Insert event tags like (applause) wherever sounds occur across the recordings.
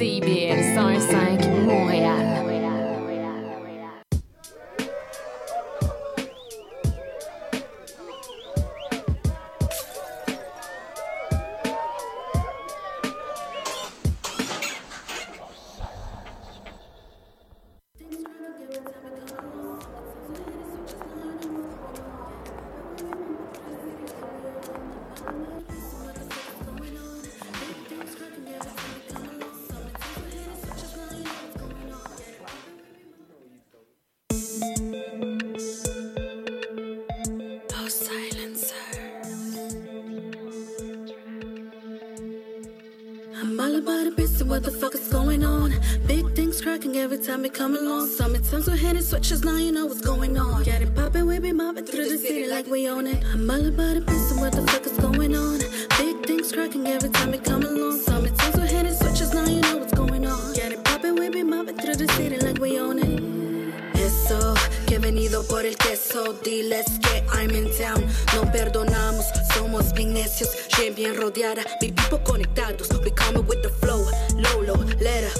CBS 105 switches, now you know what's going on. Getting poppin', we be mobbing through the city like we own it. I'm all about the business, what the fuck is going on? Big things cracking every time we come along. Summertime, so hitting switches, now you know what's going on. Getting poppin', we be mobbing through the city like we own it. Eso, que venido por el queso, diles que I'm in town. No perdonamos, somos bien necios, bien bien rodeada, mi people conectados. We coming with the flow, Lolo, Lera,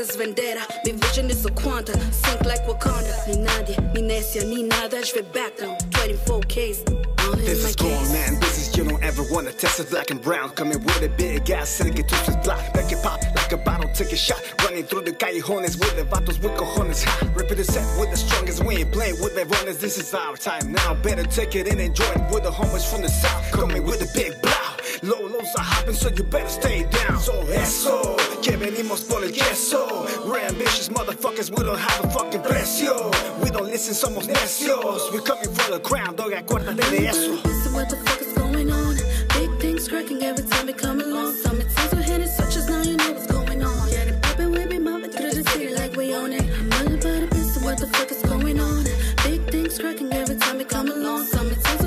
Steezers, Vendetta. Mi vision is a quanta, sink like Wakanda. Ni nadie, ni necia, ni nada, je vais back down. 24Ks, all in This my is grown man business, you don't ever wanna test it black and brown. Coming with a big ass and get twisted block. Make it pop like a bottle, take a shot. Running through the callejones with the vatos with cojones. Ha! Ripping the set with the strongest. We ain't playing with the runners. This is our time now. Better take it and enjoy it with the homies from the south. Coming with a big blow. Low lows are hopping, so you better stay down. So eso, que venimos por el queso. We're ambitious motherfuckers, we don't have a fucking precio. We don't listen, somos necios. We're coming for the crown, dog, acuérdate de eso. So what the fuck is going on? Big things cracking every time we come along. Summertime, so hitting switches, now you know what's going on. Getting poppin', we be mobbing through the city like we own it. I'm all about it, so what the fuck is going on? Big things cracking every time we come along. Summertime,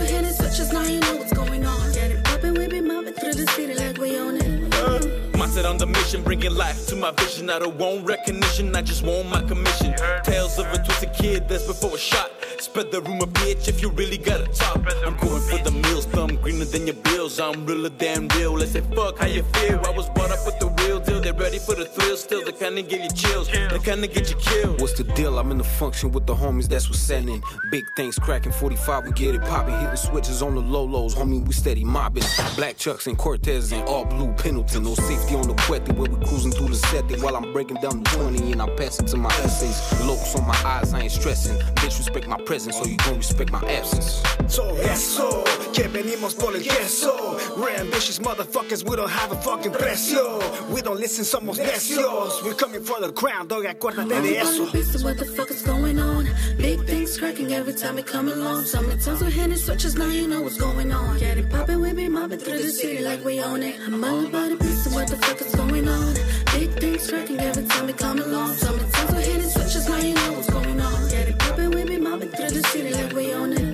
Mindset on the mission, bringing life to my vision. I don't want recognition, I just want my commission. Tales of a twisted kid that's before a shot. Spread the rumor, bitch, if you really gotta talk. I'm going for the meals, thumb greener than your bills. I'm realer than real. Let's say fuck how you feel. I was brought up with the real deal. They're ready for the thrill. Still, the kind of give you chills, the kind of get you killed. What's the deal? I'm in the function with the homies, that's what's sending. Big things cracking 45, we get it popping. Hitting switches on the low lows, homie, we steady mobbing. Black Chucks and Cortez and all blue Pendleton. No safety on the Quetty where we cruising through the setting while I'm breaking down the 20 and I pass it to my essays. Locks on my eyes, I ain't stressing. Bitch, respect my presence, so you gon' respect my absence. So eso, que venimos por el queso. We're ambitious motherfuckers, we don't have a fucking precio. We don't listen, somos necios. We're coming for the crown, dog, acuérdate de eso. Everybody what the fuck is going on. Big things cracking every time we come along. Sometimes we're hitting switches, now you know what's going on. Get it poppin', we be mobbing through the city like we own it. I'm all about a piece of what the fuck is going on. Big things cracking every time we come along. Sometimes we're hitting switches, now you know what's going on. Get it poppin', we be mobbing through the city like we own it.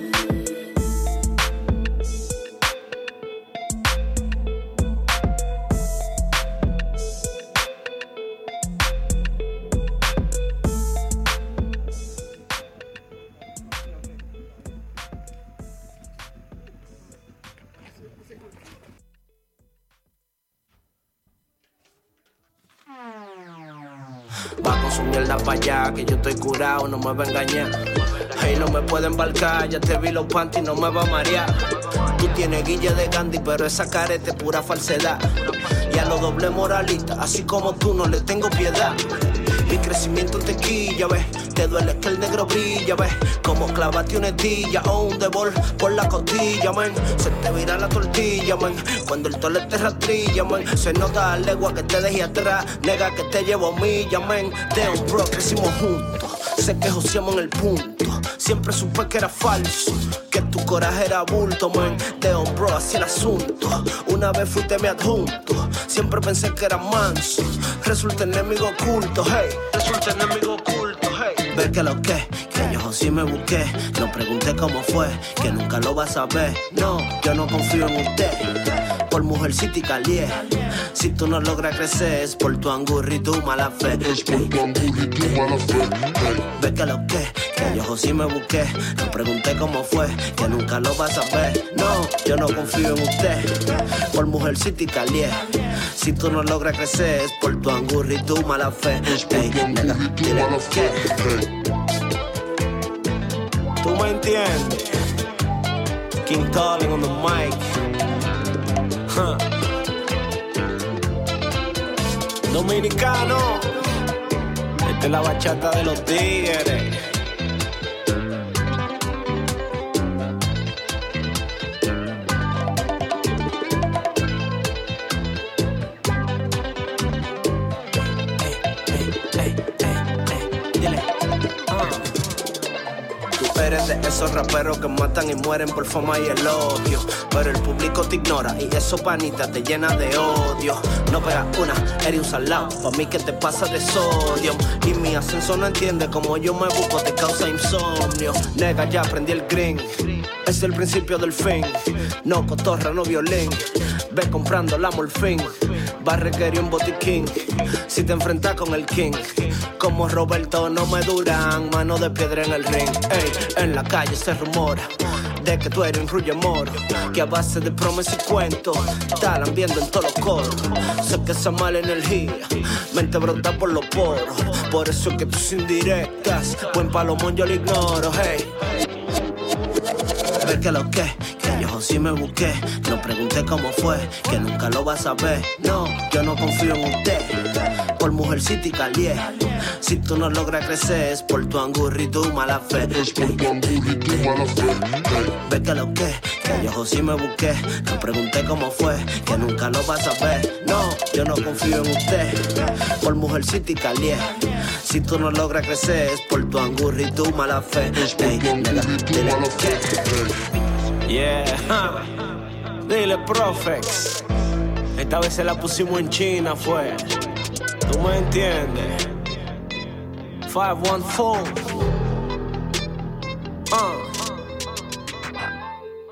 Va con su mierda pa' allá, que yo estoy curado, no me va a engañar. Hey, no me puede embarcar, ya te vi los panties, no me va a marear. Tú tienes guille de Gandhi, pero esa careta es pura falsedad. Y a los doble moralistas, así como tú, no le tengo piedad. Mi crecimiento en tequilla, ves. Te duele que el negro brilla, ves. Como clavate una estilla o un devol por la costilla, man. Se te vira la tortilla, man. Cuando el tole te rastrilla, man. Se nota la legua que te dejé atrás. Nega que te llevo milla, man. De un bro crecimos juntos. Sé que joseamos en el punto. Siempre supe que era falso. Que tu coraje era bulto, man. De un bro así el asunto. Una vez fuiste mi adjunto. Siempre pensé que era manso. Resulta enemigo oculto, hey. Resulta enemigo oculto, hey. Ve que lo que, que yo sí me busqué. No pregunté cómo fue, que nunca lo vas a ver. No, yo no confío en usted. Por mujercita y calié. Si tú no logras crecer, es por tu angurri y tu mala fe. Es por tu angurri y tu mala fe. Ve que lo que, que yo sí me busqué. No pregunté cómo fue, que nunca lo vas a ver. No, yo no confío en usted. Por mujercita y calié. Si tú no logras crecer, es por tu angurri y tu mala fe. Ey, nena, dile que. Tú me entiendes. King Calling on the mic. Huh. Dominicano. Esta es la bachata de los tigres. Esos raperos que matan y mueren por fama y elogio. Pero el público te ignora y eso panita te llena de odio. No pegas una, eres un salado. Pa' mí que te pasa de sodio. Y mi ascenso no entiende como yo me busco, te causa insomnio. Nega, ya aprendí el green. Es el principio del fin. No cotorra, no violín. Ve comprando la morfín. Va a requerir un botiquín. Si te enfrentas con el king. Como Roberto no me duran, mano de piedra en el ring. Ey, en la calle se rumora de que tú eres un rulle moro, que a base de promesas y cuentos estarán viendo en todos los coros. Sé que esa mala energía, mente brota por los poros. Por eso que tus indirectas, buen palomón yo lo ignoro, hey. Lo que, yo sí me busqué. No pregunté cómo fue, que nunca lo vas a ver. No, yo no confío en usted. Por mujercita y calié. Si tú no logras crecer, es por tu angurri y tu mala fe. Es por tu angurri y tu mala fe. Ve que lo que, que yo sí me busqué. No pregunté cómo fue, que nunca lo vas a ver. No, yo no confío en usted. Por mujercita y calié. Si tú no logras crecer, es por tu angurri y tu mala fe. Ey, nega, dile que. Yeah, (laughs) dile Profex. Esta vez se la pusimos en China, fue. ¿Tú me entiendes? 514. Uh.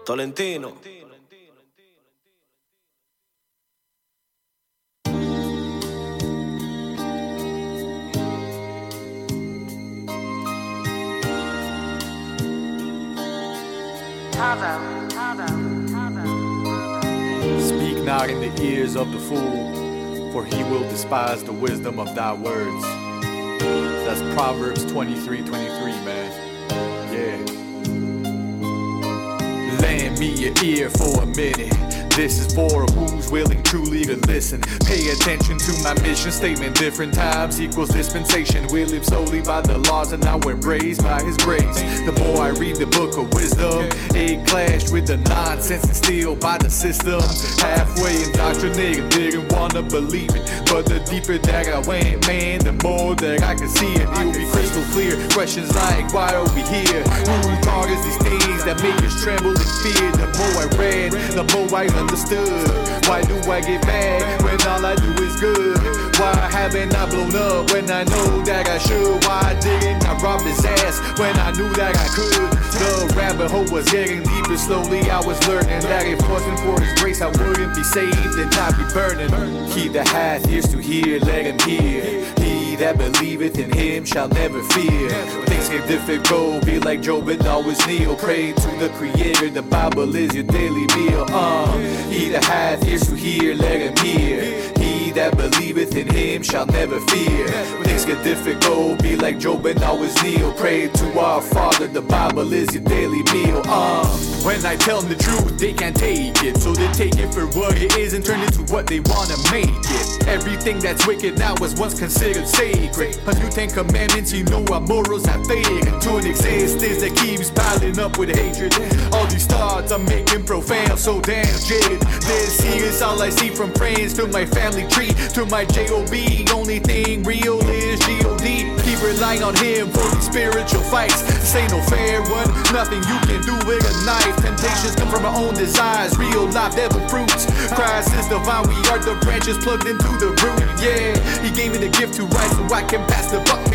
Tolentino. Speak not in the ears of the fool, for he will despise the wisdom of thy words. That's Proverbs 23 23, man. Yeah. Lend me your ear for a minute. This is for who's willing truly to listen. Pay attention to my mission statement. Different times equals dispensation. We live solely by the laws and now embraced by His grace. The more I read the book of wisdom, it clashed with the nonsense instilled by the system. Halfway indoctrinated, didn't wanna believe it. But the deeper that I went, man, the more that I can see it. It'll be crystal clear. Questions like, why are we here? Who targets these things that make us tremble in fear? The more I read, the more I understood. Why do I get mad when all I do is good? Why haven't I blown up when I know that I should? Why didn't I rob his ass when I knew that I could? The rabbit hole was getting deeper slowly. I was learning that if wasn't for his grace, I wouldn't be saved and not be burning. He that hath ears to hear, let him hear. He that believeth in him shall never fear. Things get difficult, be like Job and always kneel. Pray to the Creator, the Bible is your daily meal. Uh, he that hath ears to hear, let him hear. He that believeth in him shall never fear. Things get difficult, be like Job and always kneel. Pray to our Father, the Bible is your daily meal. Uh, when I tell them the truth, they can't take it. So they take it for what it is and turn it to what they wanna make it. Everything that's wicked now was once considered sacred. A new Ten Commandments, you know our morals have faded To an existence that keeps piling up with hatred. All these thoughts I'm making profound, so damn jaded. This here is all I see from friends to my family tree to my J.O.B. Only thing real. Relying on him for these spiritual fights. This ain't no fair one, nothing you can do with a knife. Temptations come from our own desires, real life devil fruits. Christ is the vine, we are the branches plugged into the root. Yeah, he gave me the gift to write so I can pass the buck.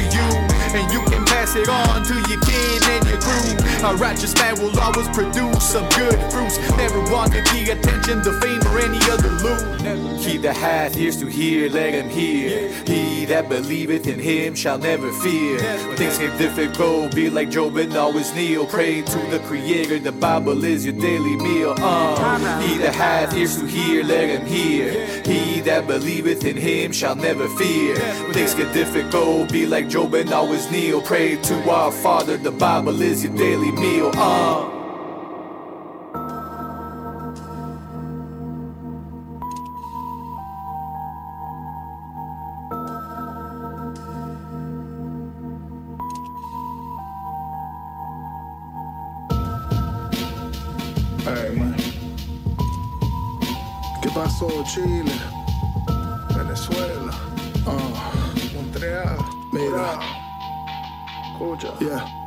And you can pass it on to your kid and your crew. A righteous man will always produce some good fruits. Never wanted the attention, the fame, or any other loot. He that hath ears to hear, let him hear. He that believeth in him shall never fear. Things get difficult, be like Job and always kneel. Pray to the Creator, the Bible is your daily meal. Uh, he that hath ears to hear, let him hear. He that believeth in him shall never fear. Things get difficult, be like Job and always kneel. Pray to our Father, the Bible is your daily meal. Uh. Hey, man. ¿Qué pasó, Chile? Escucha. Yeah.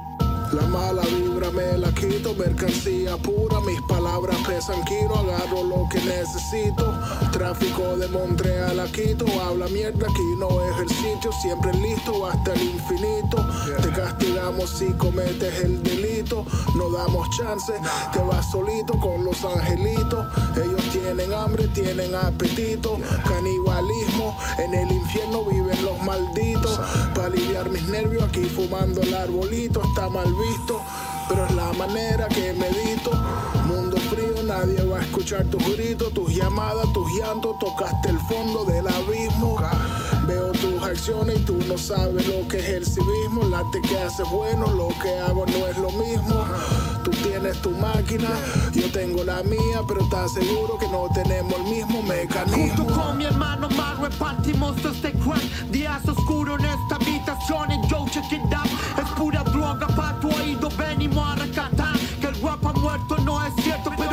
La mala vibra me la quito, mercancía pura, mis palabras pesan kilo, agarro lo que necesito. Tráfico de Montreal a Quito, habla mierda, aquí no es el sitio, siempre listo hasta el infinito. Te castigamos si cometes el delito, no damos chance, te vas solito con los angelitos. Ellos tienen hambre, tienen apetito, canibalismo, en el infierno viven los malditos. Para aliviar mis nervios aquí fumando el arbolito, está mal visto. Pero es la manera que medito. Mundo frío, nadie va a escuchar tus gritos, tus llamadas, tus llantos. Tocaste el fondo del abismo. Veo tus acciones y tú no sabes lo que es el civismo. Late que haces bueno, lo que hago no es lo mismo. Tú tienes tu máquina, yo tengo la mía, pero estás seguro que no tenemos el mismo mecanismo. Junto con mi hermano más repartimos este crack Días oscuros en esta habitación y yo check it out Es pura droga pa' tu oído, venimos a rescatar Que el rap ha muerto no es cierto, pero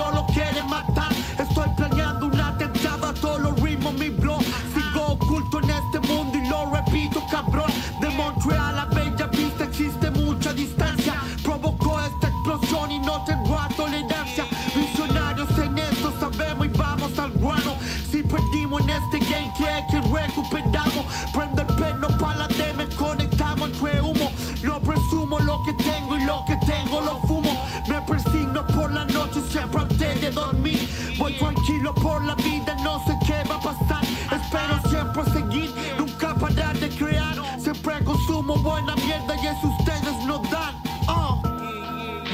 Me persigno por la noche siempre antes de dormir Voy tranquilo por la vida, no sé qué va a pasar Espero siempre seguir, nunca parar de crear Siempre consumo buena mierda y eso ustedes no dan Oh.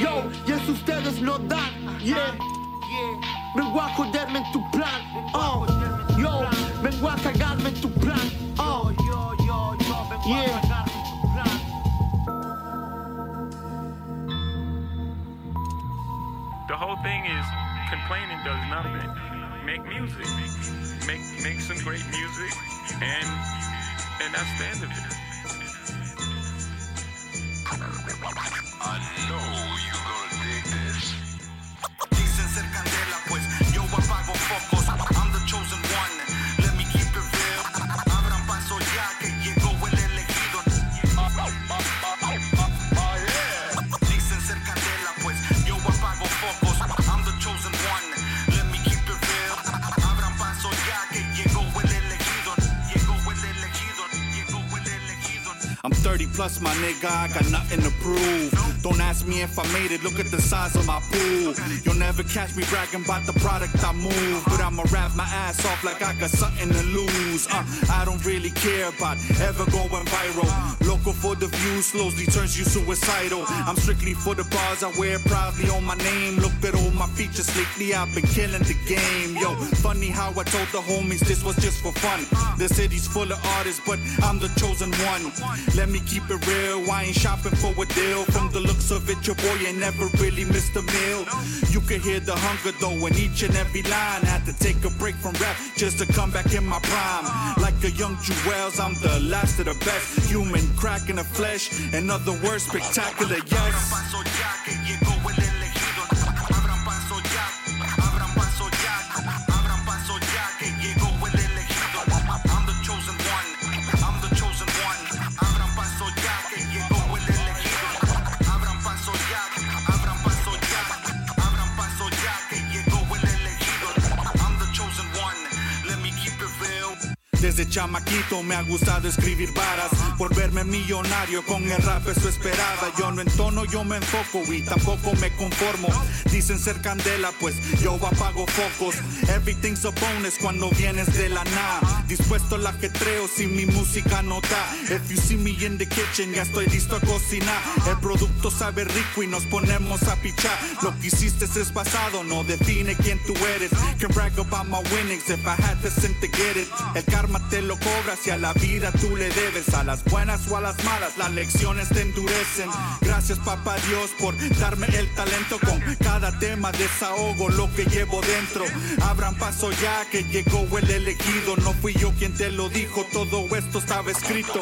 Yo, y eso ustedes no dan, yeah. Vengo a joderme en tu plan, oh. Yo, vengo a cagarme en tu plan, thing is complaining does nothing. make music, make make some great music, and and that's the end of it. I know you're plus, my nigga, I got nothing to prove. Don't ask me if I made it, look at the size of my pool. You'll never catch me bragging about the product I move. But I'ma rap my ass off like I got something to lose. Uh, I don't really care about ever going viral. Local for the views slowly turns you suicidal. I'm strictly for the bars, I wear proudly on my name. Look at all my features lately, I've been killing the game. Yo, funny how I told the homies this was just for fun. The city's full of artists, but I'm the chosen one. Let me keep it real, I ain't shopping for a deal. From the looks of it, your boy ain't never really missed a meal. You can hear the hunger though in each and every line. Had to take a break from rap just to come back in my prime. Like a young Jewels, I'm the last of the best. Human crack in the flesh, in other words, spectacular, yes. Desde chamaquito me ha gustado escribir varas. Por verme millonario con el rap eso esperaba. Yo no entono, yo me enfoco y tampoco me conformo. Dicen ser candela, pues yo apago focos. Everything's a bonus cuando vienes de la nada. Dispuesto al ajetreo si mi música no da. If you see me in the kitchen ya estoy listo a cocinar. El producto sabe rico y nos ponemos a pichar. Lo que hiciste es pasado, no define quién tú eres. Can brag about my winnings if I had to get it. El karma te lo cobras y a la vida tú le debes A las buenas o a las malas las lecciones te endurecen. Gracias papá Dios por darme el talento Con cada tema desahogo lo que llevo dentro. Abran paso ya que llegó el elegido No fui yo quien te lo dijo, todo esto estaba escrito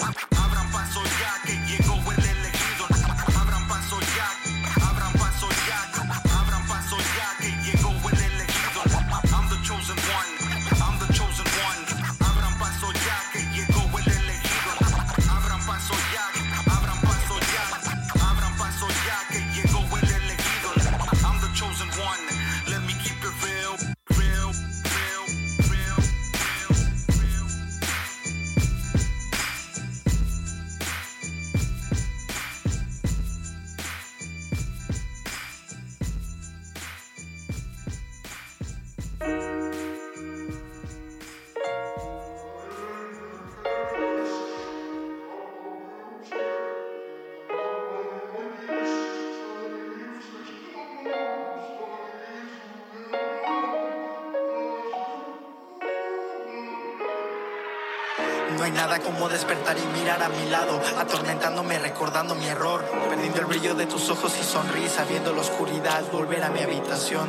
atormentándome, recordando mi error, perdiendo el brillo de tus ojos y sonrisa, viendo la oscuridad, volver a mi habitación.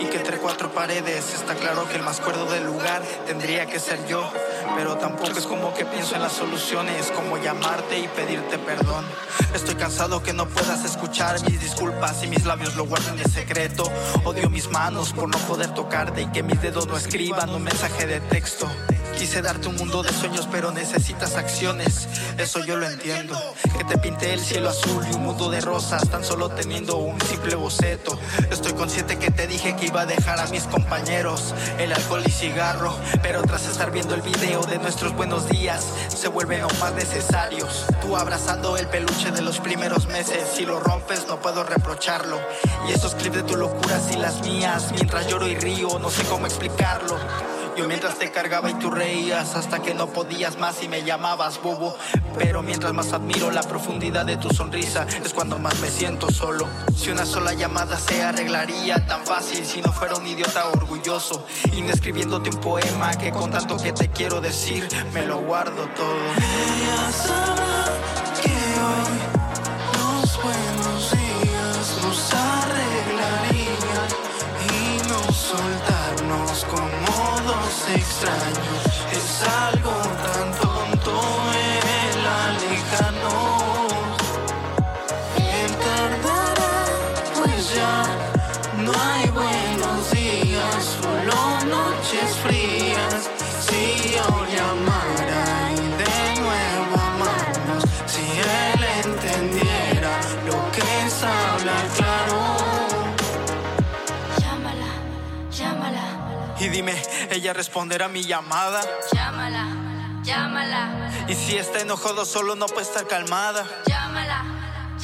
Y que entre cuatro paredes está claro que el más cuerdo del lugar tendría que ser yo, pero tampoco es como que pienso en las soluciones, como llamarte y pedirte perdón. Estoy cansado que no puedas escuchar mis disculpas y mis labios lo guarden en secreto. Odio mis manos por no poder tocarte y que mis dedos no escriban un mensaje de texto. Quise darte un mundo de sueños, pero necesitas acciones. Eso yo lo entiendo. Que te pinté el cielo azul y un mundo de rosas, tan solo teniendo un simple boceto. Estoy consciente que te dije que iba a dejar a mis compañeros el alcohol y cigarro. Pero tras estar viendo el video de nuestros buenos días, se vuelven aún más necesarios. Tú abrazando el peluche de los primeros meses. Si lo rompes, no puedo reprocharlo. Y esos clips de tu locuras y las mías, mientras lloro y río, no sé cómo explicarlo. Mientras te cargaba y tú reías hasta que no podías más y me llamabas bobo. Pero mientras más admiro la profundidad de tu sonrisa, es cuando más me siento solo. Si una sola llamada se arreglaría tan fácil si no fuera un idiota orgulloso. Y escribiéndote un poema que con tanto que te quiero decir, me lo guardo todo. Ella sabrá que hoy extraños. Es algo tan tonto en la lejano. Él tardará, pues ya no hay buenos días, solo noches frías. Si yo llamara y de nuevo amarnos, si él entendiera lo que es hablar claro. Llámala, llámala, Y dime, ella responderá mi llamada. llámala, llámala, Y si está enojado, solo no puede estar calmada. llámala,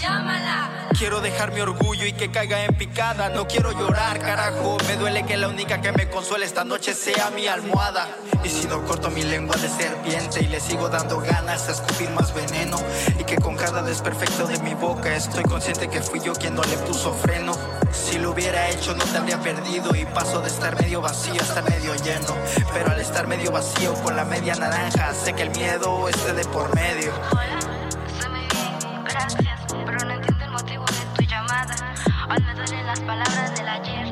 llámala. Quiero dejar mi orgullo y que caiga en picada. No quiero llorar, carajo. Me duele que la única que me consuela esta noche sea mi almohada. Y si no corto mi lengua de serpiente y le sigo dando ganas a escupir más veneno. Y que con cada desperfecto de mi boca estoy consciente que fui yo quien no le puso freno. Si lo hubiera hecho, no te habría perdido. Y paso de estar medio vacío a estar medio lleno. Pero al estar medio vacío con la media naranja, sé que el miedo esté de por medio. Estoy muy bien, gracias, las palabras del ayer.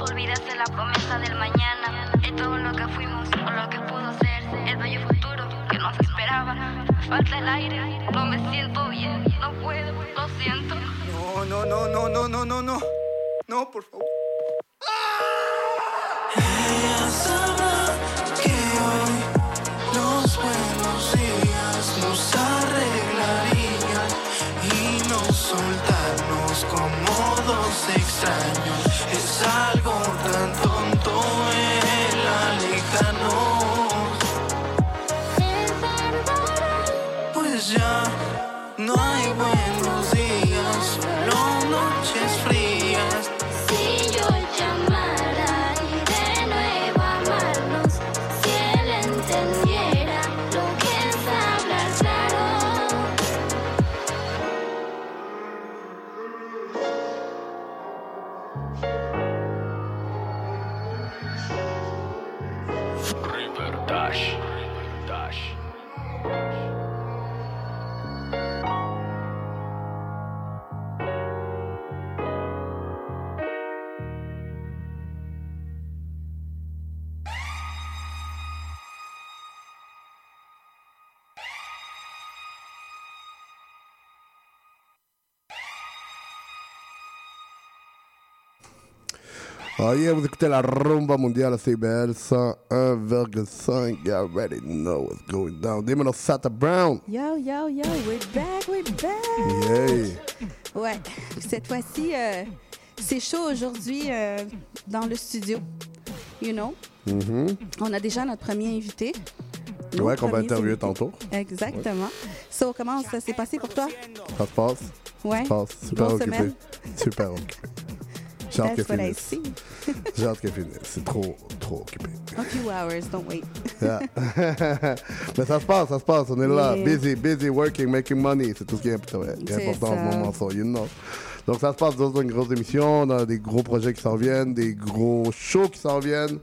Olvidaste la promesa del mañana. Y todo lo que fuimos o lo que pudo ser. El bello futuro que nos esperaba. Falta el aire, no me siento bien. No puedo, lo siento. No, no, no, no, no, no, no, no. No, por favor. Ella Ah yeah, vous écoutez la rumba mondiale à CBL 101,5. You already know what's going down. Demon of Sata Brown. Yo, yo, yo, we're back, we're back! Yay. Ouais, cette fois-ci, euh, c'est chaud aujourd'hui euh, dans le studio. You know? Mhm. On a déjà notre premier invité. Nos Ouais, qu'on va interviewer invités. tantôt. Exactement. So, comment ça s'est passé pour toi? Ça se passe? Ouais. Ça se passe. Super Bonne occupé. semaine. Super occupé. J'ai hâte I finisse. (laughs) J'ai hâte finisse. C'est trop, trop occupé. A few hours, don't wait. Yeah. (laughs) Mais ça se passe, ça se passe. On est là, Yeah. busy, busy, working, making money. C'est tout ce qui est important, en ce ça. moment. So, you know. Donc ça se passe dans une grosse émission. On a des gros projets qui s'en viennent, des gros shows qui s'en viennent.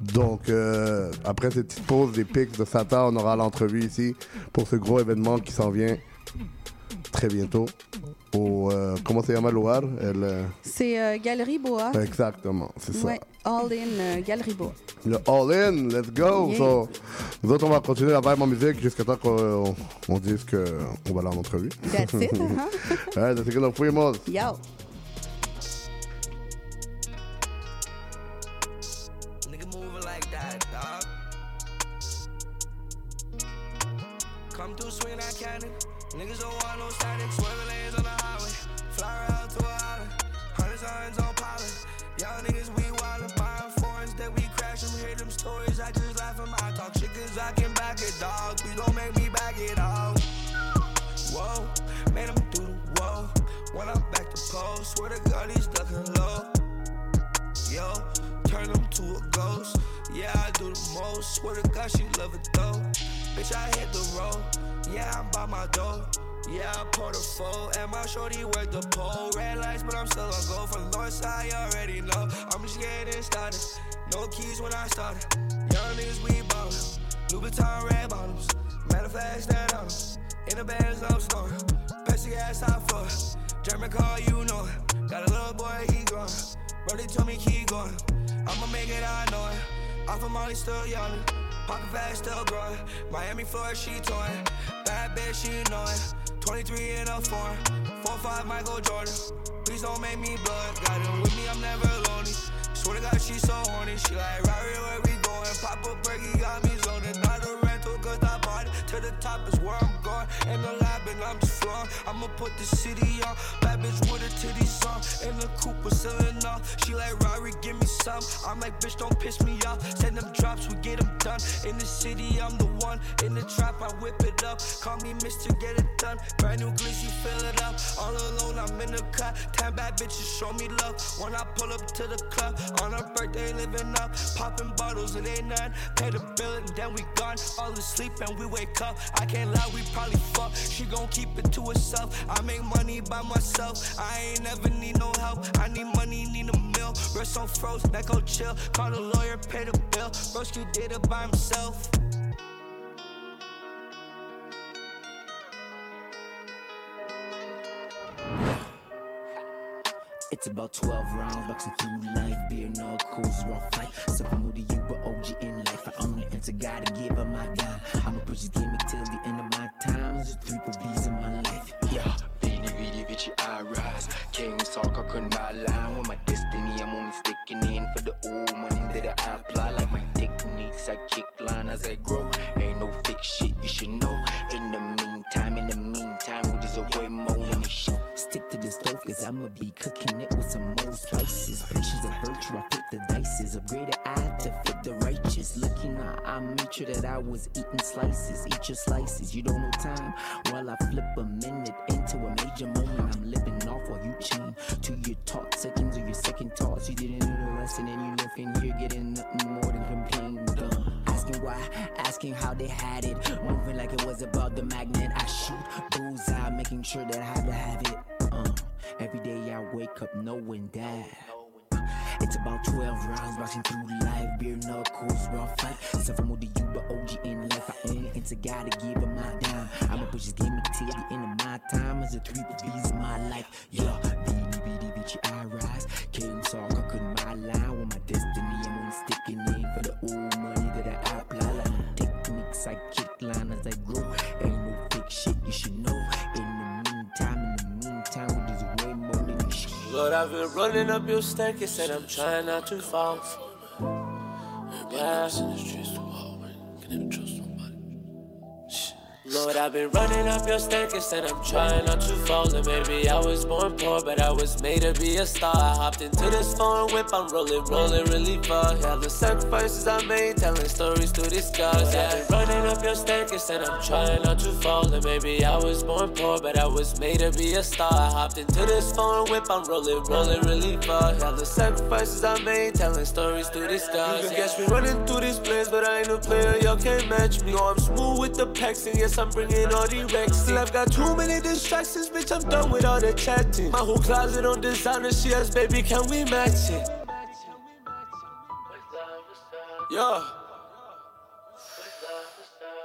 Donc euh, après cette petite pause des pics de Sata, on aura l'entrevue ici pour ce gros événement qui s'en vient très bientôt. Au, euh, comment c'est llama Loire? El, euh, C'est euh, Galerie Boa. Exactement, c'est ça. Ouais, All In Galerie Boa. Le all in, let's go. Yeah. So, nous autres, on va continuer la vibe en musique jusqu'à temps qu'on on dise qu'on va aller en entrevue. That's it, (laughs) uh-huh. that's it fuimos. Yo. Swear to God, he's ducking low. Yo, turn him to a ghost. Yeah, I do the most. Swear to God, she love it though. Bitch, I hit the road. Yeah, I'm by my door. Yeah, I pour the four. And my shorty work the pole. Red lights, but I'm still on go. From the north you already know. I'm just getting started. No keys when I started. Young niggas, we ballin'. Louboutin red bottoms. Manifest that on 'em. In the bands, I'm snoring. Ass for it. German car, you know it. Got a little boy, he growing. Brody told me keep going. I'ma make it, I know it. Off of Molly, still yelling. Pocket fast, still growing. Miami, Florida, she toying. Bad bitch, she knowing. 23 in a foreign. 4-5 Michael Jordan. Please don't make me blood. Got him with me, I'm never lonely. Swear to God, she so horny. She like, Rari, where we going? Pop a breaky, got me zoning. Not a rental, cause I bought it. To the top is where In the lab, and I'm just flowing. I'ma put the city on. Bad bitch with her titties on. In the Cooper, selling off. She like, Rari, give me some. I'm like, bitch, don't piss me off. Send them drops, we get them done. In the city, I'm the one. In the trap, I whip it up. Call me Mr. Get It Done. Brand new glitzy, fill it up. All alone, I'm in the cut. Ten bad bitches show me love. When I pull up to the club, on her birthday, living up. Popping bottles, it ain't none. Pay the bill, and then we gone. All asleep, and we wake up. I can't lie, we probably fuck. She gon' keep it to herself. I make money by myself. I ain't never need no help. I need money, need a meal. Wrist on froze, that go chill. Call the lawyer, pay the bill. Broski did it by himself. It's about 12 rounds, boxing through life, beer, cruise, raw fight. Something with you, but OG in life. I only answer, gotta give her my dime. I'ma push this gimmick till the end of my time. Three B's in my life. Yeah. Vidi vidi vici I rise Kings talk, I couldn't buy line With my destiny, I'm only sticking in For the old money that I apply Like my techniques, I kick line as I grow Ain't no fake shit, you should know Stick to the stove, cause I'ma be cooking it with some more spices. Patience of virtue, I flip the dices. Greater eye to fit the righteous. Looking out, I made sure that I was eating slices. Eat your slices, you don't know time. While I flip a minute into a major moment, I'm living off while you chain to your talk. Seconds of your second thoughts. You didn't know the lesson, and you left in here getting nothing more than complain. Why, asking how they had it. Moving like it was about the magnet. I shoot bullseye, making sure that I have to have it. Uh, every day I wake up knowing that. It's about 12 rounds, boxing through life, beer knuckles, raw fight. Something more the you, but OG in life. I only answer, gotta give him my dime. I'ma push this game till the end of my time. As a three B's in my life. Yeah, I rise. Came talk, I couldn't buy line with my destiny. I'm only sticking in for the old money I kick line as I grow. Ain't no fake shit, you should know. In the meantime, in the meantime, we just way more than this shit. Lord, I've been running up your staircase and I'm trying not to fall. Yeah. Lord, I've been running up your staircase and I'm trying not to fall. And maybe I was born poor, but I was made to be a star. I hopped into this foreign whip, I'm rolling, rolling really far. Yeah, the sacrifices I made, telling stories through the scars. Yeah, I've been running up your staircase and I'm trying not to fall. And maybe I was born poor, but I was made to be a star. I hopped into this foreign whip, I'm rolling, rolling really far. Yeah, the sacrifices I made, telling stories through the scars. You can catch me running through these plays, but I ain't a player, y'all can't match me. Know I'm smooth with the packs, and yes, I'm bringing all the wrecks. Still, I've got too many distractions, bitch, I'm done with all the chatting. My whole closet on designer, she asked, baby, can we match it? Yeah.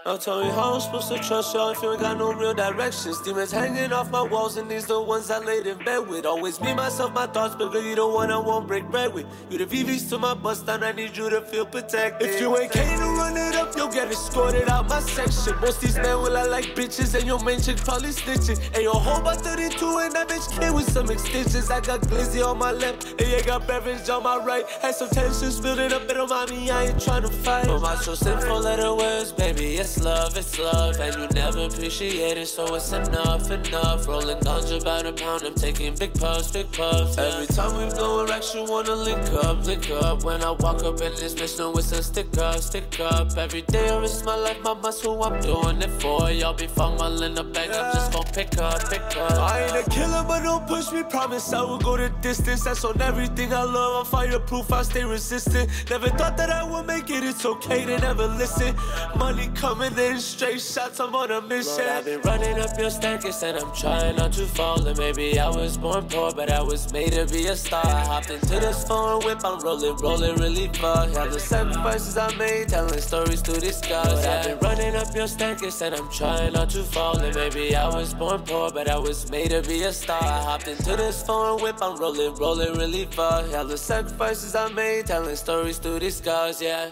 Now tell me how I'm supposed to trust y'all if you ain't got no real directions. Demons hanging off my walls, and these the ones I laid in bed with. Always me, myself, my thoughts, but girl, you the one I won't break bread with. You the VVs to my bust down, I need you to feel protected. If you ain't came to run it up, you'll get escorted out my section. Most these men will I like bitches, and your main chick probably snitching. And your whole by 32, and that bitch came with some extensions. I got glizzy on my left, and you got beverage on my right. Had some tensions building up, and on me, I ain't trying to fight. But my so simple letter words, baby, it's love, it's love, and you never appreciate it, so it's enough, enough. Rolling ganja by the pound, I'm taking big puffs, big puffs. yeah. Every time we no erection, wanna link up, link up. When I walk up in this bitch, no, it's a stick up, stick up. Every day I risk my life, my muscle, I'm doing it for y'all. Be fumbling the bag, I'm just gon' pick up, pick up. I ain't a killer, but don't push me. Promise I will go the distance. That's on everything I love. I'm fireproof, I stay resistant. Never thought that I would make it. It's okay to never listen. Money coming in straight shots. I'm on a mission. Lord, I've been running up your staircase and I'm trying not to fall. And maybe I was born poor, but I was made to be a star. I hopped into this foreign whip. I'm rolling, rolling really far. Yeah, the sacrifices I made, telling stories to the scars. I've been running up your staircase and I'm trying not to fall. And maybe I was born poor, but I was made to be a star. I hopped into this foreign whip. I'm rolling, rolling really far. Yeah, the sacrifices I made, telling stories through the scars. Yeah.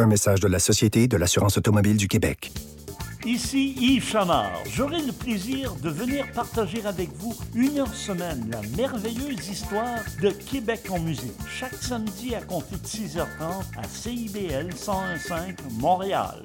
Un message de la Société de l'assurance automobile du Québec. Ici Yves Chamard. J'aurai le plaisir de venir partager avec vous une heure semaine la merveilleuse histoire de Québec en musique. Chaque samedi à compter de 6h30 à CIBL 101.5 Montréal.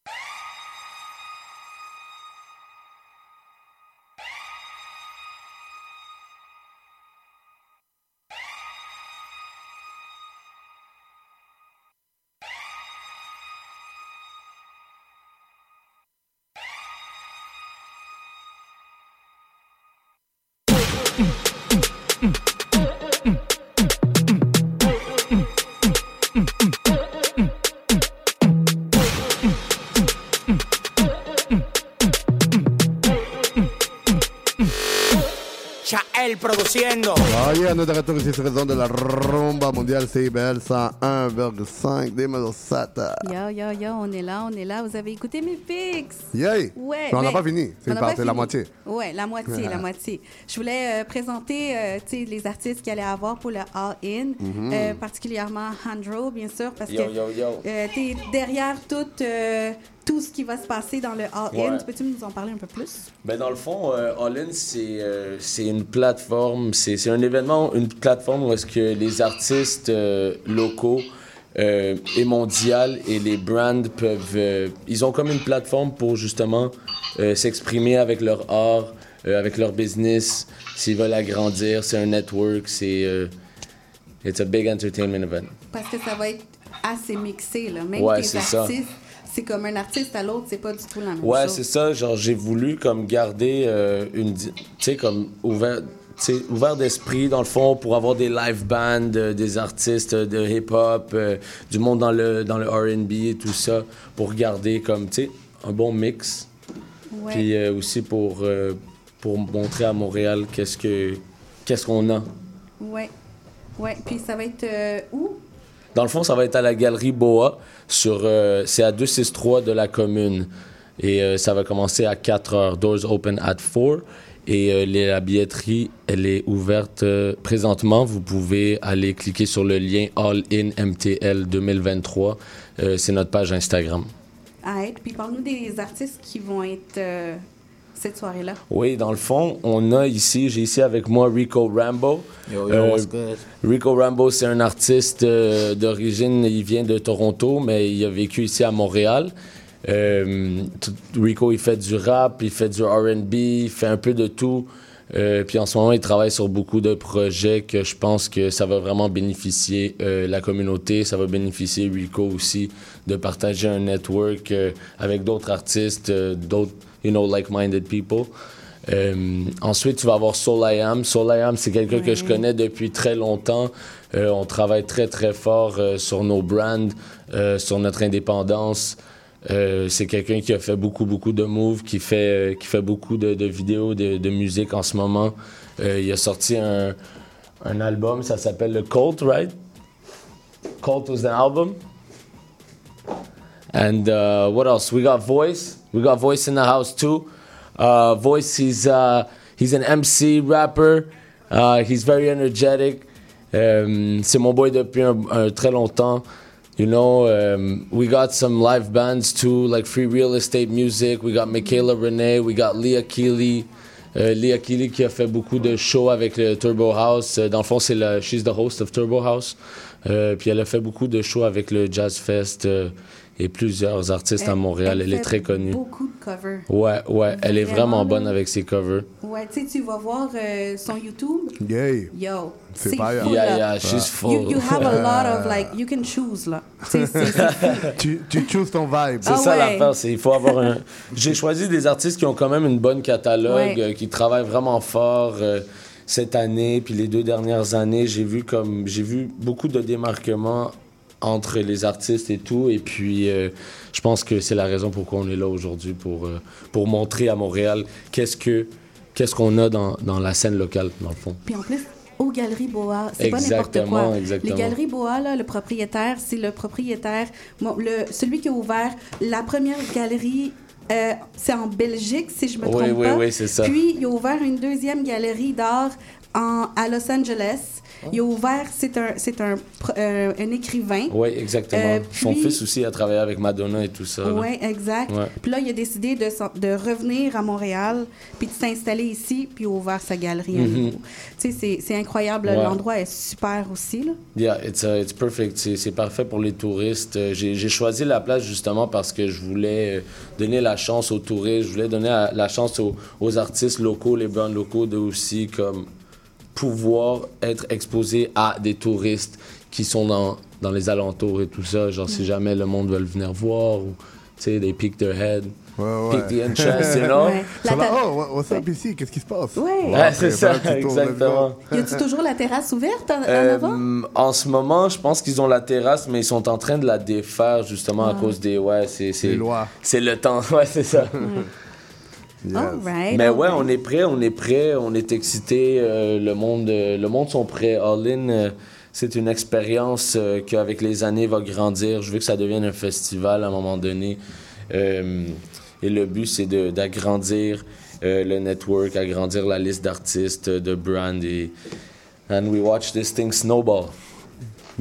Produciendo. Ah est de retour ici sur raison de la rumba mondiale CIBL 101,5 des Minnesota. Yo, yo, yo, on est là, on est là. Vous avez écouté mes pics? Yay! Ouais. Mais on n'a pas fini. C'est la moitié. Ouais, la moitié, la moitié. Je voulais euh, présenter euh, les artistes qu'il allait avoir pour le All-In, Mhm. euh, particulièrement Handro, bien sûr, parce Yo, que yo, yo. t'es derrière tout, euh, tout ce qui va se passer dans le All-In. Ouais. Tu Peux-tu nous en parler un peu plus? Ben dans le fond, euh, All In, c'est euh, c'est une plateforme, c'est c'est un événement, une plateforme où est-ce que les artistes euh, locaux euh, et mondiaux et les brands peuvent... euh, ils ont comme une plateforme pour justement euh, s'exprimer avec leur art, avec leur business, s'ils veulent agrandir. C'est un network, c'est... it's a big entertainment event. Parce que ça va être assez mixé, là. Même Ouais, ça. artistes, c'est comme un artiste à l'autre, c'est pas du tout la même Ouais, chose. c'est ça. Genre, j'ai voulu comme garder une, tu sais, comme ouvert, ouvert d'esprit dans le fond pour avoir des live bands, euh, des artistes de hip-hop, euh, du monde dans le dans le R&B et tout ça, pour garder comme, tu sais, un bon mix. Ouais. Puis euh, aussi pour euh, pour montrer à Montréal qu'est-ce que qu'est-ce qu'on a. Ouais. Ouais. Puis ça va être euh, où? Dans le fond, ça va être à la galerie Boa. Sur, euh, c'est à 263 de la commune. Et euh, ça va commencer à 4 heures. Doors open at 4. Et euh, les- la billetterie, elle est ouverte euh, présentement. Vous pouvez aller cliquer sur le lien All In MTL 2023. Euh, c'est notre page Instagram. À être. Puis parle-nous des artistes qui vont être euh, cette soirée-là. Oui, dans le fond, on a ici, j'ai ici avec moi Rico Rambo. Yo, yo, Euh? Rico Rambo, c'est un artiste euh, d'origine, il vient de Toronto, mais il a vécu ici à Montréal. Euh, Rico, il fait du rap, il fait du RB, il fait un peu de tout. Euh, puis en ce moment, il travaille sur beaucoup de projets que je pense que ça va vraiment bénéficier euh, la communauté, ça va bénéficier Rico aussi de partager un network avec d'autres artistes, d'autres, you know, like-minded people. Euh, ensuite, tu vas avoir Soul I Am. Soul I Am, c'est quelqu'un que je connais depuis très longtemps. Euh, on travaille très, très fort euh, sur nos brands, sur notre indépendance. Euh, c'est quelqu'un qui a fait beaucoup, beaucoup de moves, qui fait, euh, qui fait beaucoup de, vidéos, de, musique en ce moment. Euh, il a sorti un, un album, ça s'appelle le Cult, right? Cult was the album. And uh, what else? We got Voice. We got Voice in the house too. Uh, Voice, he's uh, he's an MC rapper. He's very energetic. Um, c'est mon boy depuis un, un très longtemps. You know, um, we got some live bands too, like Free Real Estate Music. We got Michaela Renee. We got Leah Keeley. Euh, Leah Keeley qui a fait beaucoup de shows avec le Turbo House. Euh, Dans le fond, c'est la, she's the host of Turbo House. Euh, puis elle a fait beaucoup de shows avec le Jazz Fest. Euh, et plusieurs artistes à Montréal. Elle, est fait très connue. Beaucoup de covers. Ouais, ouais, elle est Vraiment, bonne avec ses covers. Ouais, tu sais, tu vas voir euh, son YouTube. Yay. Yo, C'est pas fou, Yeah, là. yeah, she's full. You, you have a lot of, (laughs) like, you can choose, là. Tu (laughs) tu, tu chooses ton vibe. C'est Ah ça ouais. l'affaire, c'est il faut avoir un. J'ai choisi des artistes qui ont quand même une bonne catalogue, Ouais. euh, qui travaillent vraiment fort euh, cette année, puis les deux dernières années, j'ai vu comme j'ai vu beaucoup de démarquements entre les artistes et tout, et puis euh, je pense que c'est la raison pourquoi on est là aujourd'hui pour euh, pour montrer à Montréal qu'est-ce que qu'est-ce qu'on a dans, dans la scène locale dans le fond. Puis en plus, aux Galeries Boa, c'est pas n'importe Exactement, quoi. exactement. Les Galeries Boa, là, le propriétaire, c'est le propriétaire, bon, le, celui qui a ouvert la première galerie. euh, c'est en Belgique, si je me Oui, trompe oui, pas. oui, c'est ça. Puis, il a ouvert une deuxième galerie d'art à Los Angeles. Il a ouvert, c'est un, c'est un, euh, un écrivain. Oui, exactement. Euh, Son fils aussi a travaillé avec Madonna et tout ça. Oui, exact. Ouais. Puis là, il a décidé de, revenir à Montréal, puis de s'installer ici, puis ouvert sa galerie à Mhm. nouveau. Tu sais, c'est- incroyable. Ouais. L'endroit est super aussi. Là. Yeah, it's, uh, it's perfect. C'est, parfait pour les touristes. Euh, J'ai, choisi la place justement parce que je voulais donner la chance aux touristes, je voulais donner la, chance aux, aux artistes locaux, les bands locaux, de aussi comme pouvoir être exposés à des touristes qui sont dans, dans les alentours et tout ça. Genre, si jamais le monde veut venir voir ou, tu sais, they pick their head, pick the interest, you know? Ouais. La oh, what- what's up ici? Qu'est-ce qui se passe? Ouais. Ouais, c'est ça, ben, go. exactement. Y a-tu toujours la terrasse ouverte en, en Euh, avant? en ce moment, je pense qu'ils ont la terrasse, mais ils sont en train de la défaire justement à Ah. cause des. Ouais, c'est. C'est le temps, (laughs) ouais, c'est ça. All right, Mais all ouais, right. on est prêt, on est prêt, on est excité. euh, le monde, euh, le monde sont prêts. All In, euh, c'est une expérience euh, qui, avec les années, va grandir. Je veux que ça devienne un festival à un moment donné. Euh, et le but, c'est de- d'agrandir euh, le network, agrandir la liste d'artistes, de brands. Et, and we watch this thing snowball.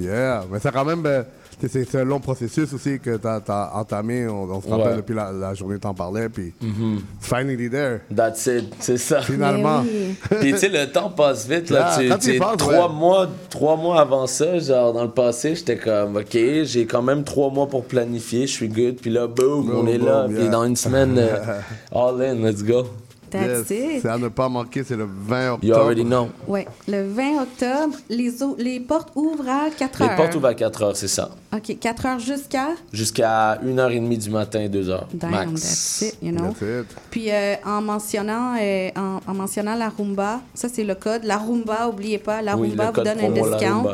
Yeah, mais c'est quand même. ben, c'est c'est un long processus aussi que tu as, entamé. On, on se rappelle Ouais. depuis la, la journée que t'en parlais. Puis, it's finally there. That's it, c'est ça. Finalement. Puis tu sais, le temps passe vite. Là, Yeah, tu, quand tu sais, tu y penses, trois, ouais. mois, trois mois avant ça, genre dans le passé, j'étais comme, OK, j'ai quand même trois mois pour planifier, je suis good. Puis là, boom, Boom, on est boom, là. yeah. Puis dans une semaine, (laughs) euh, all in, let's go. That's it. C'est à ne pas manquer, c'est le 20 octobre. You already know. Ouais, le 20 octobre, les, les portes ouvrent à 4 Les heures. portes ouvrent à 4 heures, c'est ça. OK, 4 heures jusqu'à? Jusqu'à 1h30 du matin, 2h. Damn, max. that's it, you know. That's it. Puis euh, en, mentionnant, euh, en, en mentionnant la Roomba, ça c'est le code. La Roomba, oubliez pas, la Oui, Roomba vous donne un discount.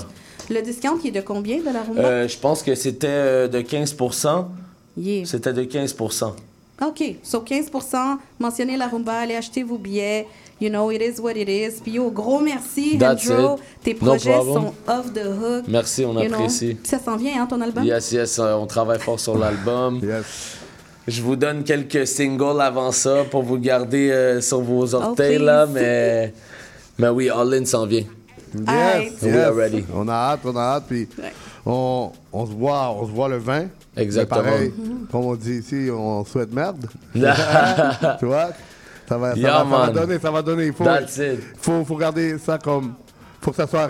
Le discount, il est de combien de la Roomba? Euh, je pense que c'était euh, de 15%. Yeah. C'était de 15%. OK, so 15% mentionnez la Roomba, allez acheter vos billets. You know, it is what it is. Puis yo, gros merci, That's it. Tes No projets problem. sont off the hook. Merci, on You apprécie. Ça s'en vient, hein, ton album? Yes, yes, euh, on travaille fort sur l'album. (laughs) Je vous donne quelques singles avant ça pour vous garder euh, sur vos orteils, Oh, là, please. mais, mais oui, All In s'en vient. Yes, We yes. are ready. On a hâte, on a hâte. Puis on, on se voit, on se voit le 20. Exactement. Mais pareil, comme on dit ici, on souhaite merde. (laughs) tu vois? Ça va, ça, Yeah, va, ça va man. donner, ça va donner. Il faut, That's it. faut, faut garder ça comme. faut que ça soit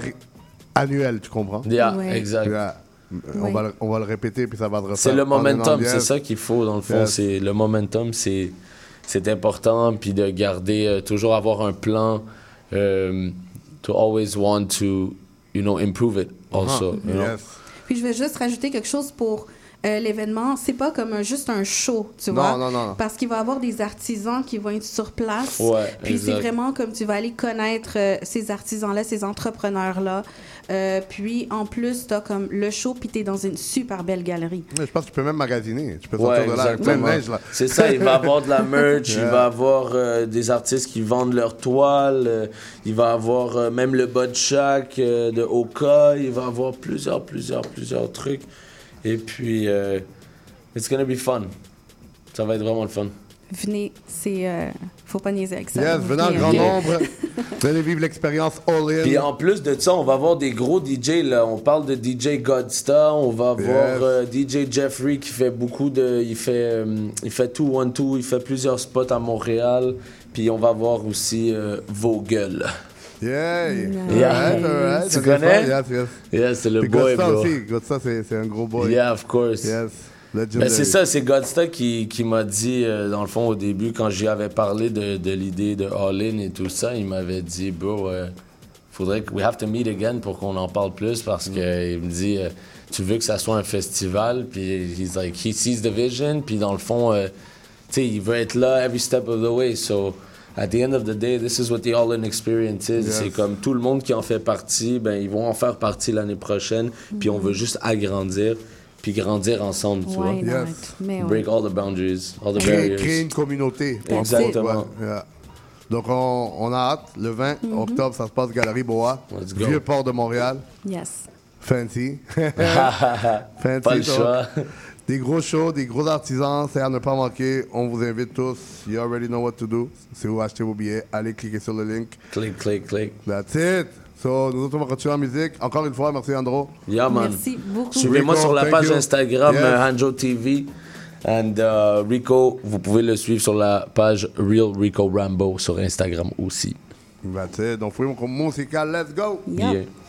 annuel, tu comprends? Yeah, Ouais. exact. Yeah. On, Ouais. va, le- on va le répéter, puis ça va te C'est le momentum, c'est ça qu'il faut, dans le fond. Yes. C'est Le momentum, c'est c'est important, puis de garder, euh, toujours avoir un plan, euh, to always want to, you know, improve it also. Ah, you know? yes. Puis je vais juste rajouter quelque chose pour euh, l'événement. C'est pas comme un- juste un show, tu Non, vois. non, non, non. Parce qu'il va y avoir des artisans qui vont être sur place. Ouais, Puis c'est vraiment comme tu vas aller connaître euh, ces artisans-là, ces entrepreneurs-là. Euh, puis en plus, t'as comme le show, puis t'es dans une super belle galerie. Mais Je pense que tu peux même magasiner. Tu peux Ouais, sortir de là avec plein de neige. Là. C'est ça, il va avoir de la (laughs) merch, il va avoir euh, des artistes qui vendent leurs toiles, euh, il va avoir euh, même le bas de euh, de Oka, il va avoir plusieurs, plusieurs, plusieurs trucs. Et puis, euh, it's gonna be fun. Ça va être vraiment le fun. Venez, c'est. euh, faut pas niaiser avec ça. Yes, venez en grand nombre. (laughs) Venez vivre l'expérience all-in. Puis en plus de ça, on va avoir des gros DJ là. On parle de DJ Godstar, on va avoir Yes. euh, DJ Jeffrey qui fait beaucoup de, il fait, euh, il fait tout one two, il fait plusieurs spots à Montréal. Puis on va avoir aussi euh, Vogel. Yeah. Yeah. Alright, alright. Tu connais? Yes, yes. Yes, c'est le Puis boy, Gosta bro. aussi. Gosta, c'est un gros boy. Yeah, of course. Yes. Legendary. Ben, c'est ça, c'est Godsta qui, qui m'a dit, euh, dans le fond, au début, quand j'y avais parlé de, de l'idée de All In et tout ça, il m'avait dit, bro, euh, faudrait que we have to meet again pour qu'on en parle plus parce que il me dit, euh, tu veux que ça soit un festival, puis he's like, he sees the vision, puis dans le fond, euh, tu sais, il veut être là every step of the way, so. At the end of the day, this is what the All-In experience is. Yes. C'est comme tout le monde qui en fait partie, ben ils vont en faire partie l'année prochaine, puis on veut juste agrandir, puis grandir ensemble, tu vois. Why? Yes. Mais ouais. Break all the boundaries, all the créer, barriers. créer une communauté. Exactement. Ouais, yeah. Donc, on, on a hâte. Le 20 Mhm. octobre, ça se passe Galerie Boa, go. Vieux Port de Montréal. Yes. Fancy. (laughs) Fancy. Pas le choix. Des gros shows, des gros artisans, c'est à ne pas manquer. On vous invite tous. You already know what to do. C'est où acheter vos billets. Allez cliquer sur le link. Click, click, click. That's it. So, nous autres, on va continuer en musique. Encore une fois, merci Andro. Yeah, man. Merci beaucoup. Suivez-moi sur la thank page you. Instagram Yes. TV. And uh, Rico, vous pouvez le suivre sur la page Real Rico Rambo sur Instagram aussi. That's it. Donc, mon musical. Let's go. Yeah. Ta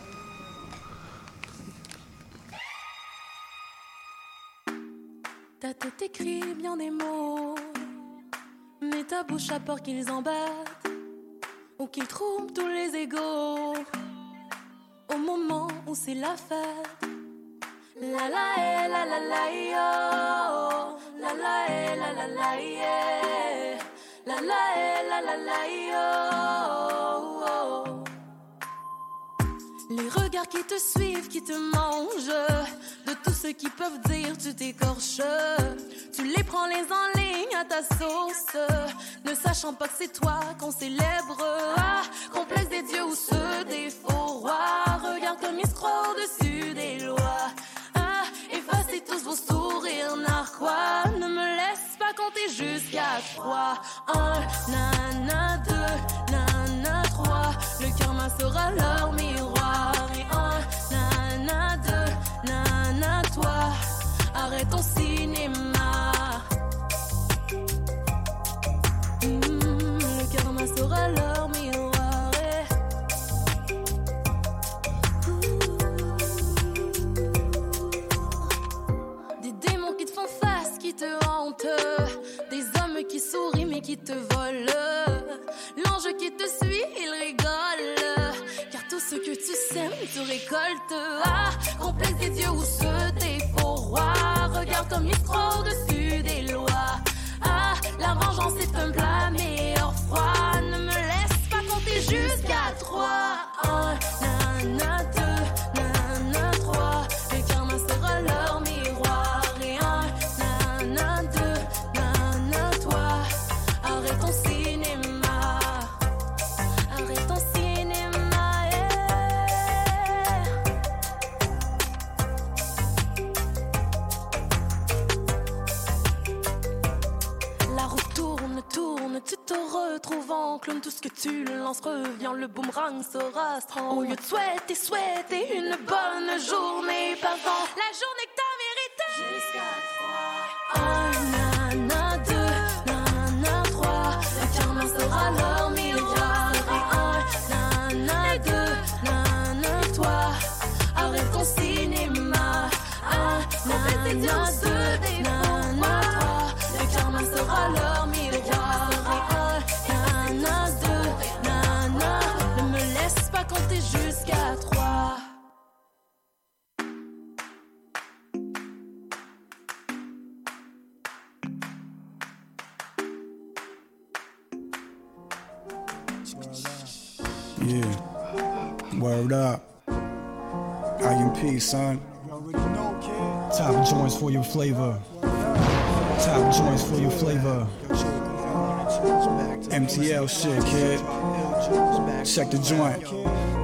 tête écrit bien des mots, mais ta bouche a peur qu'ils en battent ou qu'ils trompent tous les égaux. Au moment où c'est la fête, la la eh, la la la yo, la la eh, la la la yeah, la la eh, la la la yo. Les regards qui te suivent, qui te mangent, de tout ce qu'ils peuvent dire, tu t'écorches. Tu les prends les en ligne à ta sauce, ne sachant pas que c'est toi qu'on célèbre. Ah, complexe des dieux ou ceux des faux rois. Regarde comme ils scrollent au-dessus des lois. Ah, effacez tous vos sourires narquois. Ne me laisse pas compter jusqu'à trois. Un, nana, deux, nana, trois. Le karma sera leur miroir. Et un, nana, deux, nana, toi. Arrête ton cinéma. Hmm, le karma sera leur miroir. Et Des démons qui te font face, qui te hantent. Des hommes qui sourient mais qui te volent. L'ange qui te suit, que tu sèmes, tu récoltes. Ah, complexe des dieux ou ceux des faux rois. Regarde comme scrollent au-dessus des lois. Ah, la vengeance est un plat meilleur froid. Ne me laisse pas compter jusqu'à trois. Un, nana, deux, tu te retrouves en clown. Tout ce que tu lances revient, le boomerang sera strong. Au lieu de souhaiter, souhaiter une bonne journée, passant la journée que t'as méritée. Jusqu'à trois. Un, nana, deux, nana, trois. Le karma sera leur miroir. Un, nana, deux, nana, toi. Arrête ton cinéma. Un, nana, deux, Word up. IMP, son. Top joints for your flavor. Top joints for your flavor. MTL shit, kid. Check the joint.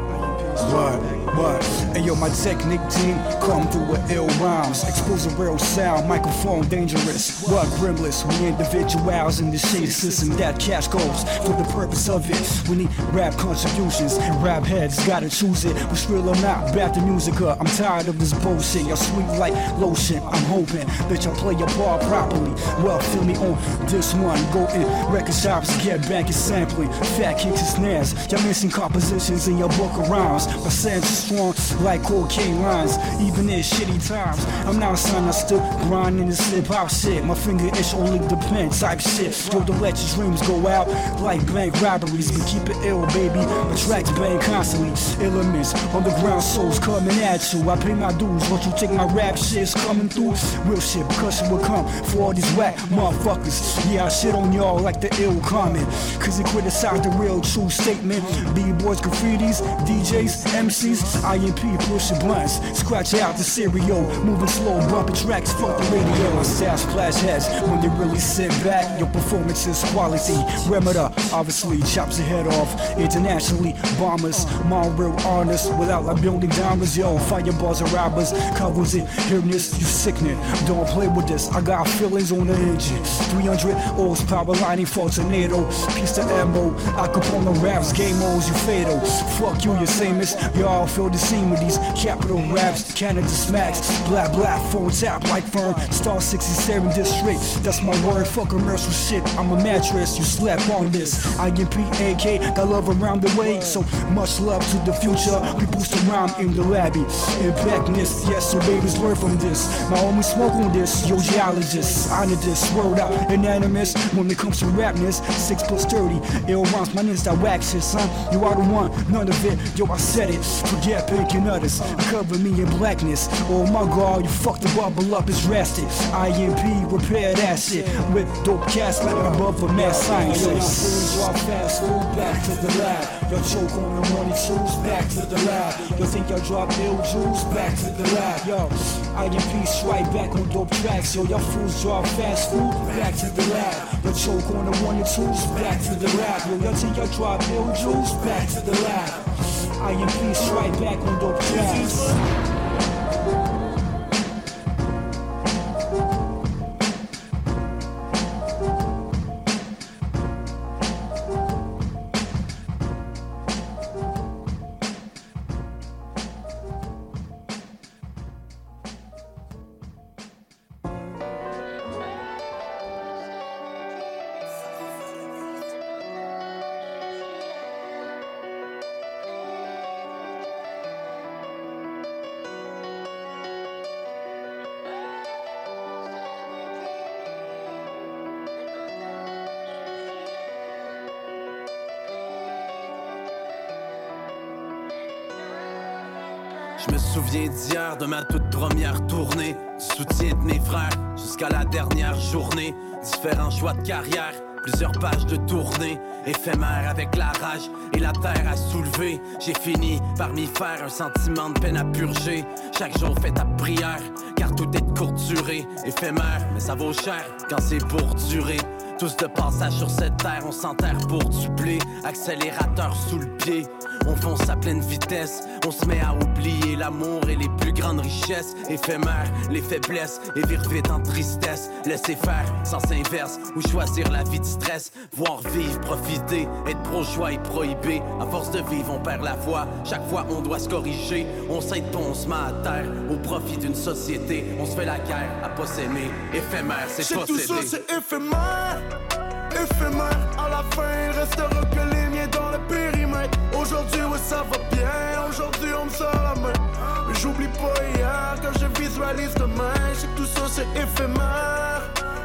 What? What? Hey yo, my technique team come through with ill rhymes. Exposing real sound, microphone dangerous. What grimless? We individuals in the shade system that cash goes for the purpose of it. We need rap contributions and rap heads gotta choose it. What's real or not? Back to music up. I'm tired of this bullshit. Y'all sweet like lotion. I'm hoping that y'all play your ball properly. Well, feel me on this one. Go in record shops, get back and sampling. Fat kicks and snares. Y'all missing compositions in your book of rhymes. Rhymes. My sense is strong like cocaine lines. Even in shitty times, I'm not a son, I still grind in this hip hop oh, shit. My finger itch only depends type shit. Yo, to let your dreams go out like bank robberies. But keep it ill, baby. Attract bang constantly. Elements on the ground, souls coming at you. I pay my dues, won't you take my rap shit's coming through? Real shit, it will come for all these whack motherfuckers. Yeah, I shit on y'all like the ill comment. Cause they criticize the real true statement. B-boys, graffitis, DJs, MCs, IMP, pushing blunts. Scratch out the stereo, moving slow, bumping tracks, fuck the radio. Say I splash heads when they really sit back. Your performance is quality. Remedy, obviously, chops your head off. Internationally, bombers, my real honest. Without like building diamonds, yo, fireballs and robbers. Covers it, hearing this, you sickening. Don't play with this, I got feelings on the engine. 300 horsepower lining for tornado. Piece of ammo, I Capone raps, game modes, you fatal. Fuck you, you're famous. Y'all feel the same with these capital raps. Canada smacks, black, black, phone tap like firm. Star 67 district, that's my word. Fuck commercial shit, I'm a mattress, you slept on this. IMP, AK, got love around the way. So much love to the future. We boost around in the labby. Impactness, yes, so babies learn from this. My homie smoke on this, yo, geologist. Honor this, word out, unanimous. When it comes to rapness, 6 plus 30. Ill rhymes, my niggas that wax shit, son. You are the one, none of it. Yo, I said it. Forget pink and others. Cover me in blackness. Oh my god, you fucked the bubble up, it's drastic. IMP, repair that shit. With dope cast like above a mass scientist. Drop fast, food back to the lab. Y'all choke on the money, choose back to the lab. Y'all think y'all drop ill jewels back to the lab. Yo, IMP strike back on dope tracks. Yo, y'all fools drop fast food back to the lab. Y'all choke on the one and twos back to the lab. Yo, y'all think y'all drop ill jewels back to the lab. I am beast right back on dope tracks. Souviens d'hier, de ma toute première tournée. Soutien de mes frères jusqu'à la dernière journée. Différents choix de carrière, plusieurs pages de tournée. Éphémère avec la rage et la terre à soulever. J'ai fini par m'y faire un sentiment de peine à purger. Chaque jour fait ta prière, car tout est de courte durée. Éphémère, mais ça vaut cher quand c'est pour durer. Tous de passage sur cette terre, on s'enterre pour du blé. Accélérateur sous le pied, on fonce à pleine vitesse. On se met à oublier l'amour et les plus grandes richesses. Éphémères, les faiblesses et vire vite en tristesse. Laisser faire, sens inverse, ou choisir la vie de stress. Voir vivre, profiter, être pro-choix et prohibé. À force de vivre, on perd la foi. Chaque fois, on doit se corriger. On s'aide pas, on se met à terre. Au profit d'une société, on se fait la guerre à pas s'aimer. Éphémère, c'est tout ça, c'est éphémère. Éphémère, à la fin, il restera que les miens dans le périmètre. Aujourd'hui, ouais, ça va bien. Aujourd'hui, on me sort la main. Mais j'oublie pas hier quand je visualise demain. J'ai que tout ça, c'est éphémère.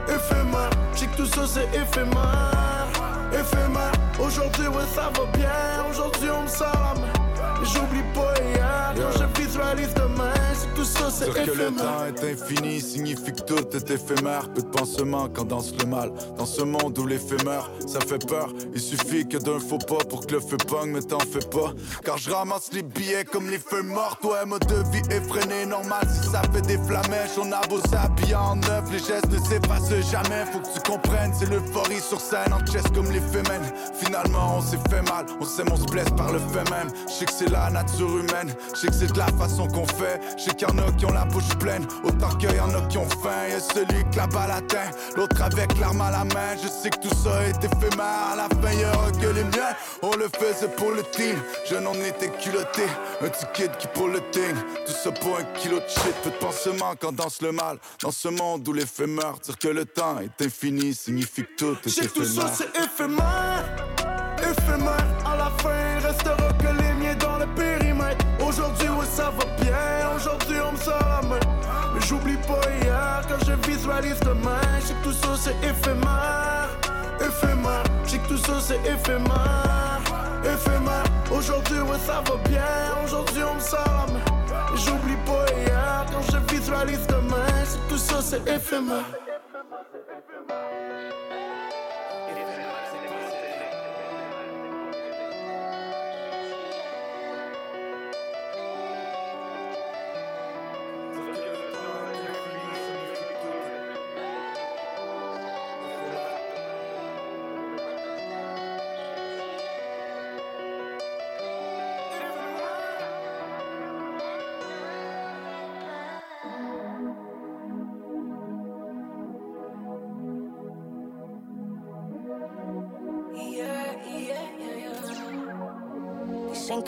Éphémère, j'ai que tout ça, c'est éphémère. Éphémère, aujourd'hui, ouais, ça va bien. Aujourd'hui, on me sort la main. Mais j'oublie pas hier quand je visualise demain. Tout ça, c'est Dire que le temps est infini signifie que tout est éphémère. Peu de pansements quand danse le mal. Dans ce monde où l'éphémère, ça fait peur. Il suffit que d'un faux pas pour que le feu pogne, mais t'en fais pas. Car je ramasse les billets comme les feux morts. Ouais, mode de vie effréné, normal si ça fait des flamèches. On a beau s'habiller en neuf, les gestes ne s'effacent jamais. Faut que tu comprennes, c'est l'euphorie sur scène, en chest comme les femmes. Finalement, on s'est fait mal, on s'aime, on se blesse par le fait même. Je sais que c'est la nature humaine, je sais que c'est de la façon qu'on fait. Je sais a qui ont la bouche pleine, autant qu'il y en a qui ont faim. Y'a celui que la balle atteint, l'autre avec l'arme à la main. Je sais que tout ça est éphémère, à la fin y aura que les miens. On le faisait pour le team, je n'en étais culotté. Un petit kid qui pour le thing, tout ça pour un kilo de shit. Peu de pansements quand danse le mal. Dans ce monde où l'éphémère, dire que le temps est infini signifie que tout est que tout ça, éphémère. c'est éphémère. Éphémère, à la fin, il restera que les miens dans le Aujourd'hui, ouais, ça va bien. Aujourd'hui, on me sort la main. Mais j'oublie pas hier quand je visualise demain. J'ai que tout ça, c'est éphémère. Éphémère. J'ai que tout ça, c'est éphémère. Éphémère. Aujourd'hui, ouais, ça va bien. Aujourd'hui, on me sort la main. Mais j'oublie pas hier quand je visualise demain. C'est que tout ça, c'est éphémère.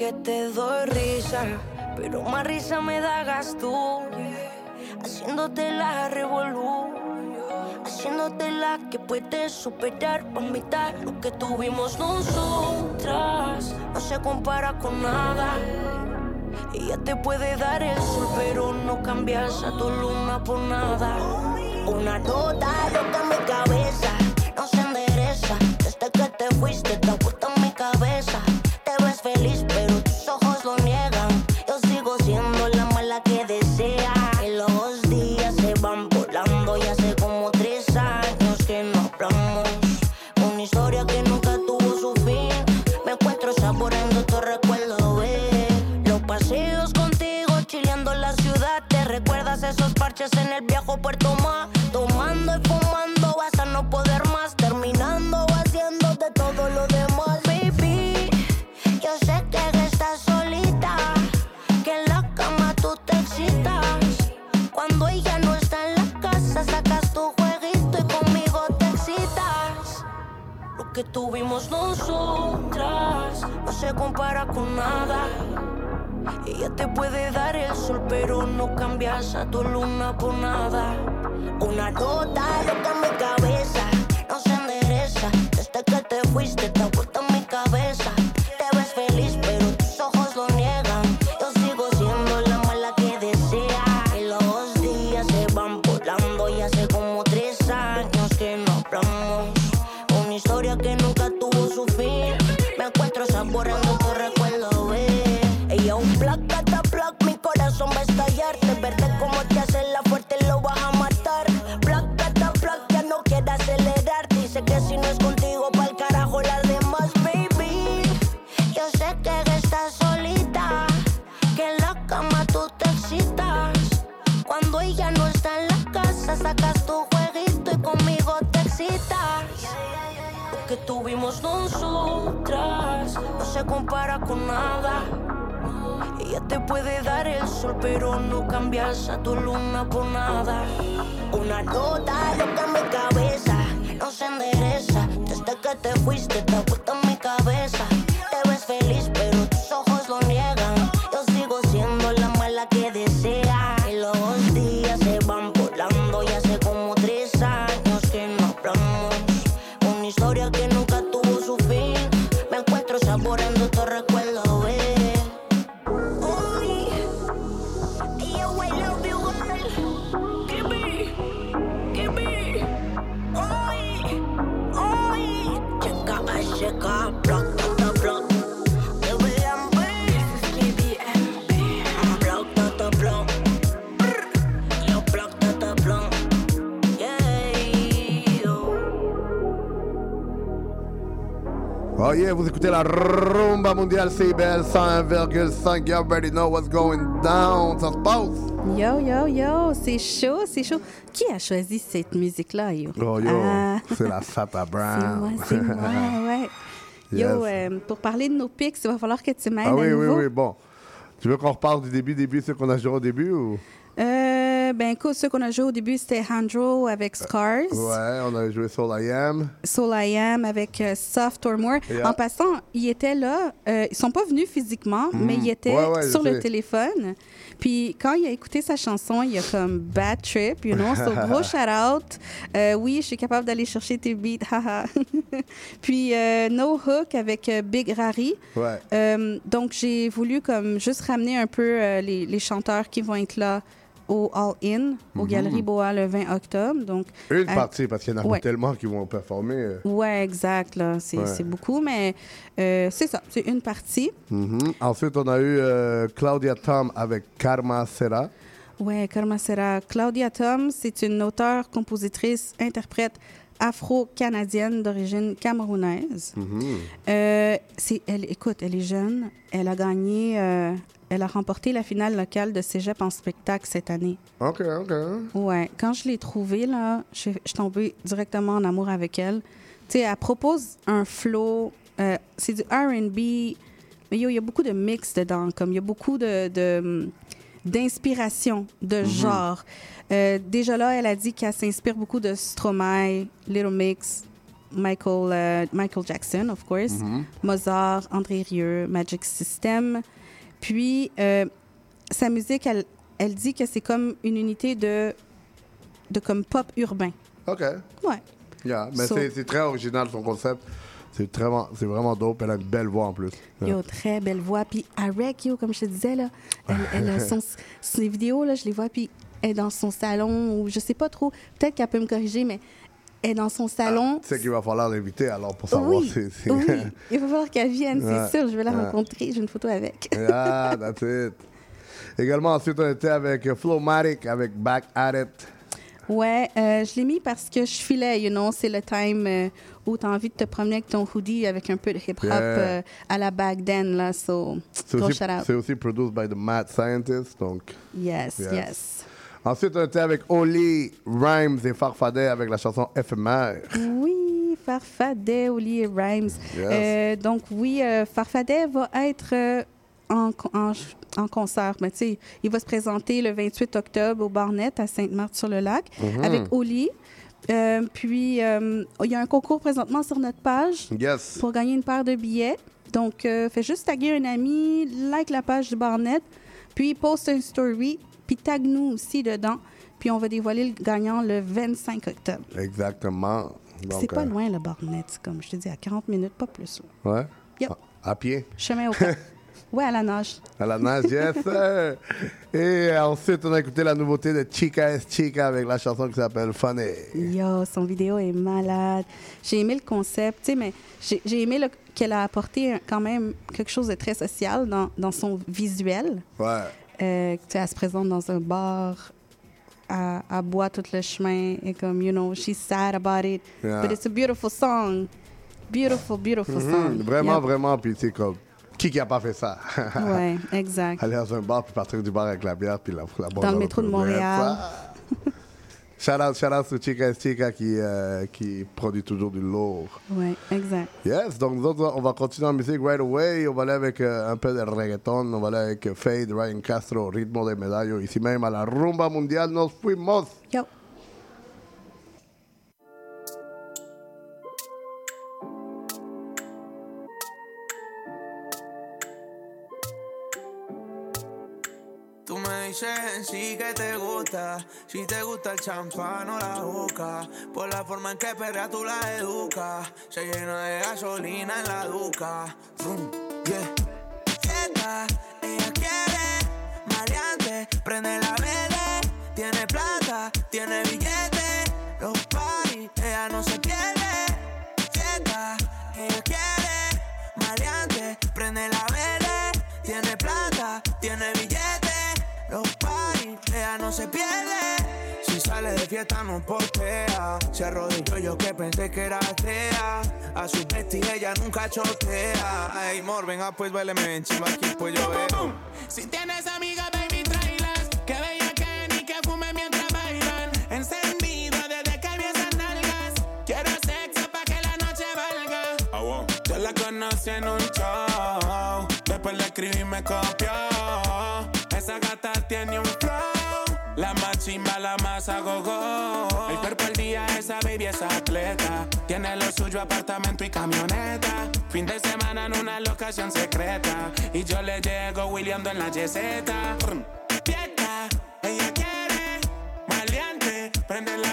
que te doy risa, pero más risa me dagas tú. Haciéndote la revolú, haciéndote la que puedes superar. Por mitad lo que tuvimos nosotras no se compara con nada. Ella te puede dar el sol, pero no cambias a tu luna por nada. Una nota loca en mi cabeza no se endereza desde que te fuiste. Te écoutez la rumba mondiale CBL 101,5. You already know what's going down. Ça se passe. Yo, yo, yo, c'est chaud, c'est chaud. Qui a choisi cette musique-là, yo? Oh, yo, ah. c'est la Fata (laughs) Brown. c'est moi, c'est moi, (laughs) ouais. Yo, euh, pour parler de nos pics, il va falloir que tu m'aides. Ah oui, oui, oui, bon. Tu veux qu'on reparte du début, début, ce qu'on a joué au début ou? ceux qu'on a joué au début, c'était Handro avec euh, Scars. Ouais, on a joué Soul I Am. Soul I Am avec euh, Soft or More. En passant, ils étaient là. Euh, ils sont pas venus physiquement, mm. mais ils étaient sur le téléphone. Puis quand il a écouté sa chanson, il a comme Bad Trip, you know. So, (laughs) gros shout out. Euh, oui, je suis capable d'aller chercher tes beats, haha. (laughs) Puis No Hook avec Big Rari. Ouais. donc, j'ai voulu comme juste ramener un peu les chanteurs qui vont être là au All In, au Mhm. Galerie Boa le 20 octobre. Donc Une à- partie, parce qu'il y en a Ouais. tellement qui vont performer. euh. Ouais, exact. C'est Ouais. beaucoup, mais euh, c'est ça. C'est une partie. Mhm. Ensuite, on a eu euh, Claudia Tom avec Karma Serra. Ouais, Karma Serra. Claudia Tom, c'est une auteure, compositrice, interprète afro-canadienne d'origine camerounaise. Mhm. Euh, c'est, elle, écoute, elle est jeune. Elle a gagné, euh, elle a remporté la finale locale de Cégep en spectacle cette année. OK, OK. Ouais, quand je l'ai trouvée, là, je, je suis tombée directement en amour avec elle. Tu sais, elle propose un flow, euh, c'est du R&B, mais il y a beaucoup de mix dedans, comme il y a beaucoup de, de, d'inspiration, de genre. Euh, déjà là, elle a dit qu'elle s'inspire beaucoup de Stromae, Little Mix, Michael, euh, Michael Jackson, of course, Mhm. Mozart, André Rieu, Magic System. Puis, euh, sa musique, elle, elle dit que c'est comme une unité de, de comme pop urbain. OK. Ouais. Yeah, Mais So- c'est très original son concept. C'est vraiment, c'est vraiment dope. Elle a une belle voix en plus. Yo, très belle voix. Puis Arek, yo, comme je te disais, là, elle, elle a (laughs) son, ses vidéos, là, je les vois, puis est dans son salon, ou je sais pas trop, peut-être qu'elle peut me corriger, mais est dans son salon. Tu sais qu'il va falloir l'inviter alors pour savoir oui, si. si- oui, (laughs) il va falloir qu'elle vienne, Ouais. c'est sûr, je vais la Ouais. rencontrer, j'ai une photo avec. yeah, that's it. Également, ensuite, on était avec Flowmatic, avec Back at It. Ouais, euh, je l'ai mis parce que je filais, you know, c'est le time euh, où tu as envie de te promener avec ton hoodie avec un peu de hip-hop Yeah. euh, à la back then, là, so, C'est aussi, c'est aussi produced by the Mad Scientist. Donc, Yes, yes. Ensuite, on était avec Oli, Rhymes et Farfadet avec la chanson Éphémère. Oui, Farfadet, Oli et Rhymes. Yes. Euh, donc, oui, euh, Farfadet va être euh, en, en, en concert. Mais tu sais, il va se présenter le 28 octobre au Barnet à Sainte-Marthe-sur-le-Lac Mhm. avec Oli. Euh, puis, il y a un concours présentement sur notre page Yes. pour gagner une paire de billets. Donc, fais juste taguer un ami, like la page du Barnet, puis poste une story, puis tag nous aussi dedans. Puis on va dévoiler le gagnant le 25 octobre. Exactement. C'est pas euh, loin le Barnet, c'est comme je te dis, à 40 minutes, pas plus. là. Ouais. Yep. À, à pied. Chemin au cap. (laughs) ouais, à la nage. À la nage, yes. (laughs) Et ensuite, on a écouté la nouveauté de Chica es Chica avec la chanson qui s'appelle Funny. Yo, son vidéo est malade. J'ai aimé le concept, tu sais, mais j'ai aimé le- qu'elle a apporté quand même quelque chose de très social dans, dans son visuel. Ouais. Euh, elle se présente dans un bar, elle, elle boit tout le chemin, et comme, you know, she's sad about it. Yeah. But it's a beautiful song. Beautiful, beautiful Mhm, song. Vraiment, Yep. vraiment. Puis, tu sais, comme, qui qui a pas fait ça? (laughs) Ouais, exact. Aller dans un bar, puis partir du bar avec la bière, puis la, la boire Dans le métro de. Montréal. (laughs) Shout out, shout out to Chica Chica qui, euh, qui produit toujours du lourd. Ouais, exact. Yes, donc nous autres, on va continuer en musique right away. On va aller avec euh, un peu de reggaeton. On va aller avec Fade, Ryan Castro, Ritmo de Medallo. Ici même à la rumba mundial, nos fuimos. Yo. Tú me dices en sí que te gusta, si te gusta el champán o la boca, por la forma en que perrea tú la educas, se llena de gasolina en la duca. Vroom, yeah. Ella quiere, maleante, prende la vela, tiene plata, tiene billete, los party, ella no se pierde. No se pierde. Si sale de fiesta no postea, se arrodilló yo que pensé que era atea. A su bestia ella nunca chotea. Ay, mor, venga pues baileme en chiva aquí pues yo veo. Si tienes amigas, baby, tráelas. Que bella que ni que fume mientras bailan. Encendido desde que vi esas nalgas. Quiero sexo pa' que la noche valga. Yo la conocí en un show. Después le escribí y me copió. Esa gata tiene un. La la masa gogo. -go. El cuerpo al día, esa baby es atleta. Tiene lo suyo, apartamento y camioneta. Fin de semana en una locación secreta. Y yo le llego Williamdo en la yeseta. Ella quiere. Maleante, prende la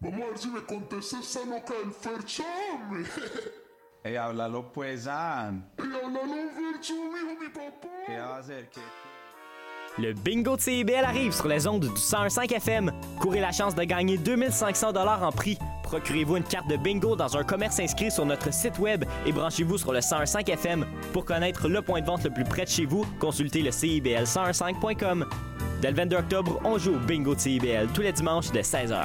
Vamos a ver si me contesta esta loca del Fercho, hombre. Ey, háblalo pues, Ann. Y háblalo, Fercho, mijo, mi papá. ¿Qué va a hacer? ¿Qué? Le bingo de CIBL arrive sur les ondes du 101.5 FM. Courez la chance de gagner 2500 dollars en prix. Procurez-vous une carte de bingo dans un commerce inscrit sur notre site web et branchez-vous sur le 101.5 FM. Pour connaître le point de vente le plus près de chez vous, consultez le CIBL1015.com. Dès le 22 octobre, on joue au bingo de CIBL tous les dimanches dès 16h.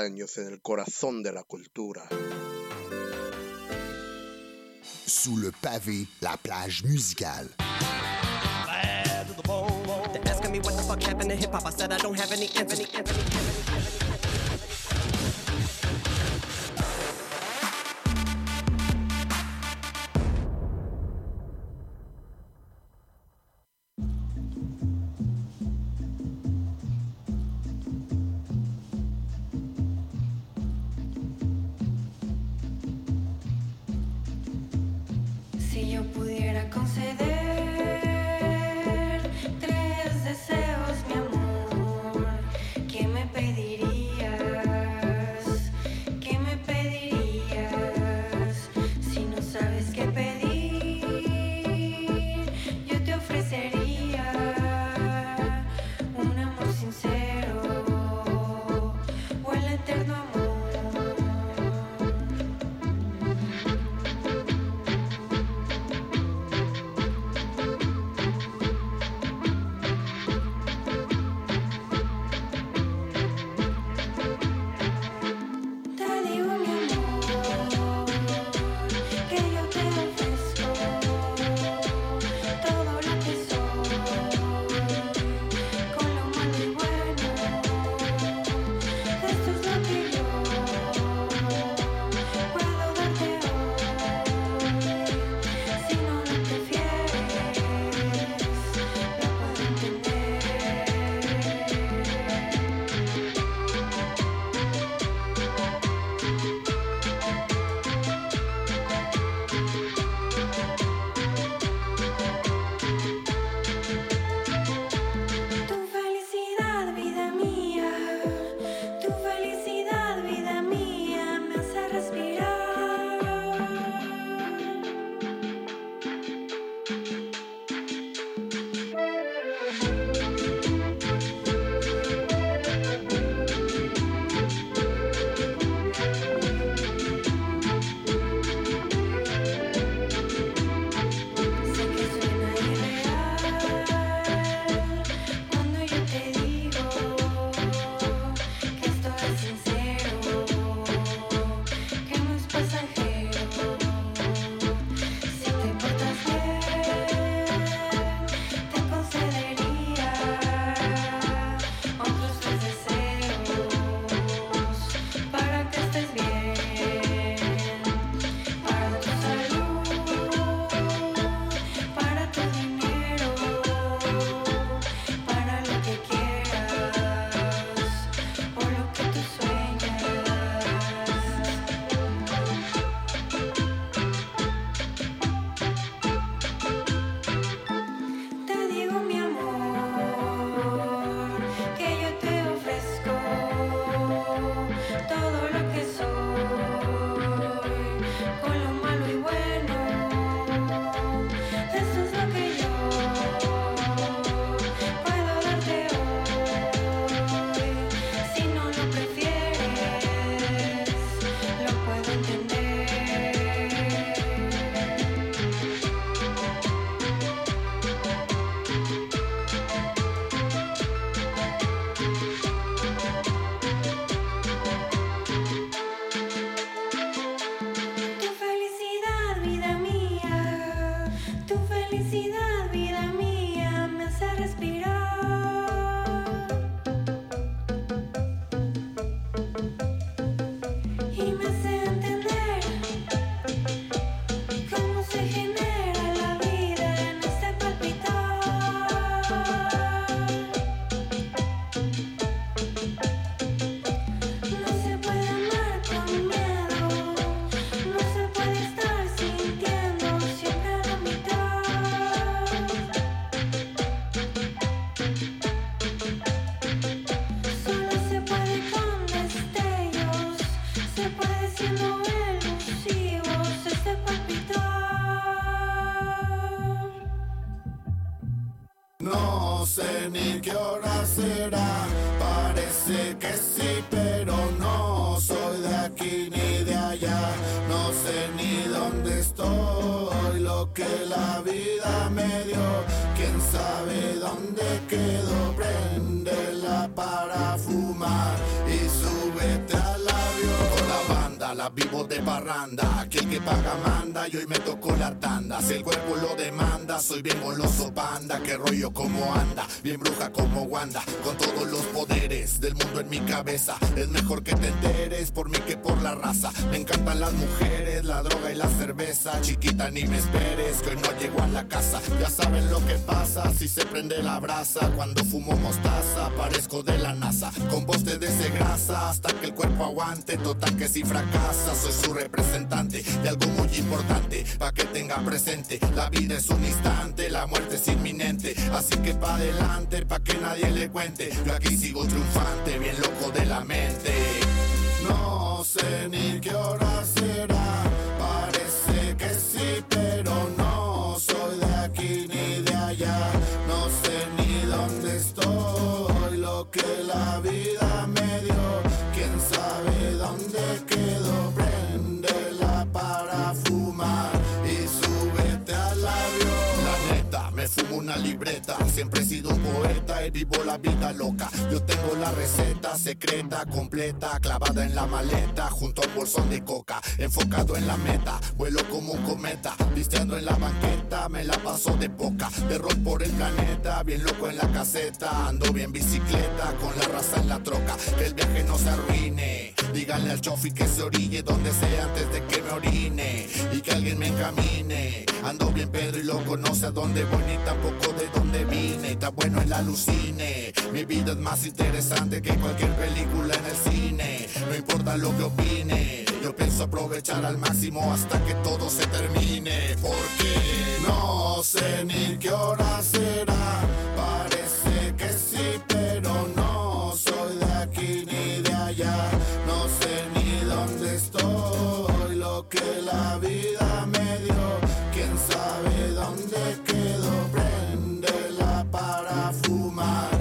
años en el corazón de la cultura. Sous le pavé, la plage musicale. They're asking me what the fuck happened to hip hop. I said I don't have any any, any. Si yo pudiera conceder Que rollo como anda, bien bruja como Wanda. Con todos los poderes del mundo en mi cabeza. Es mejor que te enteres por mí que por la raza. Me encantan las mujeres, la droga y la cerveza. Chiquita, ni me esperes, que hoy no llego a la casa. Ya saben lo que pasa si se prende la brasa. Cuando fumo mostaza, parezco de la NASA. Con voz de desegrasa hasta que el cuerpo aguante. Total que si fracasa, soy su representante de algo muy importante. Pa' que tenga presente, la vida es un instante, la muerte es inminente. Así que pa' adelante, pa' que nadie le cuente. Yo aquí sigo triunfante, bien loco de la mente. Libreta. Siempre he sido poeta y vivo la vida loca. Yo tengo la receta secreta, completa, clavada en la maleta, junto a un bolsón de coca, enfocado en la meta. Vuelo como un cometa, visteando en la banqueta, me la paso de poca. De rol por el planeta, bien loco en la caseta. Ando bien bicicleta, con la raza en la troca. Que el viaje no se arruine. Díganle al chofi que se orille donde sea antes de que me orine. Y que alguien me encamine. Ando bien Pedro y loco, no sé a dónde voy ni tampoco de dónde vine. Está bueno el Mi vida es más interesante que cualquier película en el cine. No importa lo que opine. Yo pienso aprovechar al máximo hasta que todo se termine. Porque no sé ni qué hora será. Parece que sí, pero no soy de aquí ni de allá. No sé ni dónde estoy, lo que la vida me para fumar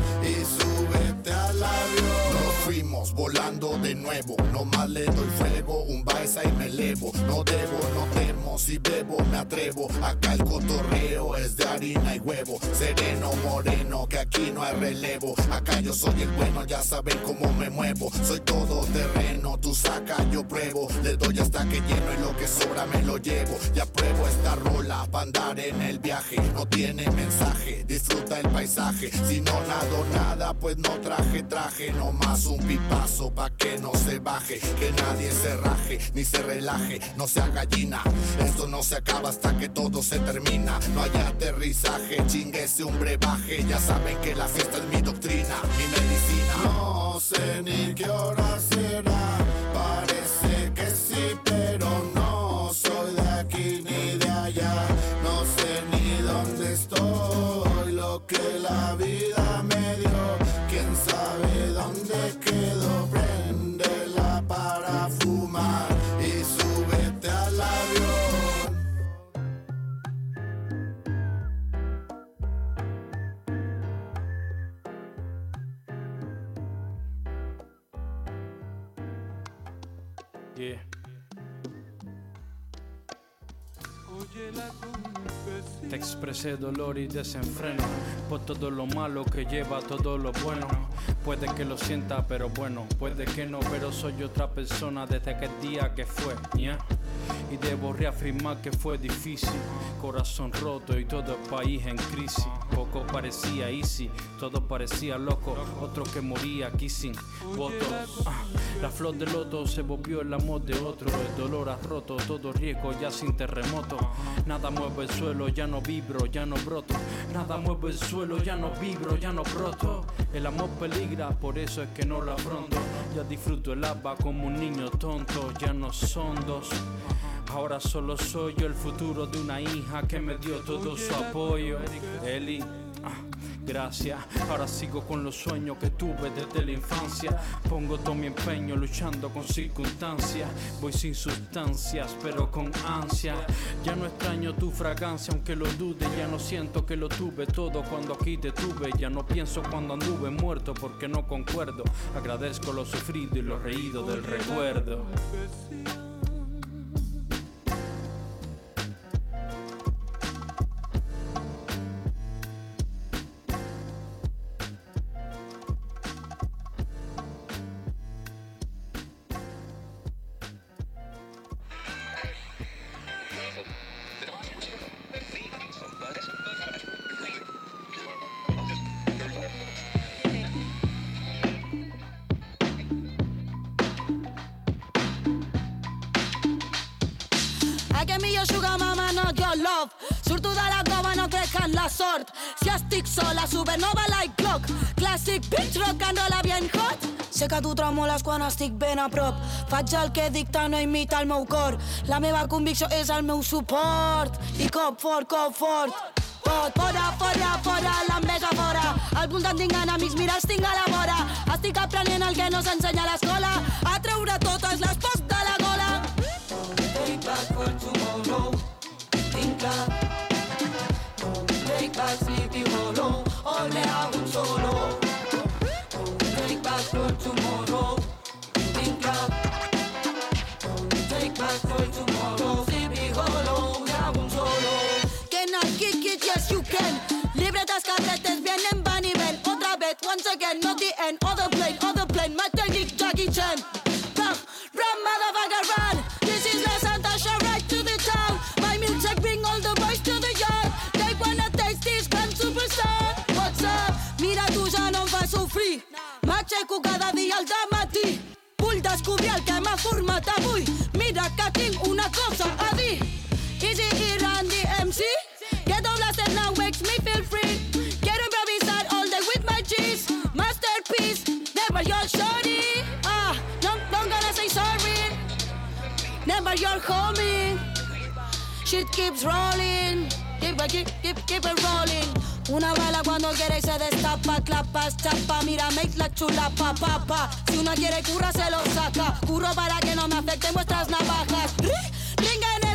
de nuevo. No más le doy fuego, un baisa y me elevo. No debo, no temo, si bebo me atrevo. Acá el cotorreo es de harina y huevo. Sereno, moreno, que aquí no hay relevo. Acá yo soy el bueno, ya saben cómo me muevo. Soy todo terreno, tú saca, yo pruebo. Le doy hasta que lleno y lo que sobra me lo llevo. Ya pruebo esta rola para andar en el viaje. No tiene mensaje, disfruta el paisaje. Si no nado nada, pues no traje traje. No más un pipazo pa' que no se baje. Que nadie se raje, ni se relaje, no sea gallina. Esto no se acaba hasta que todo se termina. No hay aterrizaje, chingue ese un brebaje. Ya saben que la fiesta es mi doctrina, mi medicina. No sé ni qué hora será. Parece que sí, pero no soy de aquí ni de allá. No sé ni dónde estoy, lo que la vida expresé dolor y desenfreno por todo lo malo que lleva todo lo bueno. Puede que lo sienta, pero bueno, puede que no, pero soy otra persona desde aquel día que fue, ¿ya? Y debo reafirmar que fue difícil, corazón roto y todo el país en crisis. Poco parecía easy, todo parecía loco, otro que moría aquí sin votos. Ah, la flor del loto se volvió el amor de otro, el dolor ha roto, todo riesgo ya sin terremoto. Nada mueve el suelo, ya no vibro, ya no broto. Nada mueve el suelo, ya no vibro, ya no broto. El amor peligra, por eso es que no lo afronto. Ya disfruto el agua como un niño tonto, ya no son dos. Ahora solo soy yo el futuro de una hija que me dio todo su apoyo. Eli, Gracias, ahora sigo con los sueños que tuve desde la infancia. Pongo todo mi empeño luchando con circunstancias. Voy sin sustancias, pero con ansia. Ya no extraño tu fragancia, aunque lo dude. Ya no siento que lo tuve todo cuando aquí te tuve. Ya no pienso cuando anduve muerto porque no concuerdo. Agradezco lo sufrido y lo reído del recuerdo. La sort. Si estic sola, supernova like clock. Classic bitch, rock and roll bien hot. Sé que tu tremoles quan estic ben a prop. Faig el que dicta, no imita el meu cor. La meva convicció és el meu suport. I cop fort, cop fort. Pot, fora, fora, fora, l'enveja fora. Al voltant tinc enemics, mira, els tinc a la vora. Estic aprenent el que no s'ensenya a l'escola. A treure totes les pors de la gola. Take back for tomorrow. Think. Take me hago un solo. Take back for tomorrow. Think up. Take back for tomorrow. Solo. Can I kick it? Yes, you can. Libretas, carretes, vienen, van y. Otra vez, once again, not the end. Other plane, other plane. My M'aixeco cada dia al matí. Vull descobrir el que m'ha format avui. Mira que tinc una cosa a dir. Easy E Randy MC. Get on blasted now makes me feel free. Quiero improvisar all day with my G's. Masterpiece, never your shorty. Ah, no, no gonna say sorry. Never your homie. Shit keeps rolling. Keep, keep, keep, keep it rolling. Una cuando quiere se destapa, clapas, chapa, mira, make la chula, pa, pa, pa. Si una quiere curra, se lo saca. Curro para que no me afecten vuestras navajas. Ri- Ringa en el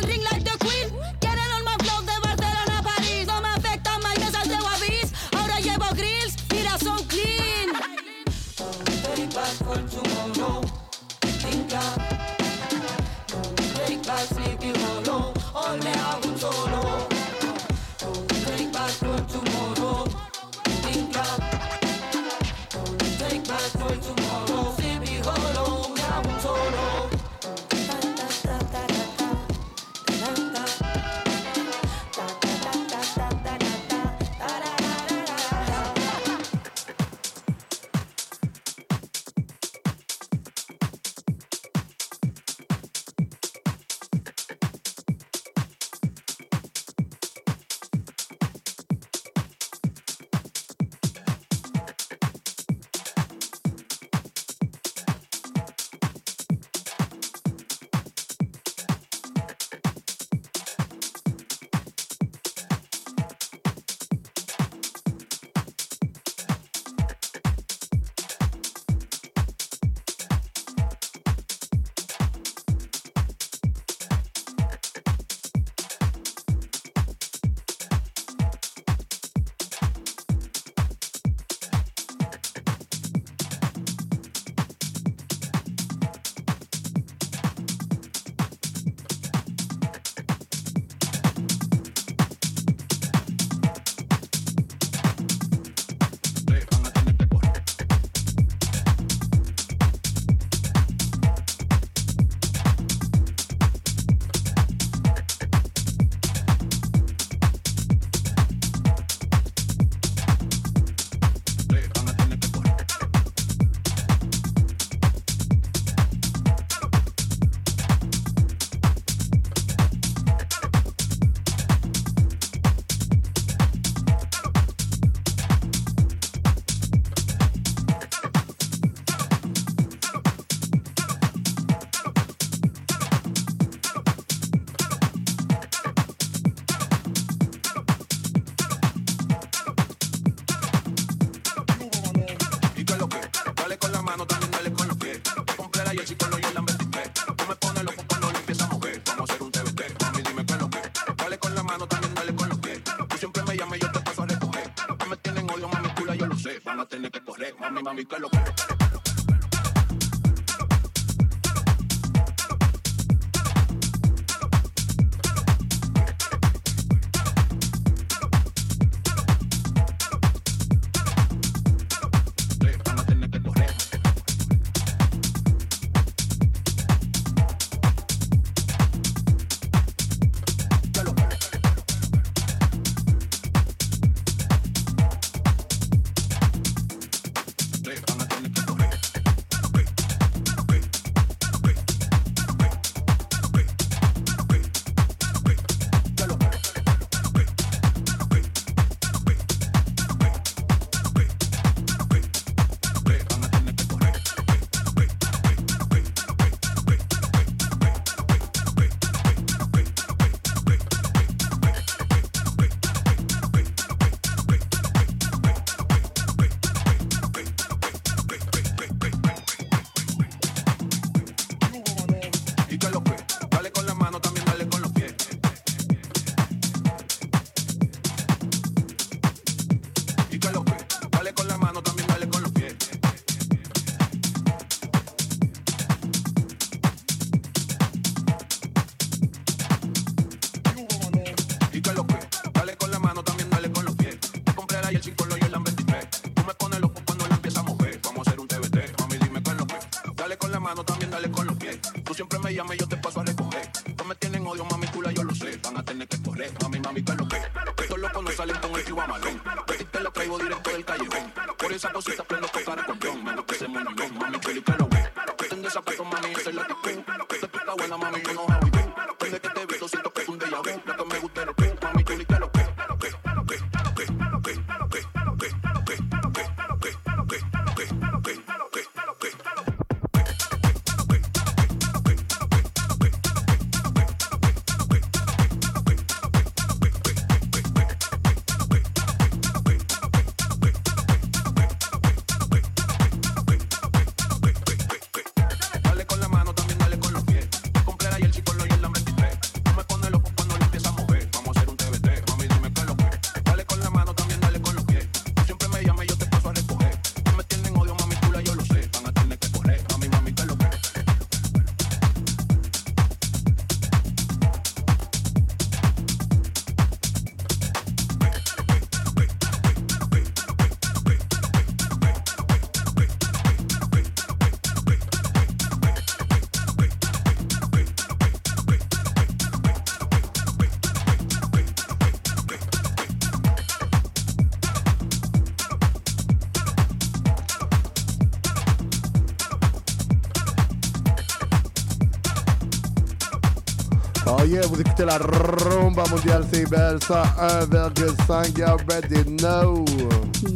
écoutez la rumba mondiale, c'est belle, 101,5, you already know.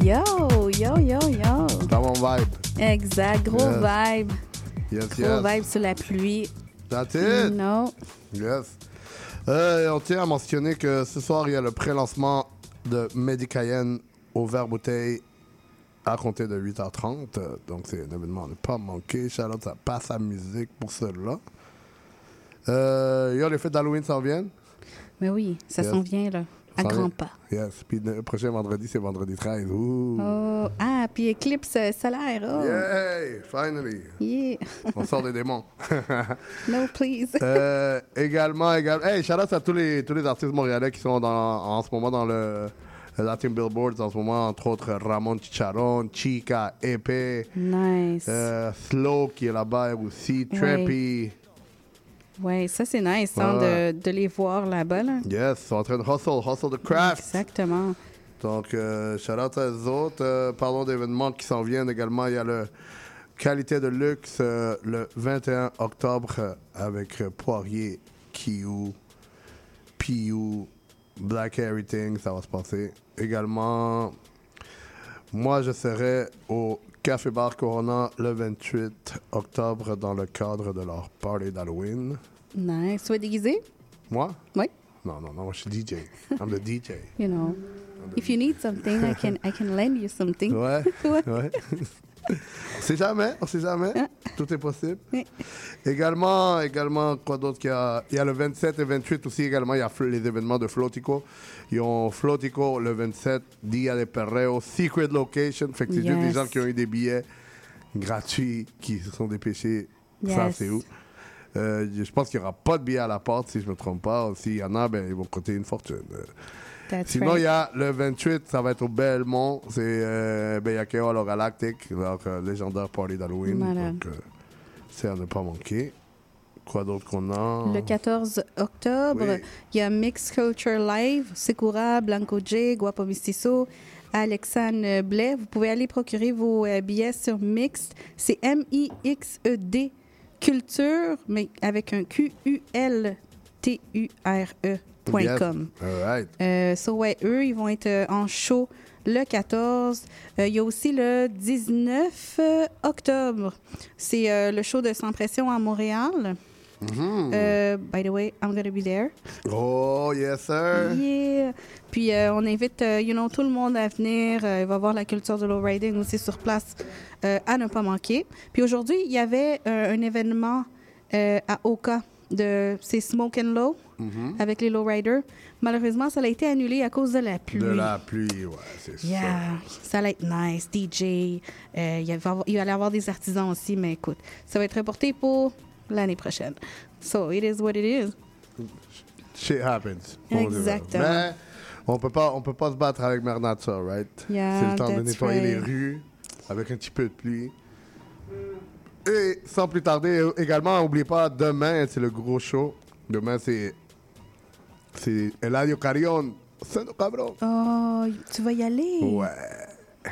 Yo, yo, yo, yo. Dans mon vibe. Exact, gros Yes. vibe. Yes, Gros yes. vibe sur la pluie. That's it. No. Yes. Euh, on tient à mentionner que ce soir, il y a le pré-lancement de Medicayen au verre bouteille à compter de 8h30. Euh, Donc, c'est un événement à ne pas manquer. Shout-out, ça passe à musique pour cela. Euh, yo, les fêtes d'Halloween s'en viennent. Mais oui, ça Yes. s'en vient, là. À grands pas. Yes. Puis le prochain vendredi, c'est vendredi 13. Ouh. Oh. Ah, puis éclipse euh, solaire. Oh. Yay! Finally! Yeah. On sort des démons. (laughs) no, please. Euh, également, également. Hey, shout out à tous les, tous les artistes montréalais qui sont dans, en ce moment dans le, Latin Billboards. En ce moment, entre autres, Ramon Chicharon, Chica, Épée, Nice. euh, Slow qui est là-bas aussi. Trappy. Ouais, ça, c'est nice hein, Ouais. de, de les voir là-bas. Là. Yes, ils sont en train de hustle, hustle the craft. Exactement. Donc, euh, shout out à eux autres. Euh, parlons d'événements qui s'en viennent également. Il y a le Qualité de luxe euh, le 21 octobre euh, avec euh, Poirier, Kiyu, Piyu, Black Everything. Ça va se passer. Également, moi, je serai au Café Bar Corona le 28 octobre dans le cadre de leur party d'Halloween. Nice. Tu vas déguisé? Moi? Oui. Non, non, non, je suis DJ. I'm the DJ. You know. If you need something, I can, I can lend you something. Ouais. (laughs) Ouais. On sait jamais, on sait jamais. Tout est possible. Également, également, quoi d'autre qu'il y a? Il y a le 27 et 28 aussi également. Il y a les événements de Flotico. Ils ont Flotico le 27, Dia de Perreo, Secret Location. Fait que c'est juste des Yes. gens qui ont eu des billets gratuits qui se sont dépêchés. Ça, Yes. c'est où? Euh, je pense qu'il n'y aura pas de billets à la porte, si je ne me trompe pas. S'il y en a, ben, ils vont coûter une fortune. That's Sinon, right. il y a le 28, ça va être au Belmont. C'est euh, Beyakeo Holo Galactic, donc euh, légendaire party d'Halloween. Malade. Donc, euh, c'est à ne pas manquer. Quoi d'autre qu'on a? Le 14 octobre, Oui. il y a Mix Culture Live, Sekura, Blanco J, Guapo Mistiso, Alexandre Blais. Vous pouvez aller procurer vos euh, billets sur Mixed. C'est M-I-X-E-D Culture, mais avec un Q-U-L-T-U-R-E.com. Yes. All right. Euh, so, ouais, eux, ils vont être euh, en show le 14. Euh, Il y a aussi le 19 euh, octobre. C'est euh, le show de Sans Pression à Montréal. Mhm. Euh, by the way, I'm gonna be there. Oh, yes, sir. Yeah. Puis on invite, you know, tout le monde à venir. Il va y avoir la culture de lowriding aussi sur place à ne pas manquer. Puis aujourd'hui, il y avait un événement à Oka de c'est Smoke and Low Mhm. avec les lowriders. Malheureusement, ça a été annulé à cause de la pluie. De la pluie, ouais, c'est ça. Yeah, ça allait être nice. DJ, euh, il, y avait- il va allait y avoir des artisans aussi, mais écoute, ça va être reporté pour l'année prochaine. So, it is what it is. Shit happens. Exactement. Mais on peut pas, on peut pas se battre avec Mère Nature, right? Yeah, c'est le temps de nettoyer les rues avec un petit peu de pluie. Et sans plus tarder, également, n'oubliez pas, demain, c'est le gros show. Demain, c'est. C'est Eladio Carrion. C'est nos cabrons. Oh, tu vas y aller? Ouais. Ah,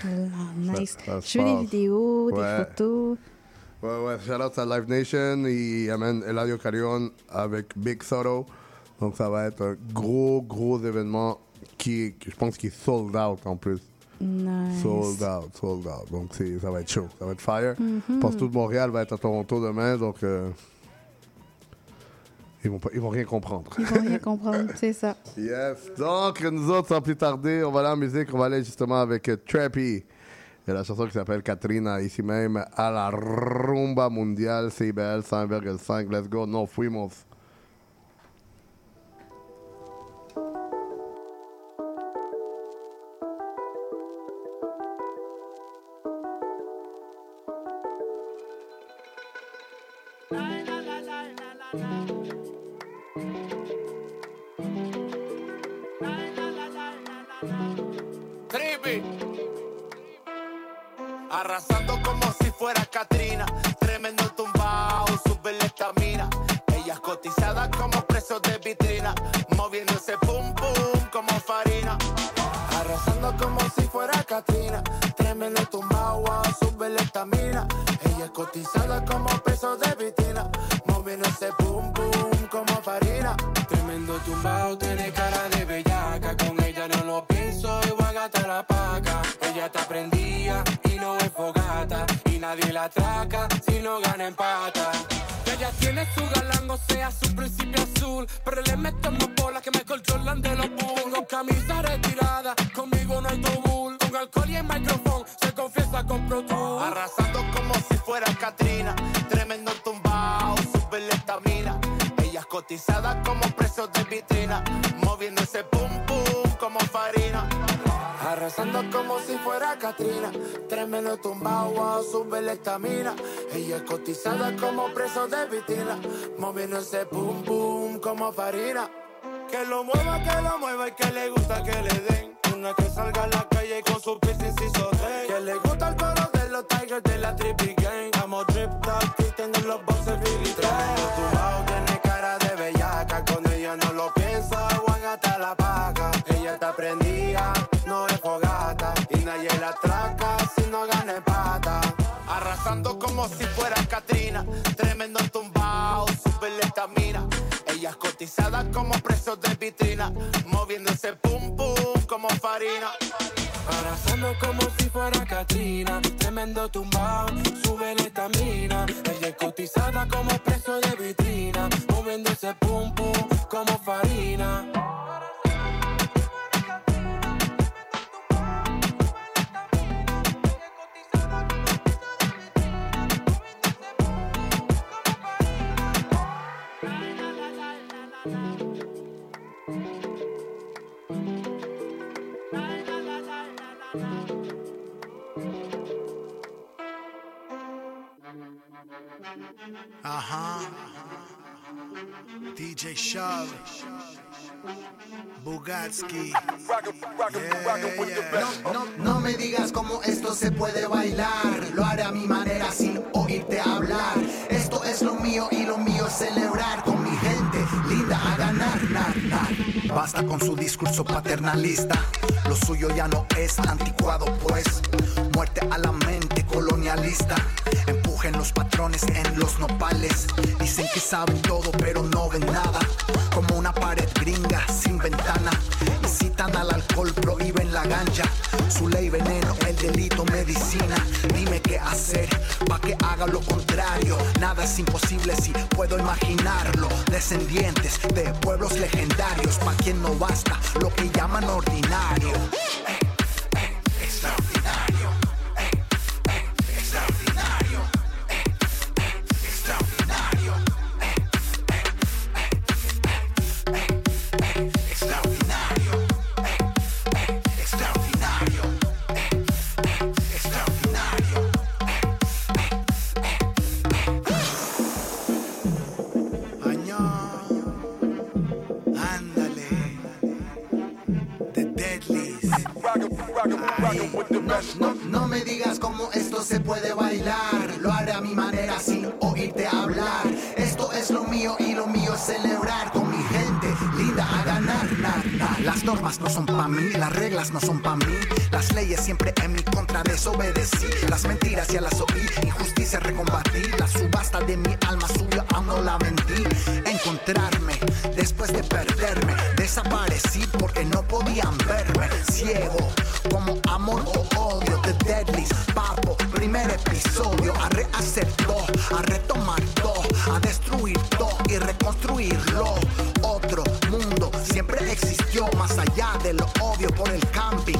nice. Ça- ça se Je fais des vidéos, Ouais. des photos. Ouais, ouais, shout out à Live Nation. Il amène Eladio Carrion avec Big Soto. Donc, ça va être un gros, gros événement qui, je pense, qui est sold out en plus. Nice. Sold out, sold out. Donc, ça va être chaud. Ça va être fire. Je pense que tout Montréal va être à Toronto demain. Donc, euh, ils, vont pas, ils vont rien comprendre. Ils vont rien comprendre, (laughs) c'est ça. Yes. Donc, nous autres, sans plus tarder, on va aller en musique. On va aller justement avec euh, Trappy. Il y a la chanson qui s'appelle Katrina, ici même, à la rumba mondiale, CBL 100,5. Let's go, no fuimos. Katrina Arrasando como si fuera Katrina. Tremendo tumbao, sube la estamina. Ella es cotizada como precio de vitrina. Moviéndose pum pum como farina. Arrasando como si fuera Katrina. Tremendo tumbao, wow, sube la estamina. Ella es cotizada como preso de vitrina. Moviéndose pum pum como farina. Que lo mueva, que lo mueva y que le gusta que le den. Una que salga a la calle con su piercing sote. Que le gusta el color de la Trippy Gang. Amo drip top y tener los boxes Billy Tremendo tumbao, tiene cara de bellaca. Con ella no lo piensa, Juan hasta la paca. Ella está prendida, no es fogata. Y nadie la atraca si no gana pata. Arrasando como si fuera Katrina. Ella es cotizada como precio de vitrina. Moviéndose pum pum como farina. Arrasando como si fuera Katrina. Tremendo tumbao, sube la estamina. Ella es cotizada como precio de vitrina. Moviéndose pum pum como farina. Ajá. DJ Shove. Bugatsky. No, no, no me digas cómo esto se puede bailar. Lo haré a mi manera sin oírte hablar. Esto es lo mío y lo mío es celebrar con mi gente linda a ganar. nar, nar. Basta con su discurso paternalista. Lo suyo ya no es anticuado, pues. Muerte a la mente colonialista. Empujen los patrones en los nopales. Dicen que saben todo, pero no ven nada. Como una pared gringa sin ventana. Incitan al alcohol, prohíben la ganja. Su ley veneno, el delito medicina. Dime qué hacer pa' que haga lo contrario. Nada es imposible si puedo imaginarlo. Descendientes de pueblos legendarios, pa' quien no basta lo que llaman ordinario. Extraordinario. No, me digas cómo esto se puede bailar. Lo haré a mi manera sin oírte hablar. Esto es lo mío y lo mío es celebrar Las normas no son pa' mí, las reglas no son pa' mí. Las leyes siempre en mi contra desobedecí. Las mentiras ya las oí, injusticia recombatí. La subasta de mi alma subió, aún no la vendí. Encontrarme después de perderme. Desaparecí porque no podían verme. Ciego como amor o odio. The Deadlies, papo, primer episodio. A rehacer todo, a retomar todo, a destruir todo y reconstruirlo. Otro mundo siempre existió más allá de lo obvio por el camping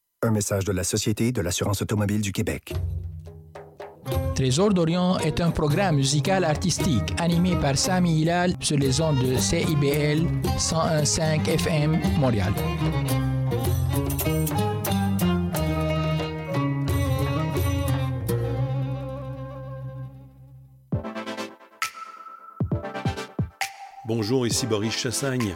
Un message de la Société de l'assurance automobile du Québec. Trésor d'Orient est un programme musical artistique animé par Sami Hilal sur les ondes de CIBL 101.5 FM Montréal. Bonjour, ici Boris Chassagne.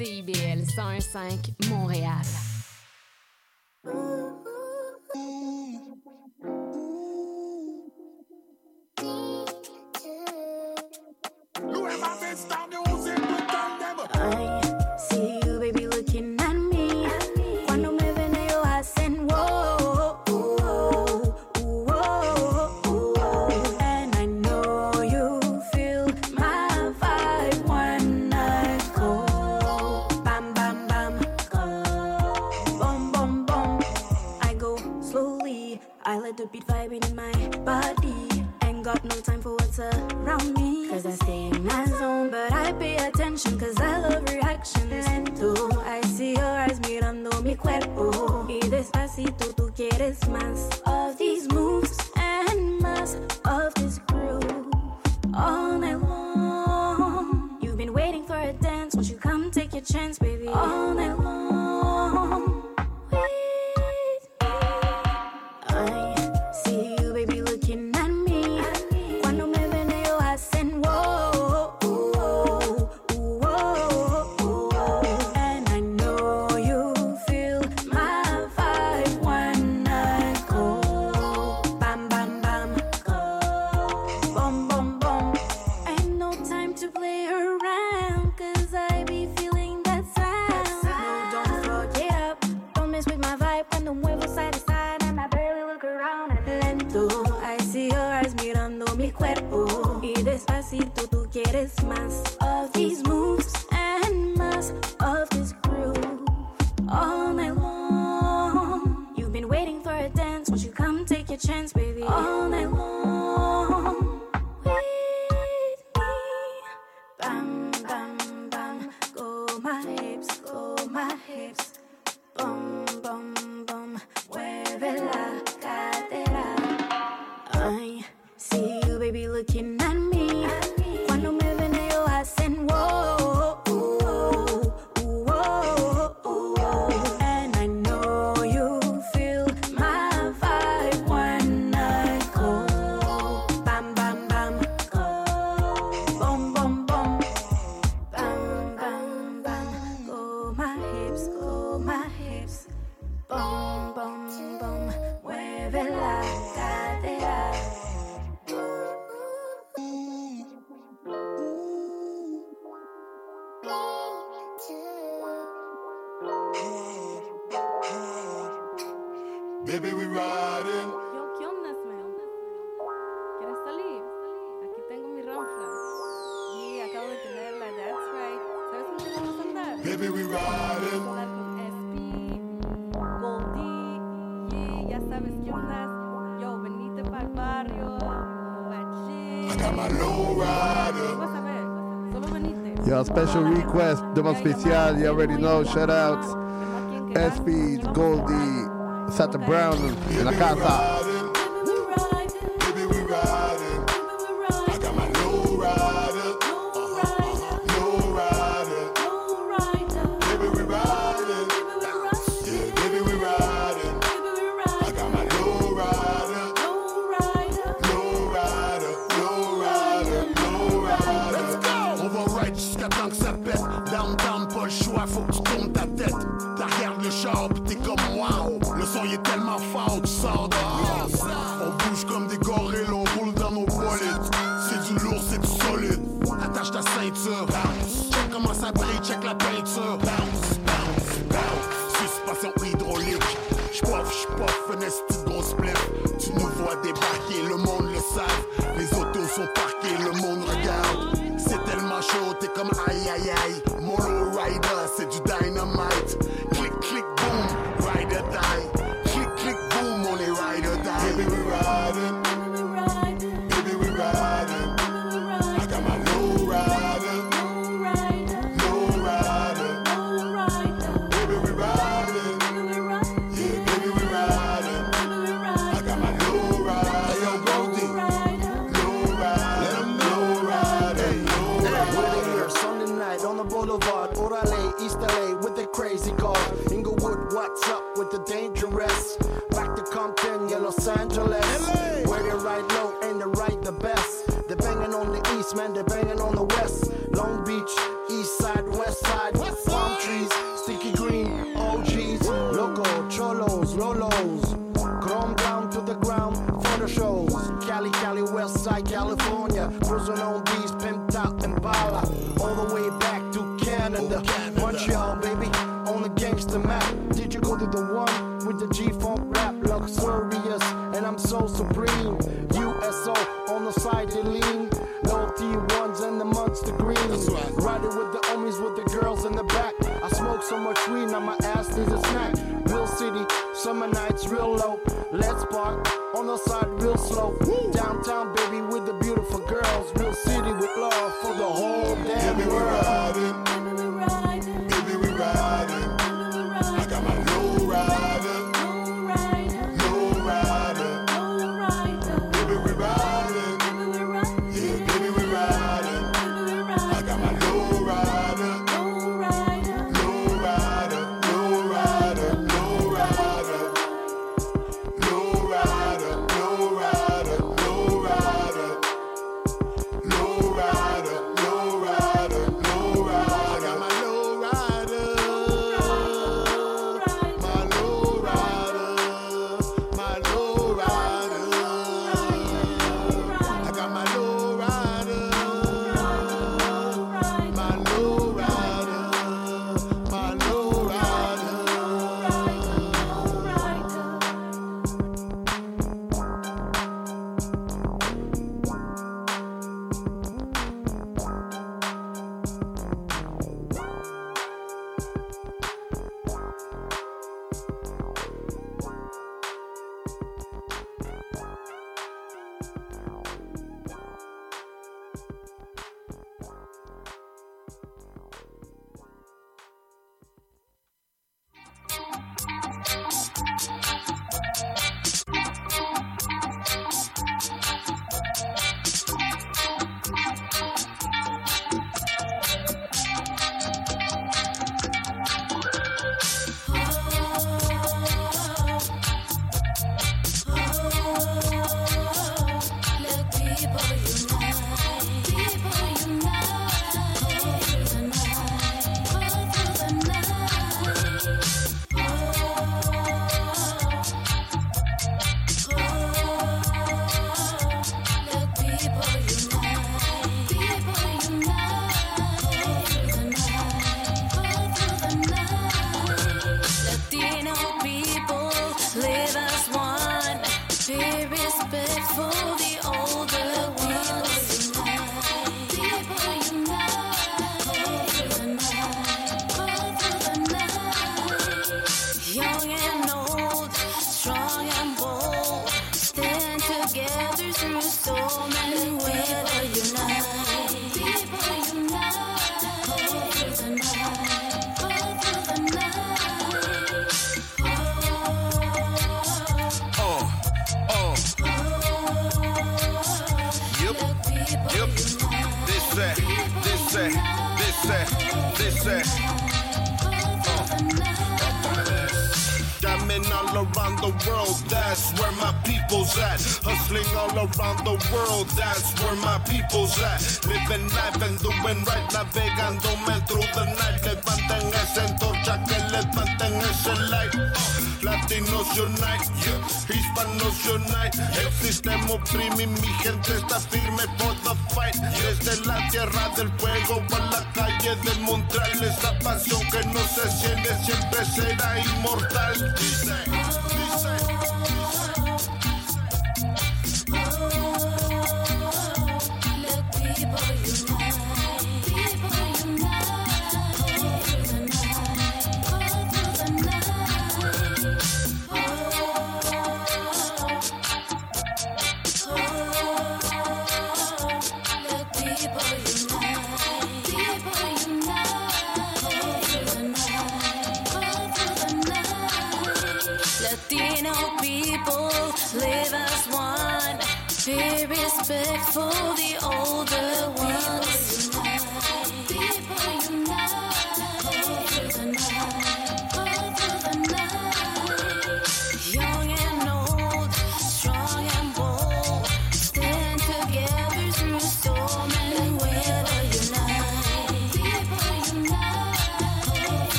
CIBL 101.5 Montréal. special request, most Special, you already know, shout outs. Goldie, Santa Brown, and la casa. Navegándome through the night. Levanten esa antorcha, que levanten ese light. Uh, Latinos unite. Hispanos unite. El sistema oprime mi gente está firme for the fight. Desde la tierra del fuego a la calle de Montreal, esa pasión que no se siente siempre será inmortal.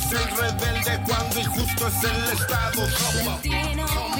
Es el rebelde cuando injusto es el Estado? People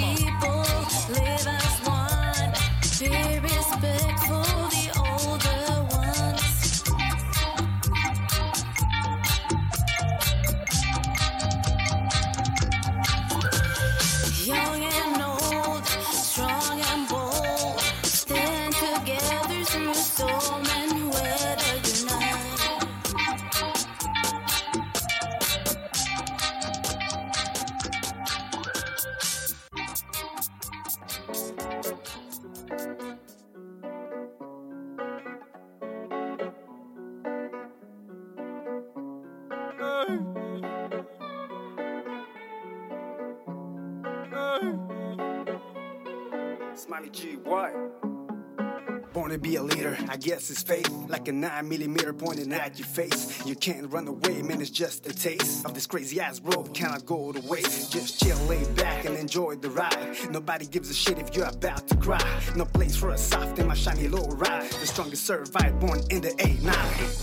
Smiley G, what? Born to be a leader, I guess it's fate. Like a 9 millimeter pointing at your face. You can't run away, man, it's just a taste of this crazy ass road. Cannot go to waste. Just chill, lay back, and enjoy the ride. Nobody gives a shit if you're about to cry. No place for a soft in my shiny low ride. The strongest survived, born in the 89.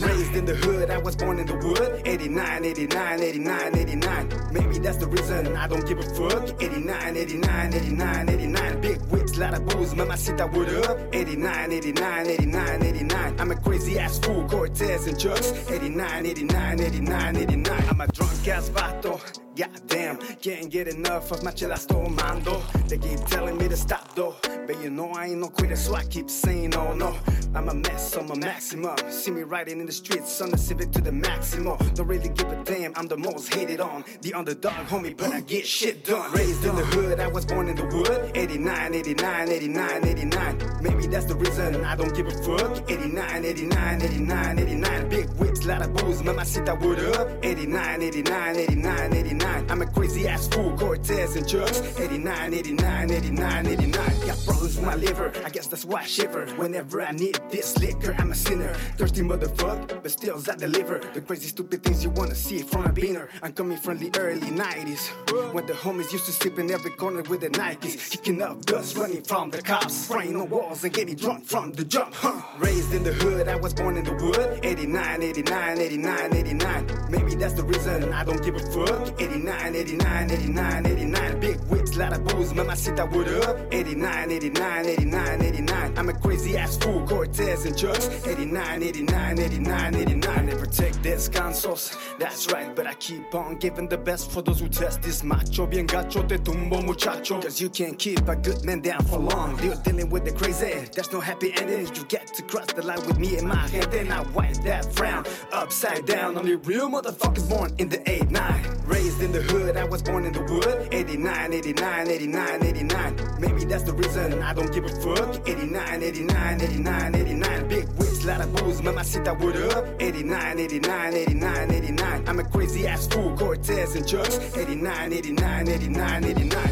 Raised in the hood, I was born in the wood. 89, 89, 89, 89. Maybe that's the reason I don't give a fuck. 89, 89, 89, 89. Big whips, lot of booze, mamacita, what up? 89, 89, 89, 89. 89. I'm a crazy ass fool, Cortez and Chucks. 89, 89, 89, 89. I'm a drunk ass vato. Goddamn, can't get enough of my chelas tomando. They keep telling me to stop though. But you know I ain't no quitter, so I keep saying oh no. I'm a mess, I'm a maximum. See me riding in the streets on the Civic to the maximum. Don't really give a damn, I'm the most hated on. The underdog, homie, but I get shit done. Raised in the hood, I was born in the wood. 89, 89, 89, 89. Maybe that's the reason I don't give a fuck. 89, 89, 89, 89. Big whips, lot of booze, mamacita, what up? 89, 89, 89, 89. 89. I'm a crazy ass fool, Cortez and drugs. 89, 89, 89, 89. Got problems with my liver, I guess that's why I shiver. Whenever I need this liquor, I'm a sinner. Thirsty motherfucker, but still I deliver. The crazy stupid things you wanna see from a beaner. I'm coming from the early 90s. When the homies used to sleep in every corner with the Nikes. Kicking up dust, running from the cops. Spraying on walls and getting drunk from the jump. Huh. Raised in the hood, I was born in the wood. 89, 89, 89, 89. Maybe that's the reason I don't give a fuck. 89, 89, 89, 89. Big lot of booze, mama sit that wood up. 89, 89, 89, 89. I'm a crazy ass fool, Cortez and drugs. 89, 89, 89, 89. Never take descansos, that's right, but I keep on giving the best for those who test this macho. Bien gacho, te tumbo muchacho. Cause you can't keep a good man down for long. You're dealing with the crazy, there's no happy ending. You get to cross the line with me and my head, then I wipe that frown upside down. Only real motherfuckers born in the 8 9. Raised in the hood, I was born in the wood. 89, 89, 89, 89. 89. Maybe that's the reason I don't give a fuck. 89, 89, 89, 89. Big whips, lot of booze, mama sit that wood up. 89, 89, 89, 89. I'm a crazy ass fool, Cortez and drugs. 89, 89, 89, 89.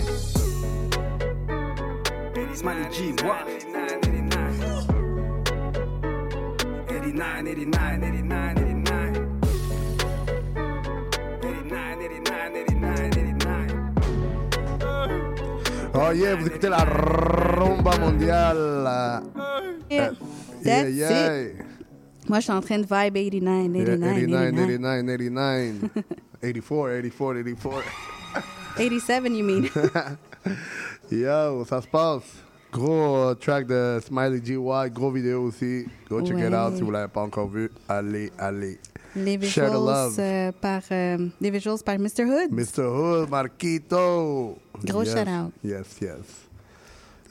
It's Money G, what? 89, 89, 89, 89, 89. Oh yeah, vous écoutez la rumba mondiale. Yeah, Euh, that's yeah, it. Moi, je suis en train de vibe 89, 89, 89, 89. 89, 89. 84, 84, 84. 87, you mean? (laughs) Yo, ça se passe. Gros euh, track de Smiley GY, gros vidéo aussi. Go check it out si vous l'avez pas encore vu. Allez, allez. Les Share the visuals, love. euh, par, euh, les visuals par Mr. Hood. Mr. Hood, Marquito. Gros Yes, shout-out. Yes, yes.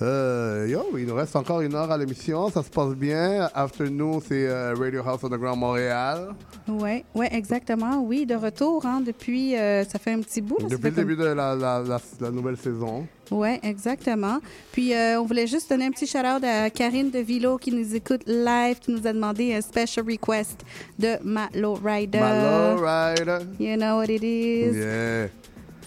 Euh, yo, il nous reste encore une heure à l'émission. Ça se passe bien. After nous, c'est euh, Radio House Underground Montréal. Oui, ouais, exactement. Oui, de retour hein, depuis, euh, ça fait un petit bout. là, Depuis le comme- début de la, la, la, la nouvelle saison. Oui, exactement. Puis, euh, on voulait juste donner un petit shout-out à Karine de Vilo qui nous écoute live, qui nous a demandé un special request de Malo Rider. Malo Rider. You know what it is. Yeah.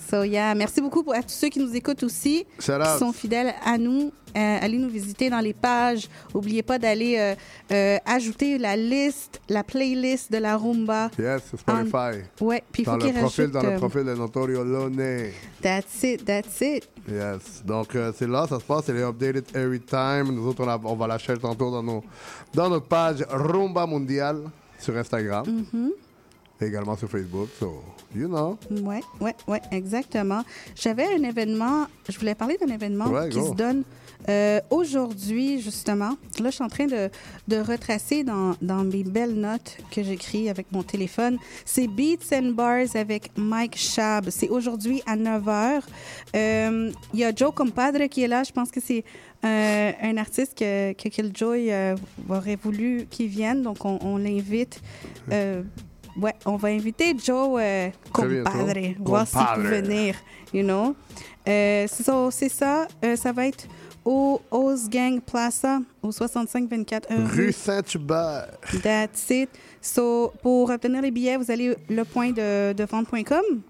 So, yeah. Merci beaucoup pour, à tous ceux qui nous écoutent aussi, Shout qui out. sont fidèles à nous. Euh, allez nous visiter dans les pages. N'oubliez pas d'aller euh, euh, ajouter la liste, la playlist de la rumba. Yes, Spotify. Ouais, puis il faut qu'il profil, rajoute. Dans le profil de Notorio Lone. That's it, that's it. Yes. Donc, c'est là, ça se passe. Elle est updated every time. Nous autres, on, a- on va la chercher tantôt dans, nos, dans notre page Rumba Mondial sur Instagram. Mhm. Et également sur Facebook. So, you know. Oui, oui, oui, exactement. J'avais un événement, je voulais parler d'un événement Ouais, qui go. se donne euh, aujourd'hui, justement. Là, je suis en train de, de retracer dans, dans mes belles notes que j'écris avec mon téléphone. C'est Beats and Bars avec Mike Shab. C'est aujourd'hui à 9h. Euh, Il y a Joe Compadre qui est là. Je pense que c'est euh, un artiste que, que Killjoy euh, aurait voulu qu'il vienne. Donc, on, on l'invite. Euh, Ouais, on va inviter Joe euh, compadre, voir s'il peut venir, you know. Euh, c'est ça, c'est ça. Euh, ça va être au Gang Plaza, au 6524 Rue Saint-Hubert. That's it. So, pour obtenir les billets, vous allez le point de, de vente.com.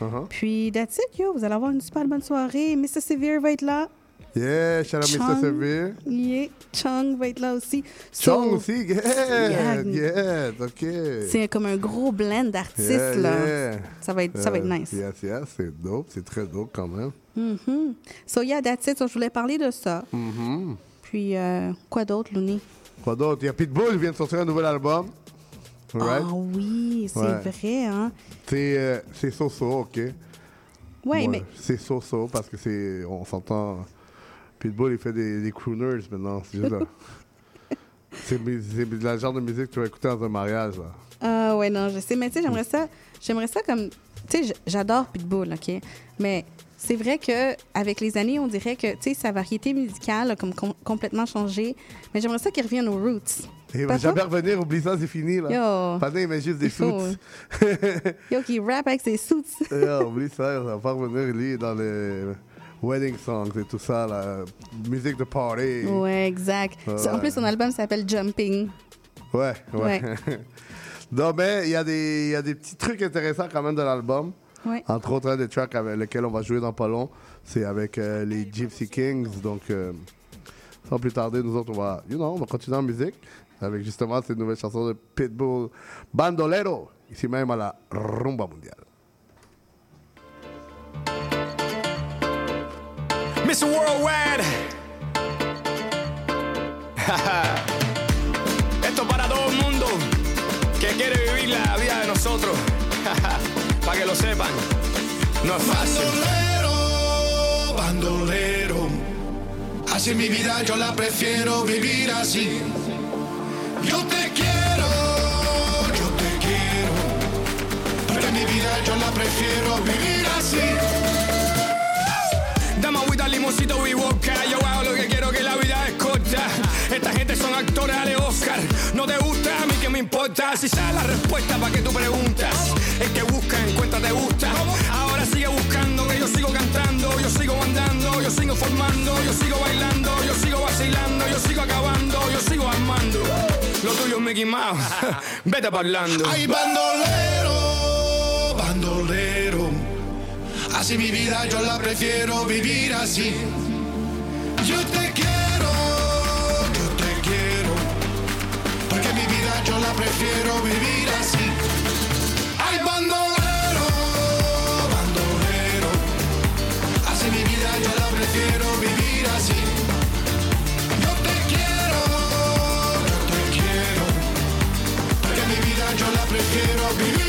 Uh-huh. Puis, that's it, yo. Vous allez avoir une super bonne soirée. Mr. Severe va être là. Yeah, shout out Mr. Chung. Severe. Yeah. Chung va être là aussi. Chung So, aussi, yeah, Yeah. yeah, ok. C'est comme un gros blend d'artistes, Yeah, là. yeah. Ça va être, ça va être Euh, nice. Yes, yes, c'est dope, c'est très dope quand même. Mhm. So, yeah, that's it. So, je voulais parler de ça. Mhm. Puis, euh, quoi d'autre, Looney? Quoi d'autre? Il y a Pitbull, il vient de sortir un nouvel album. Right? Ah oui, c'est Ouais. vrai, hein? C'est euh, c'est so-so, ok? Ouais, mais C'est so-so parce que c'est. On s'entend. Pitbull, il fait des, des crooners maintenant. C'est juste (laughs) là. C'est c'est le genre de musique que tu vas écouter dans un mariage, là. Ah ouais, non, je sais. Mais tu sais, j'aimerais ça, j'aimerais ça comme... Tu sais, j'adore Pitbull, OK? Mais c'est vrai que avec les années, on dirait que, tu sais, sa variété musicale a comme com- complètement changé. Mais j'aimerais ça qu'il revienne aux roots. Il Pas va jamais revenir, oublie ça, c'est fini, là. Yo. Pendant, il met juste des Il shoots. Yo, qui rap avec ses (laughs) suits. Yo, oublie ça, ça va pas revenir, lui, dans les wedding songs et tout ça, la musique de party. Ouais, exact. Ouais. En plus, son album s'appelle Jumping. Ouais, ouais. Ouais. (laughs) non, mais il y, a des- y a des petits trucs intéressants quand même de l'album. Ouais. Entre autres, un des tracks avec lesquels on va jouer dans pas long, c'est avec euh, les Gypsy Kings. Donc, euh, sans plus tarder, nous autres, on va, you know, on va continuer en musique avec justement cette nouvelle chanson de Pitbull, Bandolero, ici même à la Rumba Mondiale. Mr. Worldwide. (laughs) Esto para todo el mundo que quiere vivir la vida de nosotros. (laughs) para que lo sepan. No es fácil. Bandolero, bandolero. Así mi vida yo la prefiero vivir así. Yo te quiero, yo te quiero. Porque mi vida yo la prefiero vivir así. Limoncito y vodka. Yo hago lo que quiero, que la vida es corta. Esta gente son actores, dale Oscar. No te gusta, a mí que me importa. Si sabes la respuesta, ¿para qué tú preguntas? El que busca, encuentra, te gusta. Ahora sigue buscando, que yo sigo cantando. Yo sigo andando, yo sigo formando. Yo sigo bailando, yo sigo vacilando. Yo sigo acabando, yo sigo armando. Lo tuyo es Mickey Mouse. (laughs) Vete parlando. Ay, bandolero, Así mi vida yo la prefiero vivir así. Yo te quiero, yo te quiero. Porque mi vida yo la prefiero vivir así. Ay, bandolero, bandolero. Así mi vida yo la prefiero vivir así. Yo te quiero, yo te quiero. Porque mi vida yo la prefiero vivir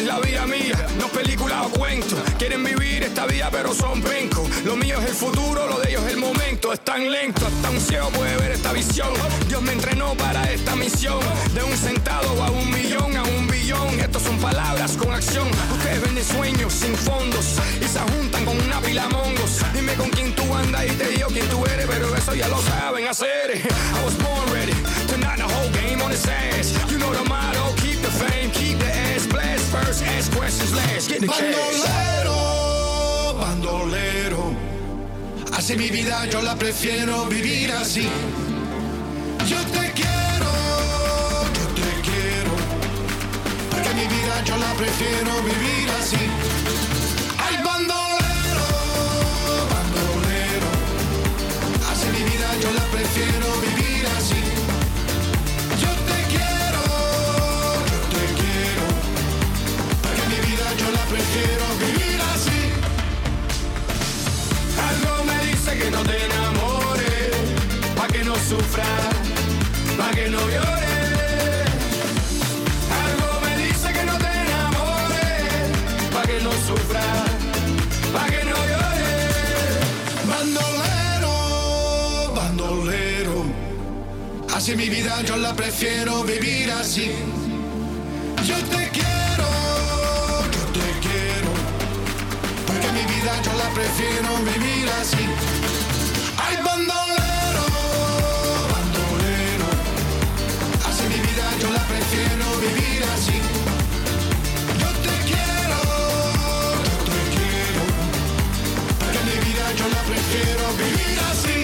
es la vida mía, no es película o cuento. Quieren vivir esta vida pero son pencos. Lo mío es el futuro, lo de ellos es el momento. Es tan lento, hasta un ciego puede ver esta visión. Dios me entrenó para esta misión. De un centavo a un millón, a un billón. Estos son palabras con acción. Ustedes venden sueños sin fondos y se juntan con una pila mongos. Dime con quién tú andas y te digo quién tú eres, pero eso ya lo saben hacer. I was born ready to knock the whole game on its ass. You know the motto, keep the fame, keep the ass blast first, ask questions last, get the. Bandolero, bandolero. Así mi vida yo la prefiero vivir así. Yo te quiero, yo te quiero. Porque mi vida yo la prefiero vivir así. Ay, bandolero, bandolero. Así mi vida yo la prefiero vivir que no te enamores, pa' que no sufras, pa' que no llores. Algo me dice que no te enamores, pa' que no sufras, pa' que no llores. Bandolero, bandolero. Así mi vida yo la prefiero vivir así. Yo te yo la prefiero vivir así. Ay, bandolero, bandolero. Así mi vida yo la prefiero vivir así. Yo te quiero, yo te quiero. Porque mi vida yo la prefiero vivir así.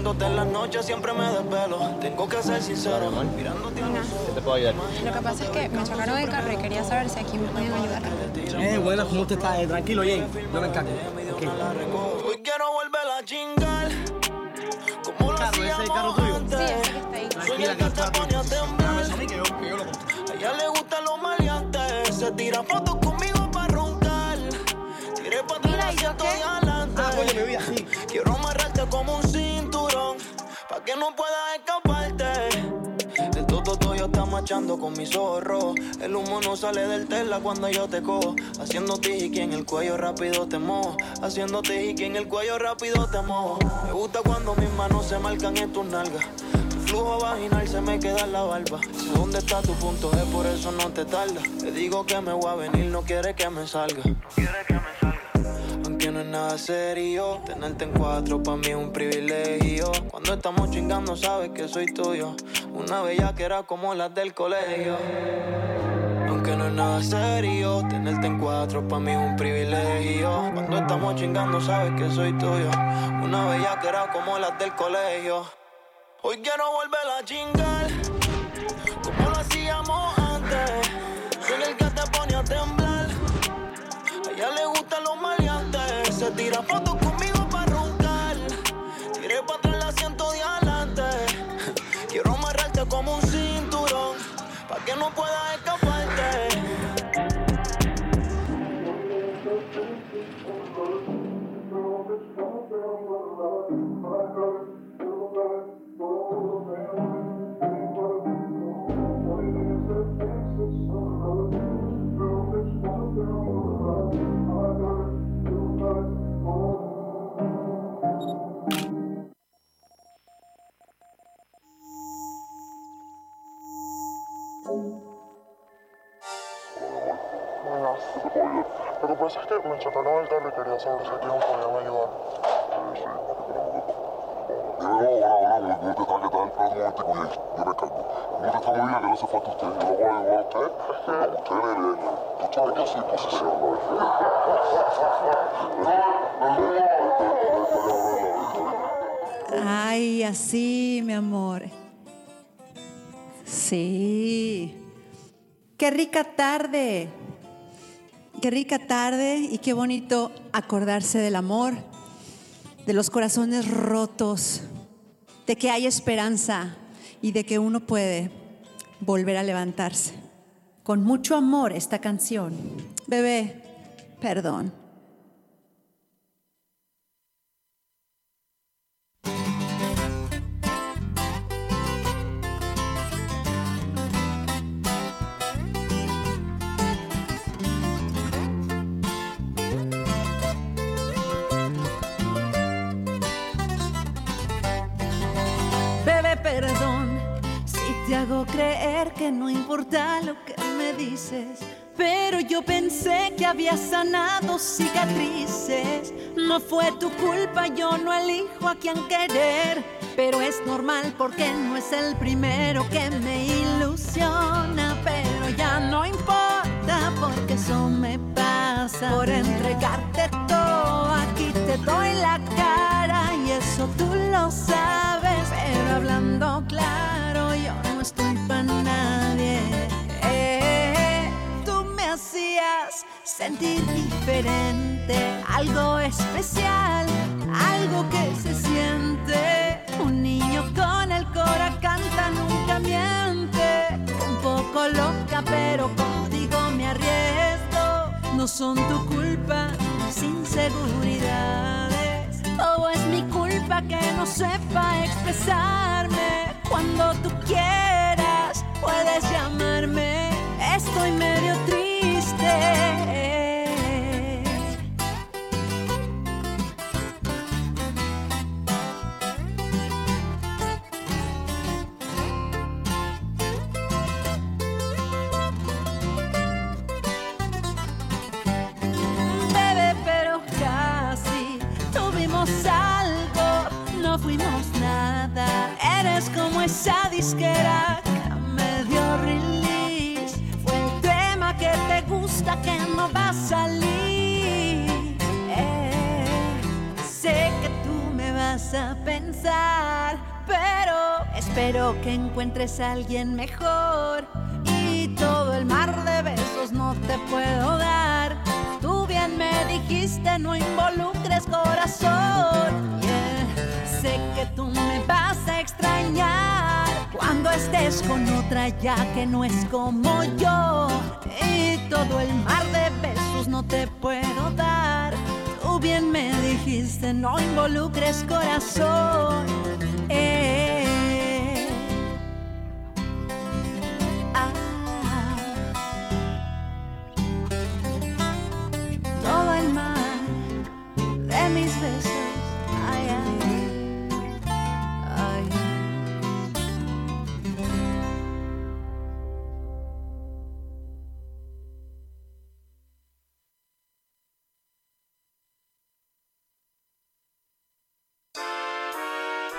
En las noches siempre me desvelo. Tengo que ser sincero, mirándote a los ojos. ¿Qué te puedo ayudar? Lo que pasa es que me chocaron el carro y quería saber si aquí me pueden ayudar. Eh, buenas, ¿cómo usted está? Eh, tranquilo, Jane. Yo me encargo. Ok. Hoy quiero volver a chingar. Como lo hacíamos antes. Soy el que te pone a temblar. A ella le gustan los maleantes. Se tira fotos conmigo para roncar. Tiré para atrás y estoy adelante. Quiero amarrarte como un cinturón. Pa' que no puedas escaparte. El todo tuyo está machando con mis ojos. El humo no sale del tela cuando yo te cojo. Haciendo tiki en el cuello rápido te mojo. Haciendo tiki en el cuello rápido te mojo. Me gusta cuando mis manos se marcan en tus nalgas. Flujo vaginal se me queda en la barba. Dónde está tu punto es por eso no te tarda. Te digo que me voy a venir, no quiere que me salga. Aunque no es nada serio, tenerte en cuatro pa' mí es un privilegio. Cuando estamos chingando sabes que soy tuyo. Una bella que era como las del colegio. Aunque no es nada serio, tenerte en cuatro pa' mí es un privilegio. Cuando estamos chingando sabes que soy tuyo. Una bella que era como las del colegio. Hoy quiero volver a chingar, como lo hacíamos antes. Se tira fotos Lo que pasa es que me chocaron el carro y quería saber si aquí no podían ayudar. Yo ahora, ahora, ¿cómo te está? ¿Qué tal? Espera un momentico, hey, yo me cargo. ¿Cómo te está muy bien? ¿Qué le hace falta a usted? Yo lo voy a ayudar a usted. A usted le viene. Tú sabes que así pues se Ay, así, mi amor. Sí. Qué rica tarde. Qué rica tarde y qué bonito acordarse del amor, de los corazones rotos, de que hay esperanza y de que uno puede volver a levantarse. Con mucho amor esta canción. Bebé, perdón. Creer que no importa lo que me dices. Pero yo pensé que había sanado cicatrices. No fue tu culpa, yo no elijo a quien querer. Pero es normal porque no es el primero que me ilusiona. Pero ya no importa porque eso me pasa. Por entregarte todo, aquí te doy la cara. Y eso tú lo sabes. Pero hablando claro, sentir diferente, algo especial, algo que se siente. Un niño con el cora canta, nunca miente. Un poco loca, pero contigo me arriesgo. No son tu culpa, mis inseguridades. Todo es mi culpa que no sepa expresarme. Cuando tú quieras, puedes llamarme. Estoy medio triste. Esa disquera que me dio release. Fue el tema que te gusta que no va a salir. Eh, sé que tú me vas a pensar, pero espero que encuentres a alguien mejor. Y todo el mar de besos no te puedo dar. Tú bien me dijiste, no involucres corazón. Sé que tú me vas extrañar cuando estés con otra ya que no es como yo. Y todo el mar de besos no te puedo dar. Tú bien me dijiste, no involucres corazón. Eh. Ah. Todo el mar de mis besos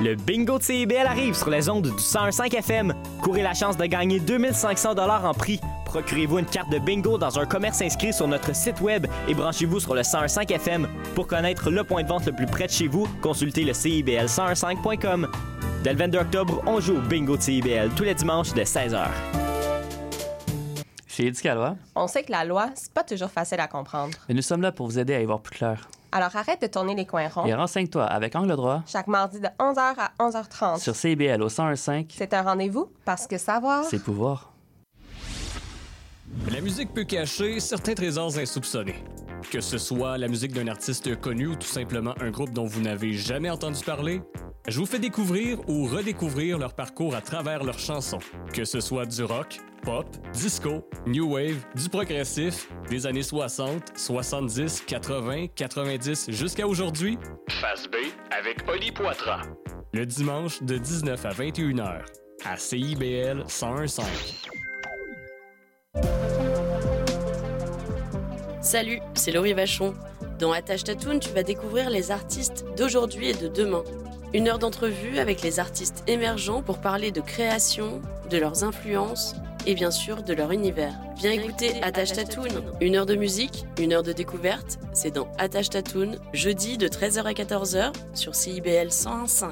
Le bingo de CIBL arrive sur les ondes du 101.5 FM. Courez la chance de gagner 2500 dollars en prix. Procurez-vous une carte de bingo dans un commerce inscrit sur notre site web et branchez-vous sur le 101.5 FM. Pour connaître le point de vente le plus près de chez vous, consultez le CIBL101.5.com. Dès le 22 octobre, on joue au bingo de CIBL tous les dimanches de 16h. Chez Éducalois, On sait que la loi, c'est pas toujours facile à comprendre. mais nous sommes là pour vous aider à y voir plus clair. Alors arrête de tourner les coins ronds. Et renseigne-toi avec Angle droit Chaque mardi de 11h à 11h30. sur CIBL au 101.5, C'est un rendez-vous parce que savoir. c'est pouvoir. La musique peut cacher certains trésors insoupçonnés. Que ce soit la musique d'un artiste connu ou tout simplement un groupe dont vous n'avez jamais entendu parler, je vous fais découvrir ou redécouvrir leur parcours à travers leurs chansons. Que ce soit du rock, pop, disco, new wave, du progressif, des années 60, 70, 80, 90 jusqu'à aujourd'hui. Face B avec Oli Poitras. Le dimanche de 19 à 21h à CIBL 1015. Salut, c'est Laurie Vachon. Dans Attache Tatoon, tu vas découvrir les artistes d'aujourd'hui et de demain. Une heure d'entrevue avec les artistes émergents pour parler de création, de leurs influences et bien sûr de leur univers. Viens écouter Attache Tatoon. Une heure de musique, une heure de découverte, c'est dans Attache Tatoon, jeudi de 13h à 14h sur CIBL 101.5.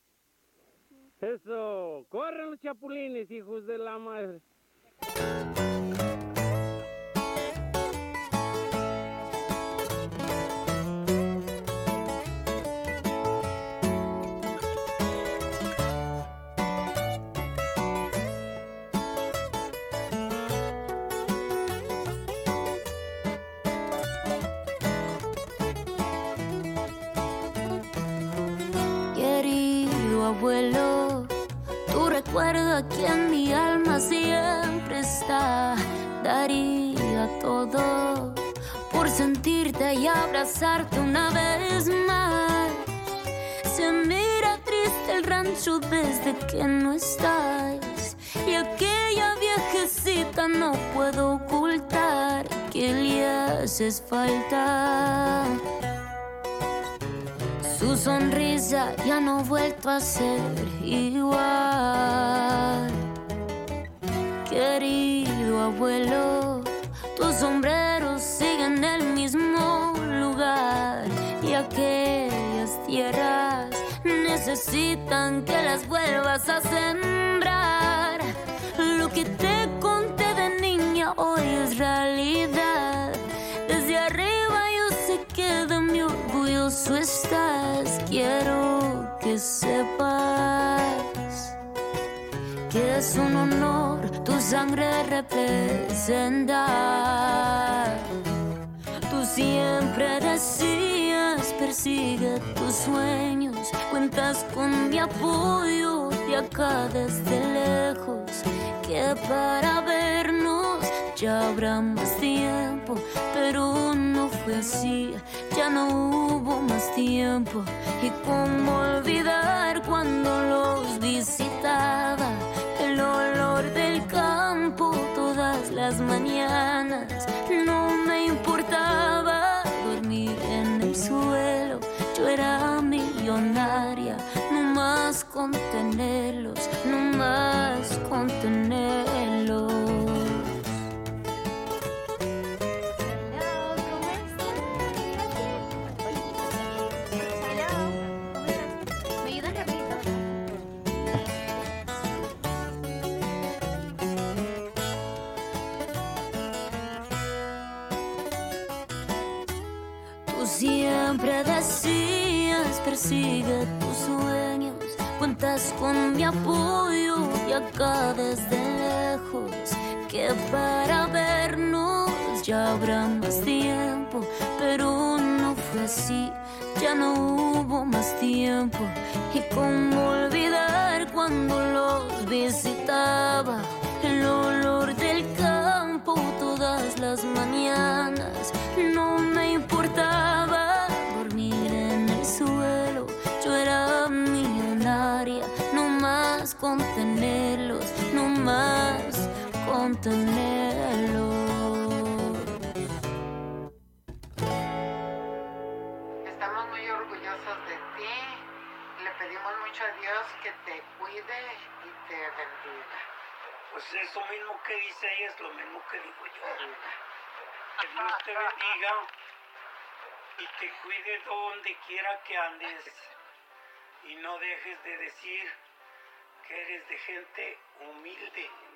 Eso, corran los chapulines, hijos de la madre. Querido abuelo, recuerdo aquí en mi alma siempre está. Daría todo por sentirte y abrazarte una vez más. Se mira triste el rancho desde que no estás. Y aquella viejecita no puedo ocultar que le haces falta. Su sonrisa ya no ha vuelto a ser igual. Querido abuelo, tus sombreros siguen en el mismo lugar. Y aquellas tierras necesitan que las vuelvas a sembrar. Lo que te conté de niña hoy es realidad. Estás. Quiero que sepas que es un honor tu sangre representar. Tú siempre decías, persigue tus sueños, cuentas con mi apoyo de acá desde lejos, que para vernos ya habrá más tiempo, pero no fue así, ya no hubo más tiempo. Y cómo olvidar cuando los visitaba, el olor del campo todas las mañanas, no me importaba dormir en el suelo, yo era millonaria, no más contenerlos, no más contenerlos. Persigue tus sueños. Cuentas con mi apoyo y acá desde lejos. Que para vernos ya habrá más tiempo. Pero no fue así, ya no hubo más tiempo. Y cómo olvidar cuando los visitaba. El olor del campo todas las mañanas. Contenerlos, no más contenerlos. Estamos muy orgullosos de ti. Le pedimos mucho a Dios que te cuide y te bendiga. Pues eso mismo que dice ella es lo mismo que digo yo. Que Dios te (laughs) bendiga y te cuide donde quiera que andes. Y no dejes de decir que eres de gente humilde.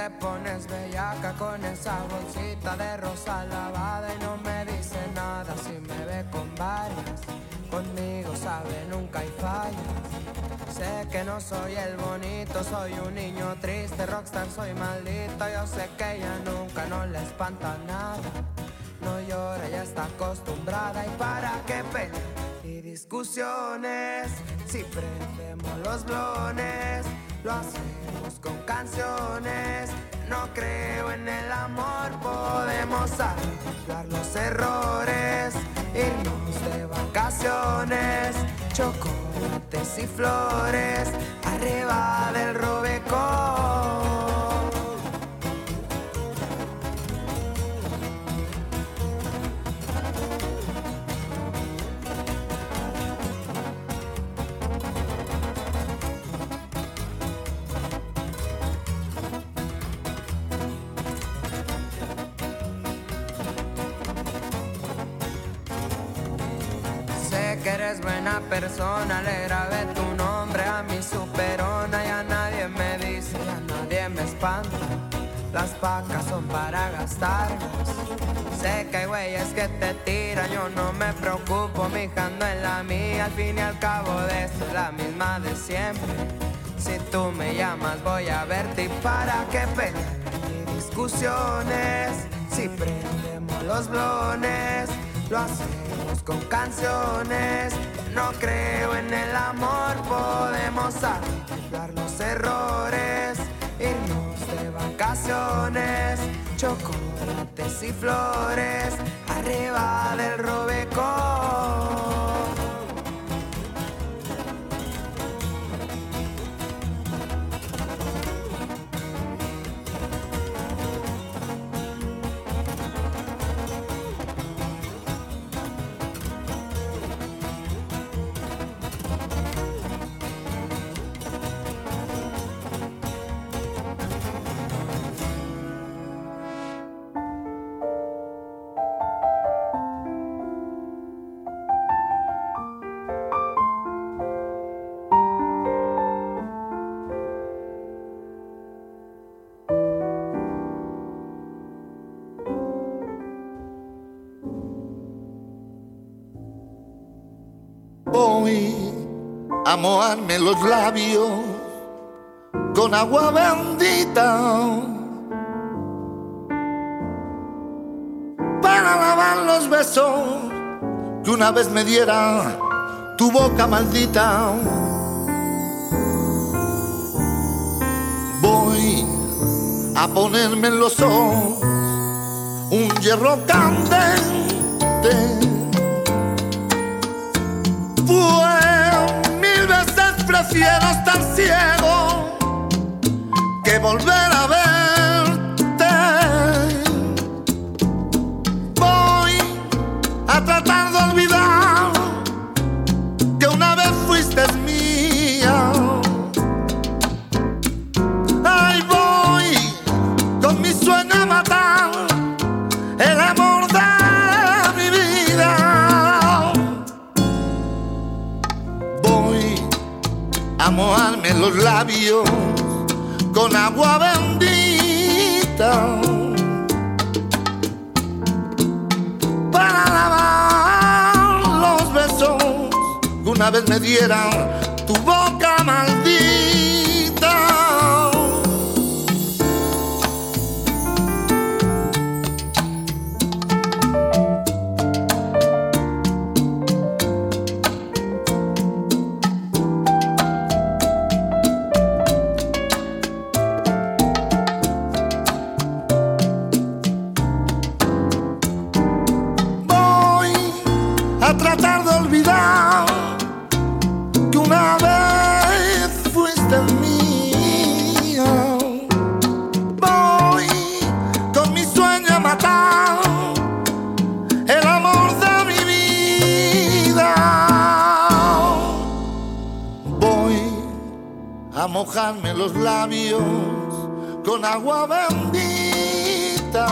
Te pones bellaca con esa bolsita de rosa lavada y no me dice nada si me ve con varias. Conmigo sabe nunca hay fallas. Sé que no soy el bonito, soy un niño triste, rockstar soy maldito. Yo sé que ella nunca no le espanta nada. No llora, ya está acostumbrada y para qué pena y discusiones. Si prendemos los blones, lo hacemos con canciones. No creo en el amor, podemos arreglar los errores, irnos de vacaciones, chocolates y flores, arriba del Robecón. Eres buena persona, le grabé tu nombre a mi superona. Ya nadie me dice, ya nadie me espanta. Las pacas son para gastarlas. Sé que hay güeyes que te tiran, yo no me preocupo, mijando en la mía. Al fin y al cabo de esto es la misma de siempre. Si tú me llamas, voy a verte y para qué pelear discusiones. Si prendemos los blones, lo hacemos con canciones. No creo en el amor, podemos arreglar los errores, irnos de vacaciones, chocolates y flores, arriba del Robecón. A mojarme los labios con agua bendita para lavar los besos que una vez me diera tu boca maldita. Voy a ponerme en los ojos un hierro candente. Pues prefiero estar ciego que volver a verte. Los labios con agua bendita. Para lavar los besos que una vez me dieran tu boca maldita. Mojarme los labios con agua bendita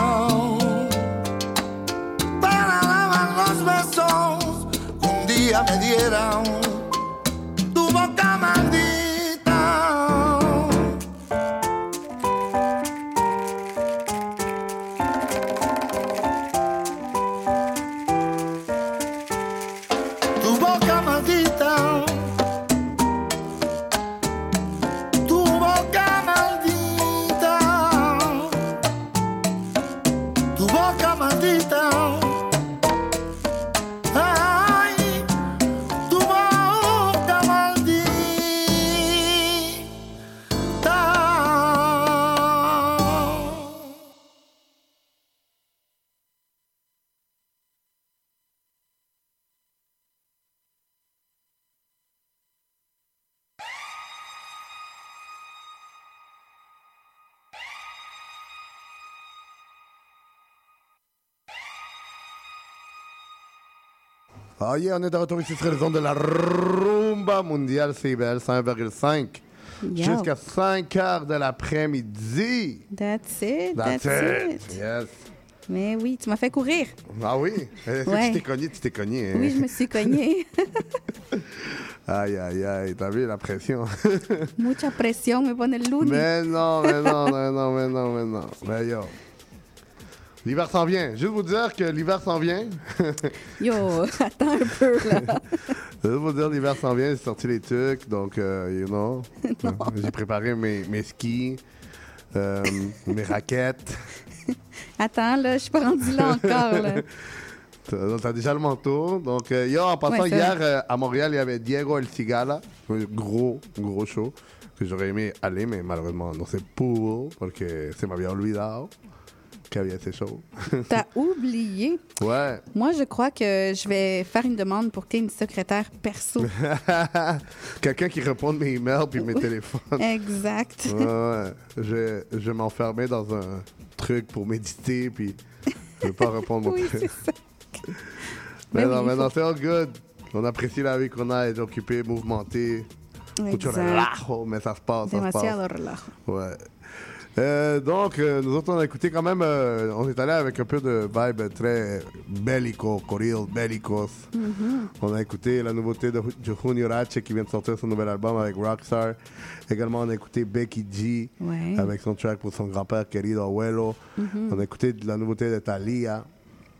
Ah yeah, on est de retour ici sur les ondes de la Rumba mondiale CBL 101,5. Yo. Jusqu'à 5 heures de l'après-midi. That's it, That's, it. Yes. Mais oui, tu m'as fait courir. Ah oui? Est-ce Ouais. tu t'es cogné? Tu t'es cogné. hein? Oui, je me suis cognée. (laughs) Aïe, aïe, aïe. T'as vu la pression? (laughs) Mucha presión me pone el lunes. mais non, mais non, mais non, mais non, mais non. Mais yo. L'hiver s'en vient. Juste vous dire que l'hiver s'en vient. (laughs) Yo, (laughs) attends un peu, là. (laughs) Juste vous dire, l'hiver s'en vient. J'ai sorti les trucs. Donc, euh, you know. J'ai préparé mes, mes skis, euh, mes raquettes. Attends, là, je suis pas rendue là encore, là. T'as t'as déjà le manteau. Donc, euh, yo, en passant, Ouais, hier, euh, à Montréal, il y avait Diego El Cigala. Gros, gros show. Que j'aurais aimé aller, mais malheureusement, no se pudo. Porque se me había olvidado (laughs) T'as oublié. ouais. Moi, je crois que je vais faire une demande pour que tu une secrétaire perso. (laughs) Quelqu'un qui répond mes emails puis mes téléphones. Exact. Ouais, ouais. Je, je vais m'enfermer dans un truc pour méditer puis je vais pas répondre Oui, c'est ça. (laughs) Mais non, oui, mais faut- non, c'est all good. On apprécie la vie qu'on a, être occupé, mouvementé. Mucho relajo, mais ça se passe, ça se Demasiado passe. relajo. Ouais. Euh, donc, euh, nous autres, on a écouté quand même, euh, on est allé avec un peu de vibe très bellico, corrido, bellicos. Mhm. On a écouté la nouveauté de Ju- Junior H qui vient de sortir son nouvel album avec Rockstar. Également, on a écouté Becky G Ouais. avec son track pour son grand-père querido abuelo. Mhm. On a écouté de la nouveauté de Thalia.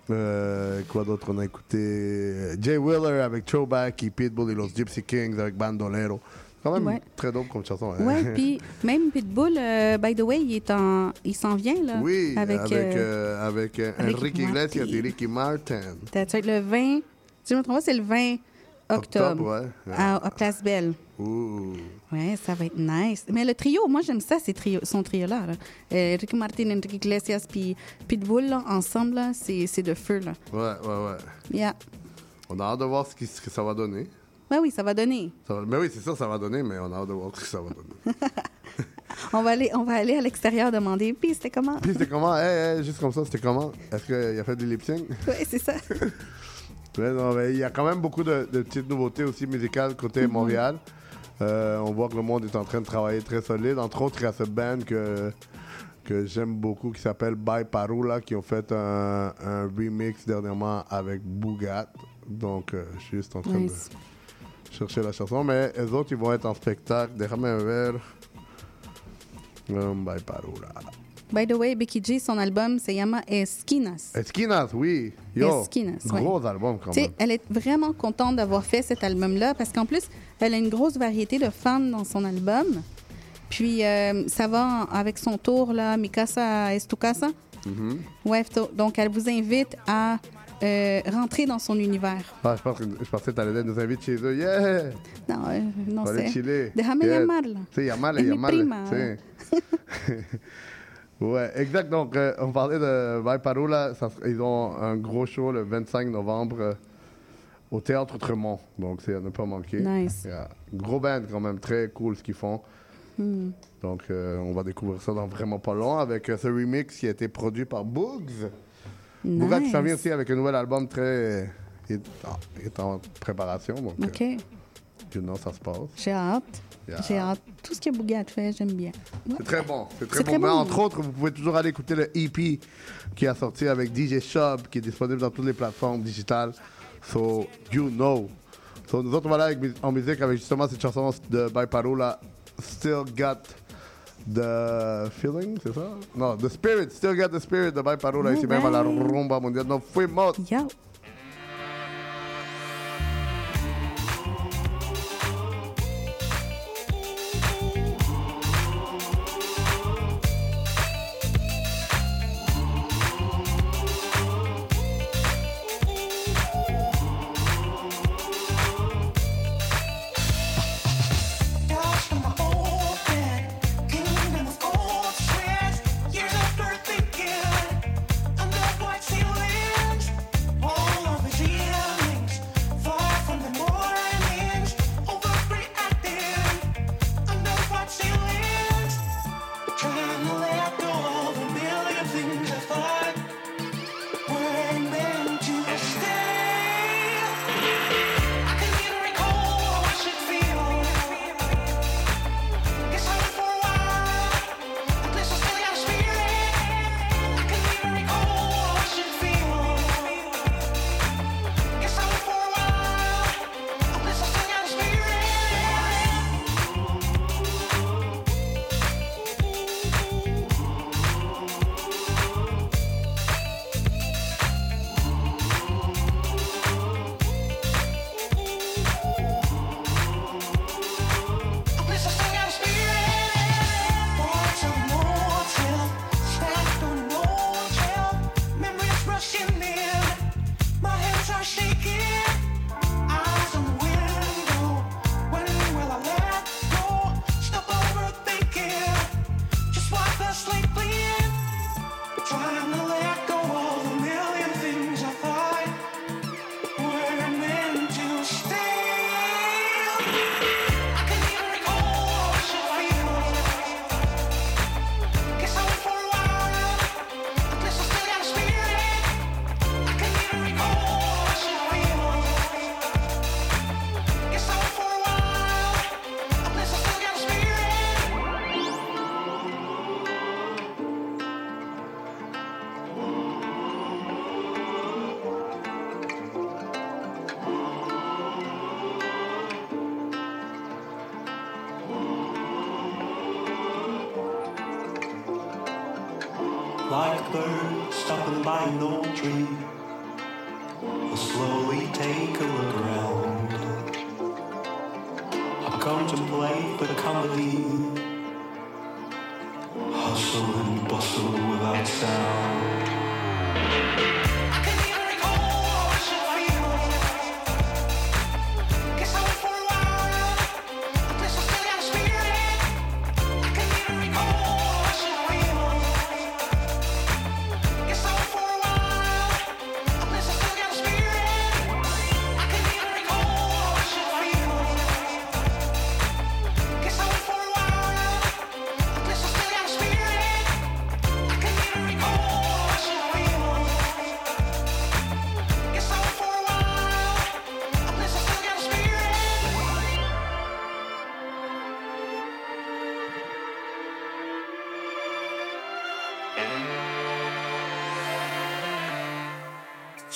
Euh, quoi d'autre? On a écouté Jay Wheeler avec Throwback et Pitbull et Los Gypsy Kings avec Bandolero. Quand même Ouais. très dope comme chanson. hein. Ouais, puis même Pitbull, euh, by the way, il est en, il s'en vient là. Oui, avec, avec, euh, euh, avec, euh, avec Enrique. Iglesias et Ricky Martin. ça va être le 20, si je me trompe pas, c'est le 20 octobre, Octobre, ouais. à, à Place Belle. Ouh. Ouais, ça va être nice. Mais le trio, moi j'aime ça, ces trio, son trio-là. Là. Euh, Ricky Martin, Enrique Iglesias, puis Pitbull, là, ensemble, là, c'est c'est de feu. Là. Ouais, ouais, ouais. Yeah. On a hâte de voir ce que ça va donner. Ouais, oui, ça va donner. Ça va- mais oui, c'est ça, ça va donner, mais on a hâte de voir ce que ça va donner. (laughs) On va aller, on va aller à l'extérieur demander. Puis c'était comment? Puis c'était comment? Hey, hey, juste comme ça, c'était comment? Est-ce qu'il a fait des lip sync? (laughs) Oui, c'est ça. (laughs) Ouais, non, mais il y a quand même beaucoup de, de petites nouveautés aussi musicales côté Mhm. Montréal. Euh, on voit que le monde est en train de travailler très solide. Entre autres, il y a ce band que, que j'aime beaucoup qui s'appelle By Parula qui ont fait un, un remix dernièrement avec Bougat. Donc, euh, je suis juste en train Nice. Chercher la chanson, mais les autres, ils vont être en spectacle. Déjame ver. Um, by Parula. By the way, Becky G, son album se llama Esquinas. Esquinas, oui. Yo, Esquinas, ouais. gros album quand même. elle est vraiment contente d'avoir fait cet album-là parce qu'en plus, elle a une grosse variété de fans dans son album. Puis, euh, ça va avec son tour, là, Mi Casa es tu casa. Mhm. Ouais, to- donc elle vous invite à euh, rentrer dans son univers. Ah, je, pense que, je pensais que tu allais nous inviter chez eux. Yeah! Non, euh, no Faut aller sé. chiller. Déjame Yeah. llamarla. Sí, llamarla, llamarla. prima. (laughs) sí. ouais, exact. Donc, euh, on parlait de. Ça sera- ils ont un gros show le 25 novembre euh, au Théâtre Tremont. Donc, c'est à ne pas manquer. Nice. Yeah. Gros band quand même, très cool ce qu'ils font. Hmm. Donc, on va découvrir ça dans vraiment pas long avec ce remix qui a été produit par Boogs. Boogs qui s'en vient Nice. aussi avec un nouvel album très. Il est, ah, il est en préparation. Donc, OK. euh, you know, ça se passe. J'ai hâte. Yeah. J'ai hâte. Tout ce que Bougat fait, j'aime bien. Ouais. C'est très bon. C'est très bon. très Mais entre autres, vous pouvez toujours aller écouter le EP qui a sorti avec DJ Shop, qui est disponible dans toutes les plateformes digitales. So, you know. So, nous autres, on va aller avec en musique avec justement cette chanson de By Parula, Still Got the Feeling, c'est ça? Non, The Spirit, Still Got the Spirit de By Parula, ici même à la rumba mondiale. Nos fuimos! Yo.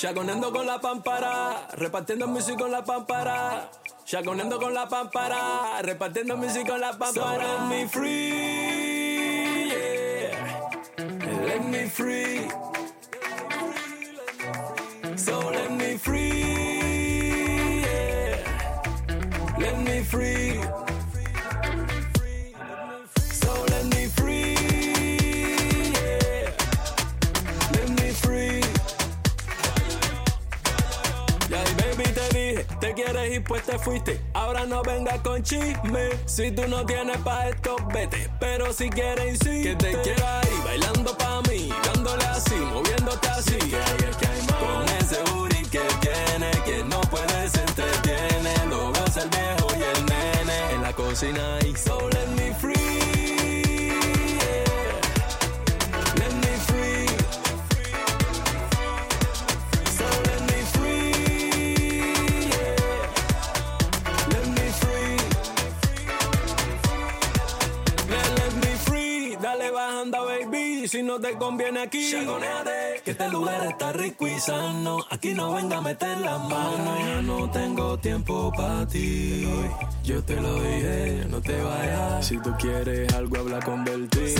Chagoneando con la pámpara, repartiendo music con la pámpara. Chaconeando con la pámpara, repartiendo music con la pámpara. So me free, Si tú no tienes pa' esto, vete. Pero si quieres insiste. Que te quiero ahí bailando pa' mí. Dándole así, moviéndote así. Con ese booty que tiene, que no puede se entretiene. Lo goza el viejo y el nene. En la cocina y so te conviene aquí, Chagoneate, que este lugar está rico y sano. Aquí no venga a meter la mano. Ya no tengo tiempo para ti. Yo te lo dije, no te vayas. Si tú quieres algo, habla con Bertie.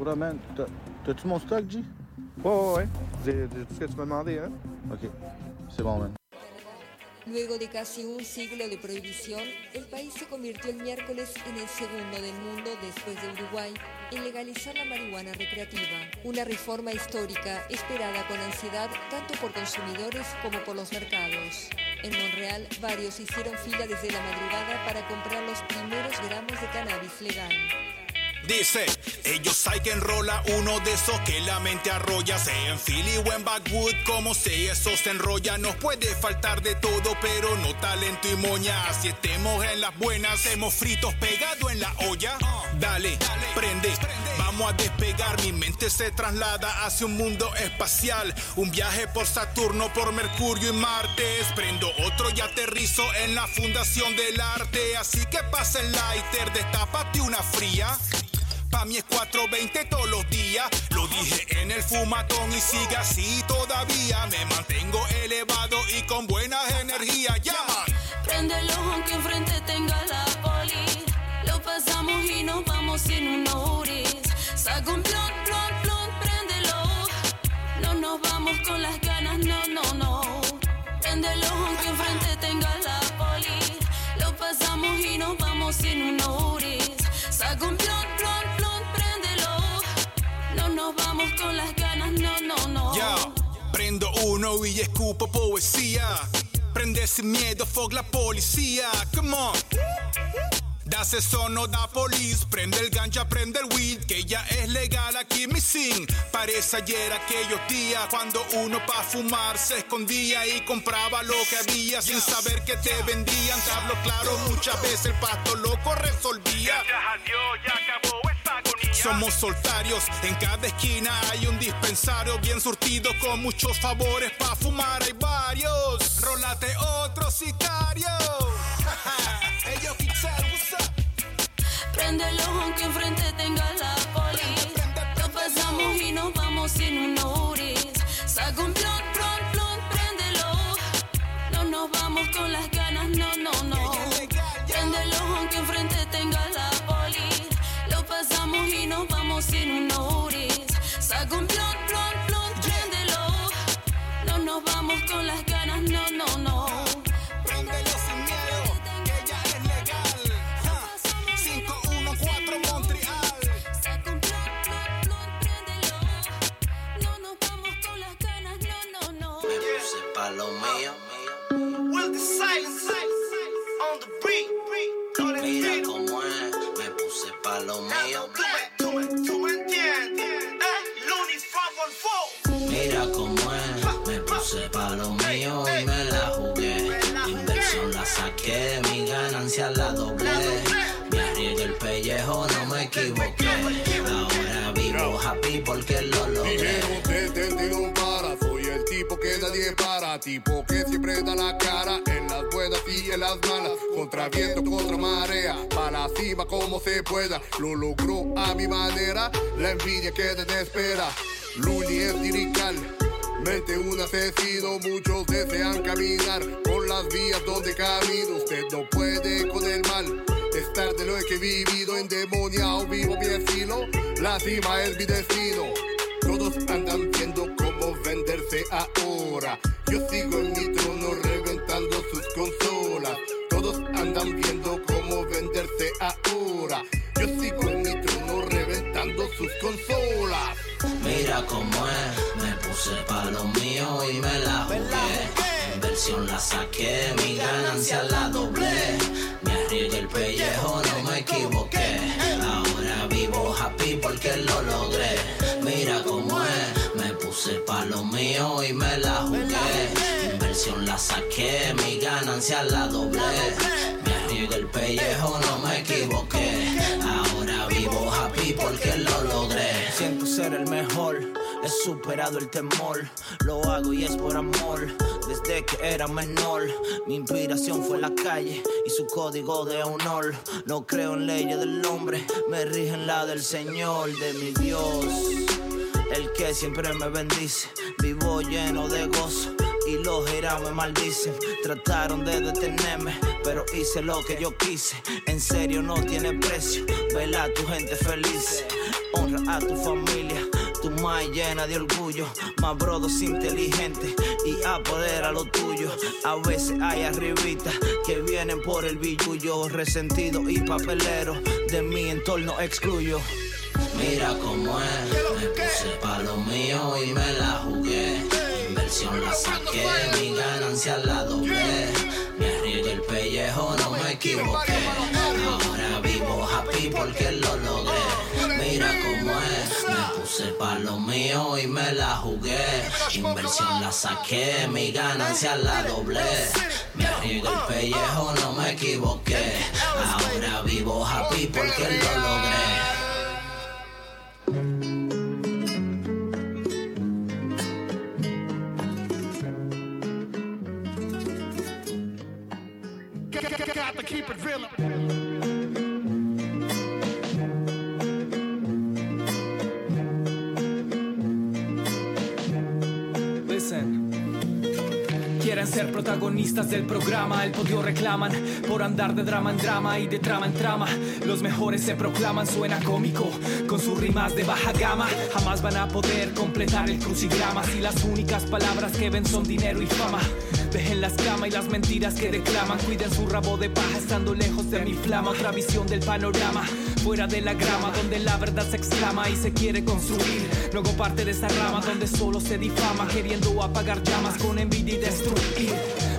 Yeah, man. T'as-tu mon stock, G? Ouais, ouais, ouais. J'ai tout ce que tu m'as demandé, hein? Ok. C'est bon, man. Luego de casi un siglo de prohibición, el país se convirtió el miércoles en el segundo del mundo después de Uruguay en legalizar la marihuana recreativa, una reforma histórica esperada con ansiedad tanto por consumidores como por los mercados. En Monreal, varios hicieron fila desde la madrugada para comprar los primeros gramos de cannabis legal. Dice, ellos hay que enrola uno de esos que la mente arrolla, sea en Philly o en Backwood, como si eso se enrolla. Nos puede faltar de todo, pero no talento y moña. Si estemos en las buenas, hemos fritos pegados en la olla. Dale, prende, vamos a despegar. Mi mente se traslada hacia un mundo espacial. Un viaje por Saturno, por Mercurio y Marte. Prendo otro y aterrizo en la fundación del arte. Así que pasa el lighter, destápate una fría. Pa' mí es 4.20 todos los días. Lo dije en el fumatón y sigue así todavía. Me mantengo elevado y con buenas energías. Llaman. Préndelo aunque enfrente tenga la poli. Lo pasamos y nos vamos sin un uris. Saca un blon, blon, blon, préndelo. No nos vamos con las ganas, no, no, no. Préndelo aunque enfrente tenga la poli. Lo pasamos y nos vamos sin un uris. Saca un blon, nos vamos con las ganas, no, no, no. Ya, prendo uno y escupo poesía. Prende sin miedo, fuck la policía. Come on. Das eso, no da police. Prende el ganja, prende el weed, que ya es legal aquí mi sin. Parece ayer aquellos días cuando uno pa' fumar se escondía y compraba lo que había sin saber que te vendían. Te hablo claro, muchas veces el pasto loco resolvía. Gracias a Dios ya acabó esta agonía. Somos soltarios, en cada esquina hay un dispensario bien surtido con muchos favores pa' fumar hay varios. Rólate otro sicario. (laughs) Préndelo aunque enfrente tenga la poli. Lo pasamos y nos vamos sin un uris. Saca un blon, blon, blon, préndelo. No nos vamos con las ganas, no, no, no. Préndelo aunque enfrente tenga la poli. Lo pasamos y nos vamos sin un uris. Saca un blon, blon, blon, préndelo. No nos vamos con las ganas, no, no, no. Mira cómo es, me puse pa' lo mío. Mira es, me puse y me la jugué. Inversión la saqué, mi ganancia la doblé. Me arriesgué el pellejo, no me equivoqué. Ahora vivo happy porque lo logré. Dijeron que para, soy el tipo que nadie para tipo que siempre da la cara en las buenas y en las malas, contra viento, contra marea, para la cima como se pueda, lo logró a mi manera, la envidia que desespera, Luli es lirical. Mente un asesino, muchos desean caminar por las vías donde camino. Usted no puede con el mal. Estar de lo que he vivido, endemoniado, vivo mi estilo. La cima es mi destino. Todos andan viendo cómo venderse ahora. Yo sigo en mi trono reventando sus consolas. Todos andan viendo cómo venderse ahora. Yo sigo en mi trono reventando sus consolas. Mira cómo es, me puse pa' lo mío y me la jugué. Inversión la saqué, mi ganancia la doblé. Me arriesgué el pellejo, mío y me la jugué. Inversión la saqué, mi ganancia la doblé. Me arriesgué el pellejo, no me equivoqué. Ahora vivo happy porque lo logré. Siento ser el mejor, he superado el temor. Lo hago y es por amor. Desde que era menor, mi inspiración fue la calle y su código de honor. No creo en leyes del hombre, me rigen la del Señor, de mi Dios. El que siempre me bendice, vivo lleno de gozo. Y los giras me maldicen, trataron de detenerme, pero hice lo que yo quise. En serio no tiene precio, vela a tu gente feliz, honra a tu familia, tu más llena de orgullo, más brodos inteligentes y apodera lo tuyo. A veces hay arribitas que vienen por el billullo, resentido y papelero, de mi entorno excluyo. Mira cómo es, me puse pa' lo mío y me la jugué. Inversión la saqué, mi ganancia la doblé. Me arriesgué el pellejo, no me equivoqué. Ahora vivo happy porque lo logré. Mira cómo es, me puse pa' lo mío y me la jugué. Inversión la saqué, mi ganancia la doblé. Me arriesgué el pellejo, no me equivoqué. Ahora vivo happy porque lo logré. Got. Quieren ser protagonistas del programa, el podio reclaman por andar de drama en drama y de trama en trama. Los mejores se proclaman, suena cómico, con sus rimas de baja gama. Jamás van a poder completar el crucigrama si las únicas palabras que ven son dinero y fama. Dejen las camas y las mentiras que declaman, cuiden su rabo de paja estando lejos de mi flama. Otra visión del panorama, fuera de la grama, donde la verdad se exclama y se quiere construir. Luego parte de esa rama donde solo se difama, queriendo apagar llamas con envidia y destruir.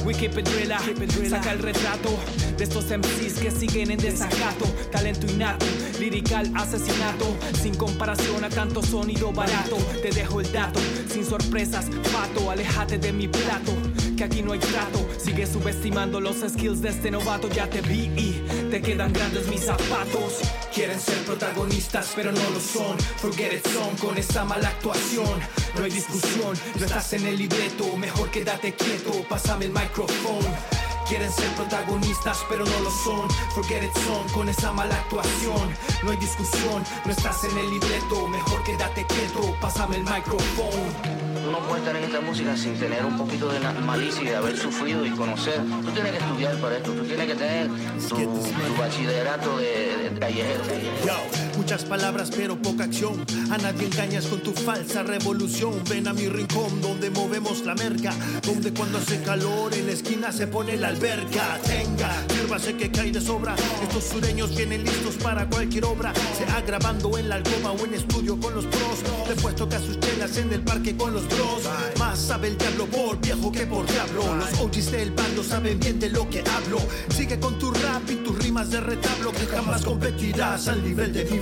We keep it real, saca el retrato de estos MCs que siguen en desacato. Talento innato, lirical asesinato, sin comparación a tanto sonido barato. Te dejo el dato, sin sorpresas, pato, aléjate de mi plato. Que aquí no hay trato, sigue subestimando los skills de este novato. Ya te vi y te quedan grandes mis zapatos. Quieren ser protagonistas, pero no lo son. Forget it son con esa mala actuación. No hay discusión, no estás en el libreto. Mejor quédate quieto, pásame el micrófono. Quieren ser protagonistas, pero no lo son. Forget it son con esa mala actuación. No hay discusión, no estás en el libreto. Mejor quédate quieto, pásame el micrófono. Estar en esta música sin tener un poquito de malicia y de haber sufrido y conocer. Tú tienes que estudiar para esto, tú tienes que tener tu, tu bachillerato de, de muchas palabras pero poca acción. A nadie engañas con tu falsa revolución. Ven a mi rincón donde movemos la merca. Donde cuando hace calor en la esquina se pone la alberca. Tenga, sírvase que cae de sobra. Estos sureños vienen listos para cualquier obra. Sea grabando en la alcoba o en estudio con los pros. Después toca sus chelas en el parque con los bros. Más sabe el diablo por viejo que por diablo. Los OGs del bando saben bien de lo que hablo. Sigue con tu rap y tus rimas de retablo que jamás competirás al nivel de mi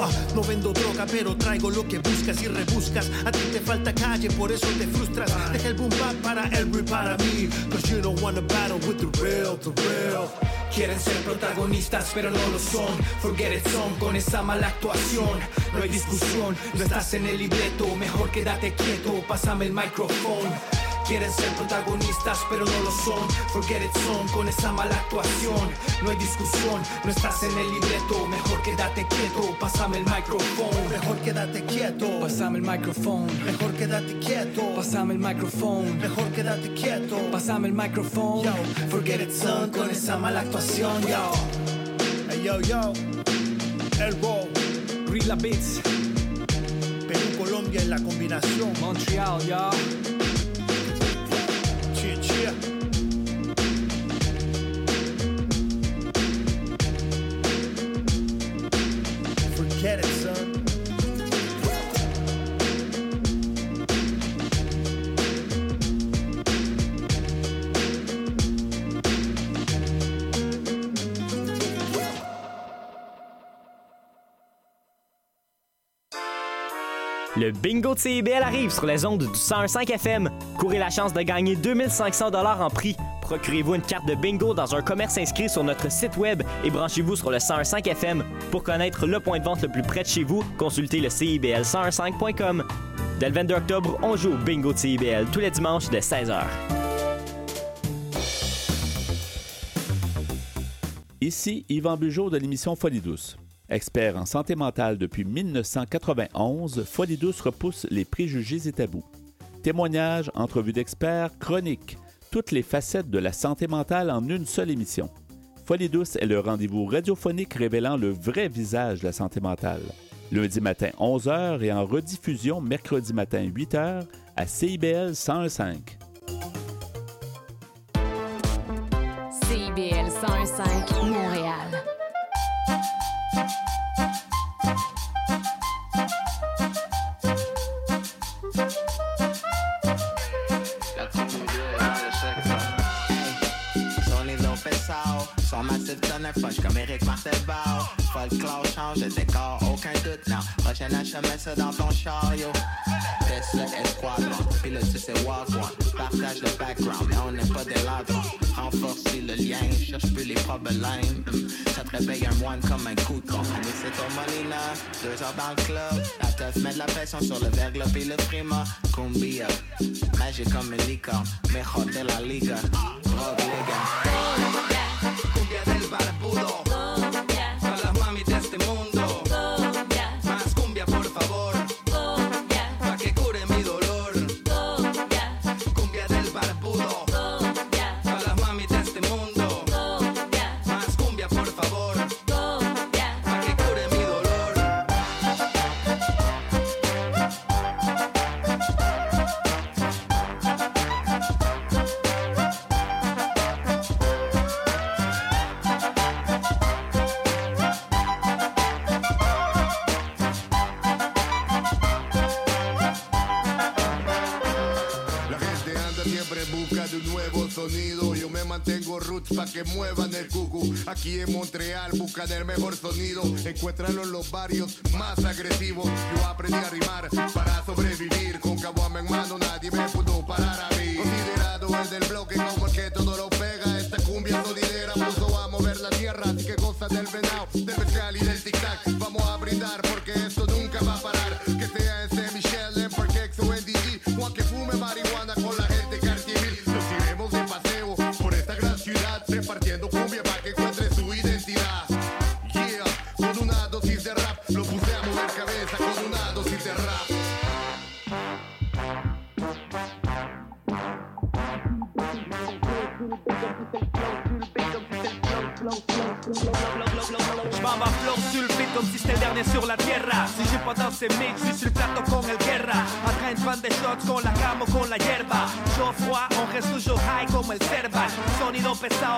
Ah, no vendo droga, pero traigo lo que buscas y rebuscas. A ti te falta calle, por eso te frustras. Deja el boom bap para y para mí. Cause you don't wanna battle with the real, the real. Quieren ser protagonistas, pero no lo son. Forget it son con esa mala actuación. No hay discusión, no estás en el libreto. Mejor quédate quieto, pásame el micrófono. Quieren ser protagonistas, pero no lo son. Forget it son con esa mala actuación. No hay discusión, no estás en el libreto. Mejor quédate quieto, pásame el micrófono. Mejor quédate quieto. Pásame el micrófono. Mejor quédate quieto. Pásame el micrófono. Mejor quédate quieto. Pásame el micrófono. Yo, Forget it son con esa mala actuación. Yo. Hey, yo, yo. El Raw. Rila Beats. Perú, Colombia en la combinación. Montreal, yo. Le bingo de CIBL arrive sur les ondes du 101.5 FM. Courez la chance de gagner 2500 dollars en prix. Procurez-vous une carte de bingo dans un commerce inscrit sur notre site web et branchez-vous sur le 101.5 FM. Pour connaître le point de vente le plus près de chez vous, consultez le CIBL1015.com. Dès le 22 octobre, on joue au bingo de CIBL tous les dimanches dès 16h. Ici Yvan Bugeaud de l'émission Folie Douce. Expert en santé mentale depuis 1991, Folie Douce repousse les préjugés et tabous. Témoignages, entrevues d'experts, chroniques, toutes les facettes de la santé mentale en une seule émission. Folie Douce est le rendez-vous radiophonique révélant le vrai visage de la santé mentale. Lundi matin 11h et en rediffusion mercredi matin 8h à CIBL 101.5. CIBL 101.5 Montréal. Tonner punch comme Eric Martelbao. Folklore change de décor, aucun doute, non. Prochain achat, mets ça dans ton chariot. Tesla Esquadron, pilote walk one. Partage le background, mais on n'est pas des ladrons. Renforcer le lien, cherche plus les problèmes. Ça te réveille un moine comme un coup de con. Mais c'est Molina, deux heures dans le club. La teuf met de la pression sur le verglas et le prima. Cumbia, magique comme une licorne. Mejor de la liga. Rob pudo. Pa' que muevan el cucu. Aquí en Montreal buscan el mejor sonido. Encuéntralo en los barrios más agresivos. Yo aprendí a rimar para sobrevivir. Con caguama en mano nadie me pudo parar a mí. Considerado el del bloque como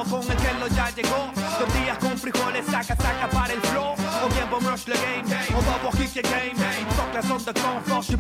con el que lo ya llegó. Dos días con frijoles, saca, saca para el flow. O bien Rush the game, o Bobo Hit the game. Fuck on the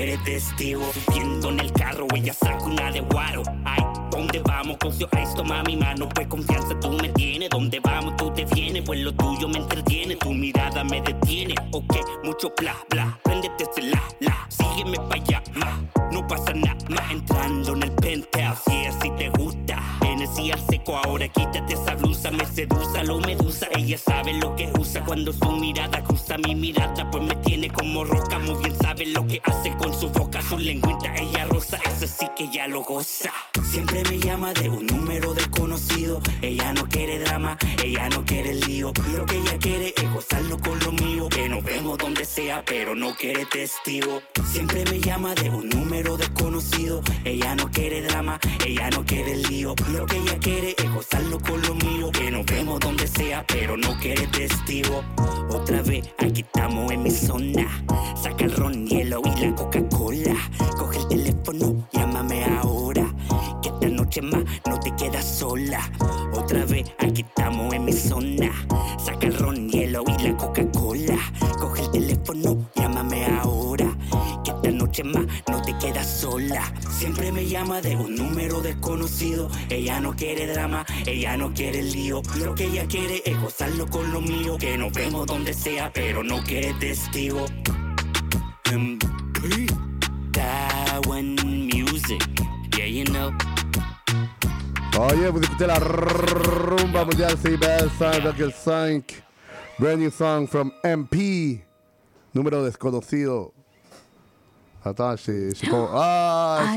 eres testigo. Desconocido. Ella no quiere drama, ella no quiere lío. Lo que ella quiere es gozarlo con lo mío. Que nos vemos donde sea, pero no quiere testigo. MP, Taiwan Music. Yeah, you know. Oh yeah, vous écoutez la rumba mondiale CBL 100,5. Brand new song from MP. Número desconocido. Sais pas. Ah,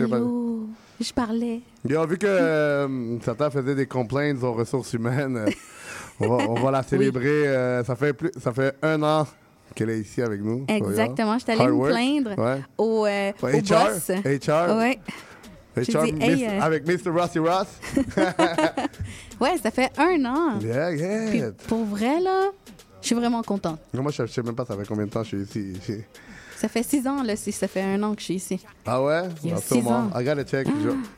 je parlais. Yo, vu que euh, certains faisaient des complaints aux ressources humaines, euh, (laughs) on, va, on va la célébrer. euh, ça, fait plus, ça fait un an qu'elle est ici avec nous. Exactement, je suis allée Hard me plaindre Ouais. au, euh, au HR, boss. HR. Ouais. HR, dit, hey, Miss- euh, Avec Mr. Rossy Ross. (laughs) Ouais, ça fait un an. yeah, yeah. Puis pour vrai, là, je suis vraiment contente. Moi, je, je sais même pas ça fait combien de temps je suis ici. Ça fait six ans, là, si ça fait un an que je suis ici. Ah ouais? Il y a Ah, six ans. Gotta check.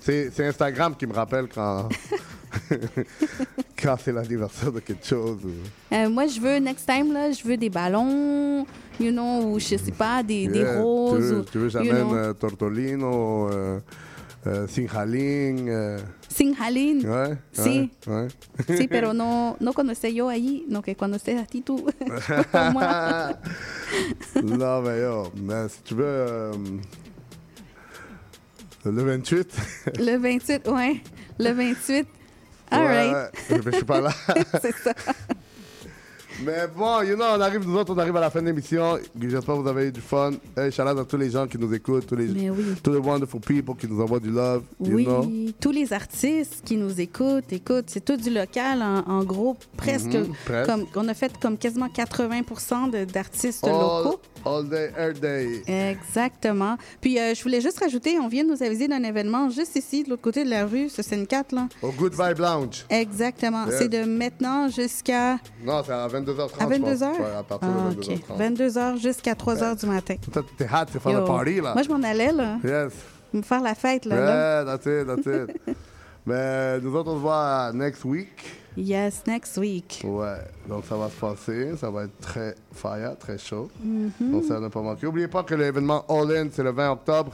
Je- C'est Instagram qui me rappelle quand, (laughs) quand c'est l'anniversaire de quelque chose. Euh, moi, je veux, next time, là, je veux des ballons, you know, ou je sais pas, des, roses. Tu veux, ou, tu veux you j'amène know. euh, Tortolino, euh, euh, Sinjaling. euh, Singhalin. ouais. Sí. Ouais. ouais. Sí, pero no, no cuando esté yo ahí, no que cuando estés a ti tú. Non, mais yo, mais si tu veux. euh, le 28. Le 28, ouais. Le 28. All Ouais, right. je suis pas là. (laughs) C'est ça. Mais bon, you know, on arrive, nous autres, on arrive à la fin de l'émission. J'espère que vous avez eu du fun. Hey, shout out à tous les gens qui nous écoutent, tous les, oui. tous les wonderful people qui nous envoient du love, you Oui, know. tous les artistes qui nous écoutent, écoute, c'est tout du local, en, en gros, presque. Mhm, presque. comme, on a fait comme quasiment 80 de- d'artistes locaux. All day, every day. Exactement. Puis, euh, je voulais juste rajouter, on vient de nous aviser d'un événement juste ici, de l'autre côté de la rue, ce N4, là. Au Good Vibe Lounge. Exactement. Yes. C'est de maintenant jusqu'à... Non, c'est à 22h30. À 22h? je pense. Ouais, à partir Ah, de OK. 22h30. 22h jusqu'à 3h du matin. Toi, t'es hâte de faire le party, là. Moi, je m'en allais, là. Yes. Me faire la fête, là. là. Yeah, that's it, that's it. (laughs) Mais nous autres, on se voit next week. Yes, next week. Ouais, donc ça va se passer. Ça va être très fire, très chaud. Mhm. Donc ça ne pas manquer. N'oubliez pas que l'événement All In, c'est le 20 octobre.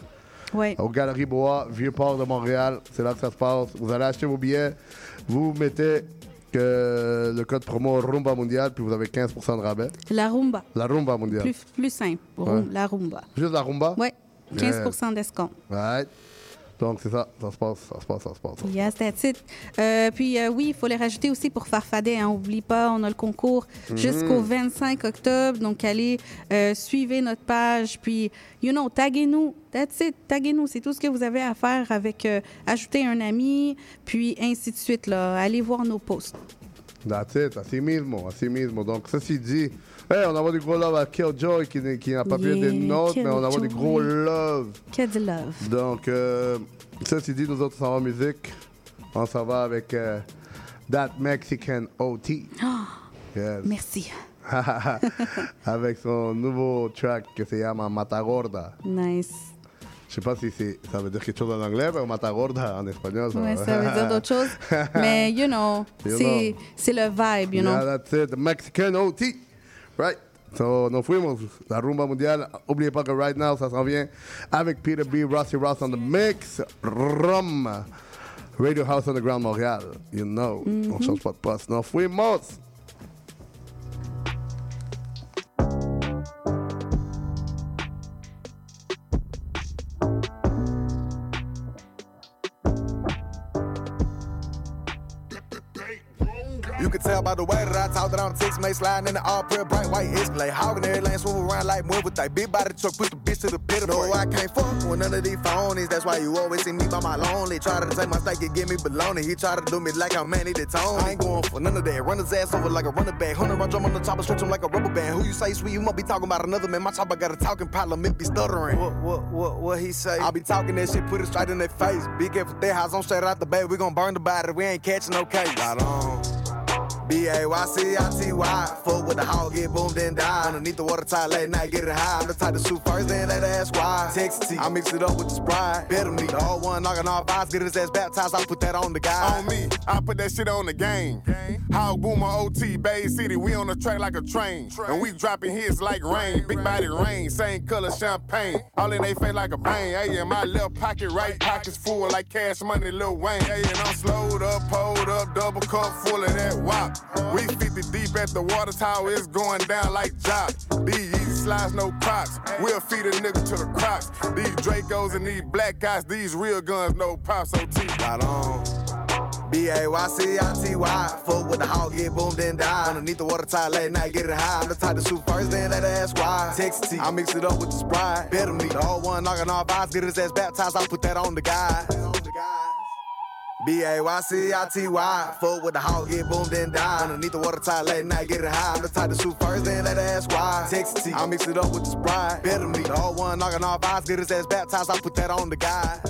Ouais. Au Galerie Bois, Vieux-Port de Montréal. C'est là que ça se passe. Vous allez acheter vos billets. Vous mettez que le code promo Rumba Mondial, puis vous avez 15% de rabais. La rumba. La Rumba Mondiale. Plus, plus simple. Ouais. La rumba. Juste la Rumba? Ouais. 15% d'escompte. Right. Donc c'est ça. Ça se passe, ça se passe, ça se passe. Yes, that's it. Euh, puis euh, oui, il faut les rajouter aussi pour Farfadet. Hein. Oublie pas, on a le concours Mhm. jusqu'au 25 octobre. Donc allez, euh, suivez notre page. Puis, you know, taguez-nous. That's it. Taguez-nous. C'est tout ce que vous avez à faire avec ajouter un ami, puis ainsi de suite. Là. Allez voir nos posts. That's it, así mismo, así mismo. Donc, ceci dit, hey, on envoie du gros love à Killjoy qui, qui n'a pas pu être des nôtres, mais on envoie du gros love. Que du love. Donc, euh, ceci dit, nous autres, on s'en va en musique. On s'en va avec euh, That Mexican OT. Ah, Yes. merci. (laughs) avec son nouveau track qui se llama Matagorda. Nice. Je sais pas si c'est- ça veut dire quelque chose en anglais, mais Matagorda en espagnol. Ouais, ça veut dire d'autres choses. (laughs) Mais, you know, c'est know. le vibe, you know. Yeah, that's it. The Mexican OT. Right. So, nos fuimos. La rumba mundial. Oubliez pas que right now, ça s'en vient avec Peter B. Rossi Ross on the mix. Rum. Radio House Underground Montréal. You know. On Mhm. change pas de poste. Nos fuimos. By the way that I talk that I'm six mate sliding in the all prayer bright white Escalade. Hogging every lane, swivel around like mud with that big body truck, push the bitch to the pit of No, I can't fuck with none of these phonies. That's why you always see me by my lonely. Try to take my steak and give me baloney. He try to do me like I'm Manny the Tone. I ain't going for none of that. Run his ass over like a running back. Hundred round drum on the top and stretch him like a rubber band. Who you say sweet? You must be talking about another man. My chopper got a talking parliament be stuttering. What, what, what, what he say? I be talking that shit, put it straight in their face. Be careful, their house on straight out the bed. We gon' burn the body. We ain't catching no case. Right on. B-A-Y-C-I-T-Y. Fuck with the hog, get boomed and die. Underneath the water tide, late night, get it high. I'm the type to shoot first, then let ask why. Text T, I mix it up with the Sprite. Better me, the old one knocking off vibes, get his ass baptized. I put that on the guy. On me, I put that shit on the game. Hog Boomer OT, Bay City, we on the track like a train. And we dropping hits like rain. Big body rain, same color champagne. All in they face like a bang. Hey, in my left pocket, right pocket's full like cash money, Lil Wayne. Hey, and I'm slowed up, pulled up, double cup full of that wop. We 50 deep at the water tower, it's going down like jock. These easy slides, no crocs. We'll feed a nigga to the crocs. These Dracos and these black guys, these real guns, no pops, OT. Right on. B-A-Y-C-I-T-Y. Fuck with the hog, get boomed and die. Underneath the water tide, late night, get it high. I'm the type to shoot first, then let ask why. Text T, I mix it up with the Sprite. Better me, the old one knocking off vibes, get his ass baptized. I'll put that on the guy. B-A-Y-C-I-T-Y. Fuck with the hog, get boomed then die. Underneath the water tide, late night, get it high. I'm the type to shoot first, then let ask why. Text T, I mix it up with the Sprite. Better me, the old one knocking off vibes, get his ass baptized. I put that on the guy.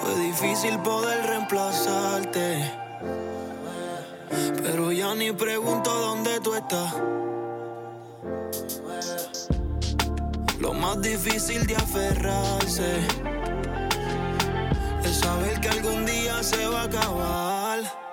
Fue difícil poder reemplazarte. Ni pregunto dónde tú estás. Lo más difícil de aferrarse es saber que algún día se va a acabar.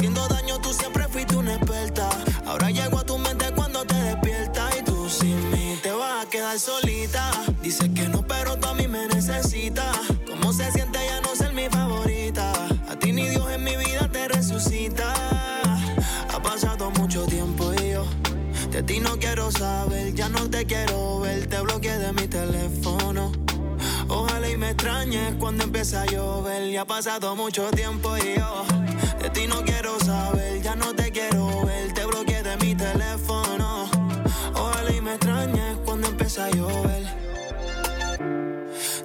haciendo daño, tú siempre fuiste una experta. Ahora llego a tu mente cuando te despiertas y tú sin mí te vas a quedar solita. Dices que no, pero tú a mí me necesitas. ¿Cómo se siente ya no ser mi favorita? A ti ni Dios en mi vida te resucita. Ha pasado mucho tiempo y yo de ti no quiero saber, ya no te quiero ver, te bloqueé de mi cuando empiece a llover. Ya ha pasado mucho tiempo y yo de ti no quiero saber, ya no te quiero ver, te bloqueé de mi teléfono. Ojalá y me extrañes cuando empiece a llover.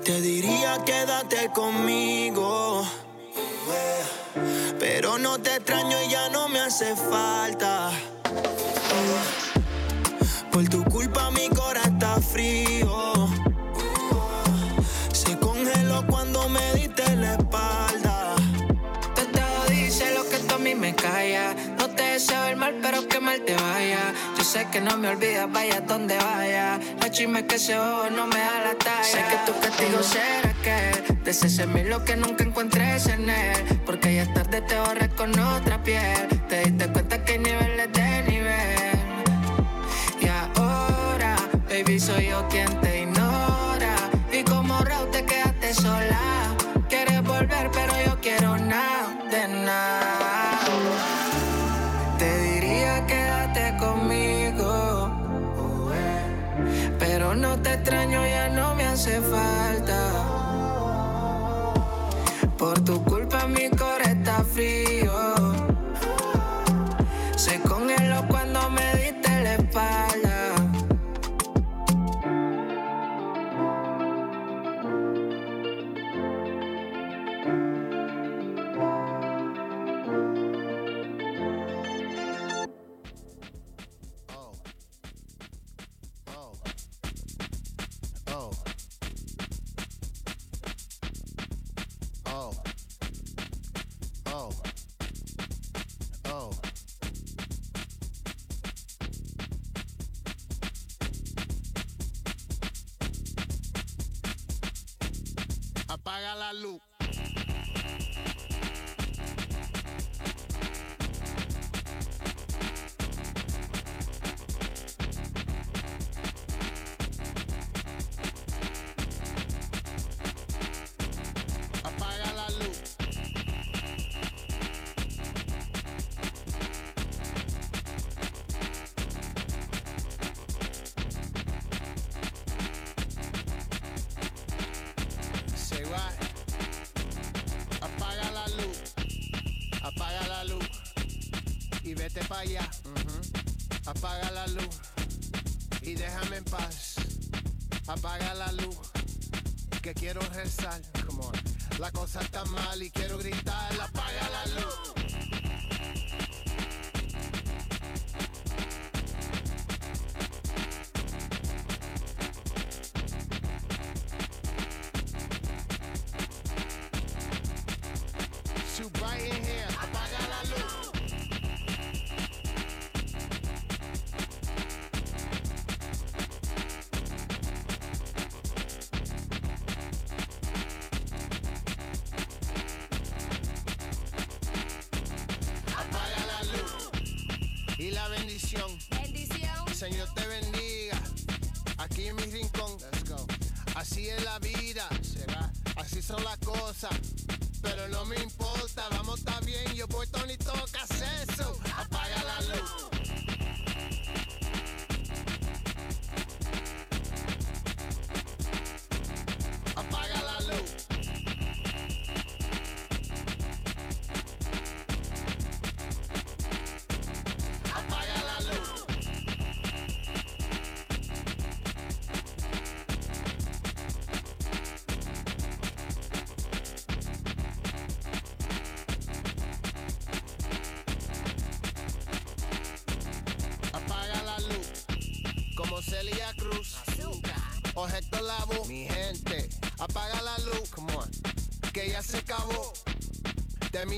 Te diría quédate conmigo. Pero no te extraño y ya no me hace falta. Por tu culpa mi corazón está frío. Te deseo el mal, pero que mal te vaya. Yo sé que no me olvidas, vaya donde vaya. La chisme que se bobo no me da la talla. Sé que tu castigo será que desees mí lo que nunca encuentres en él. Porque ya tarde te borré con otra piel. Te diste cuenta que hay niveles de nivel. Y ahora, baby, soy yo quien te ignora. Y como Raúl te quedaste sola. Quieres volver, pero yo quiero nada de nada. No te extraño, ya no me hace falta. Por tu culpa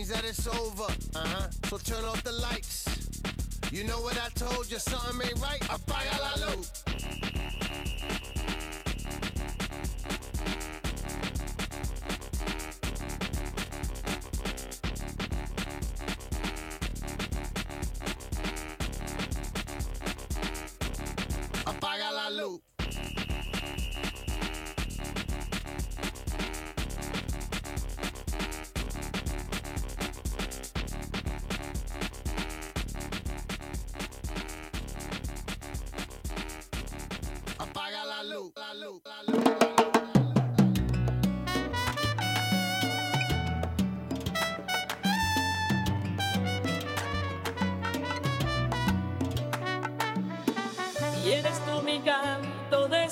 that it's over. Uh-huh. So turn off the lights. You know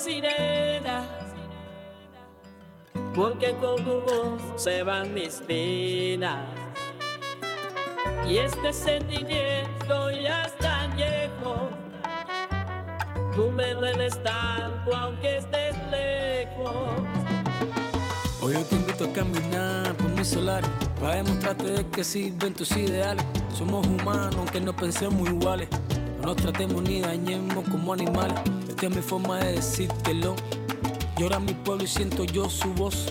sirena, porque con tu voz se van mis penas. Y este sentimiento ya es tan viejo, tú me dueles tanto aunque estés lejos. Hoy yo te invito a caminar por mi solar para demostrarte de que sirven tus ideales. Somos humanos aunque no pensemos iguales. No nos tratemos ni dañemos como animales. Es mi forma de decírtelo. Llora mi pueblo y siento yo su voz.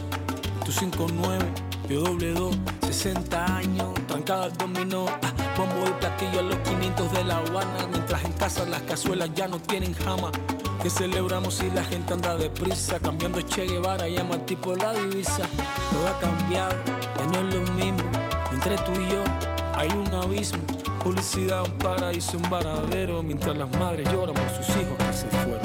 Tu 5-9, yo doble 2, 60 años, trancada al dominó. Ah, bombo y platillo a los 500 de La Habana. Mientras en casa las cazuelas ya no tienen jama. Que celebramos si la gente anda deprisa, cambiando Che Guevara, llama al tipo la divisa. Todo ha cambiado, ya no es lo mismo. Entre tú y yo hay un abismo. Publicidad, un paraíso, un varadero. Mientras las madres lloran por sus hijos que se fueron.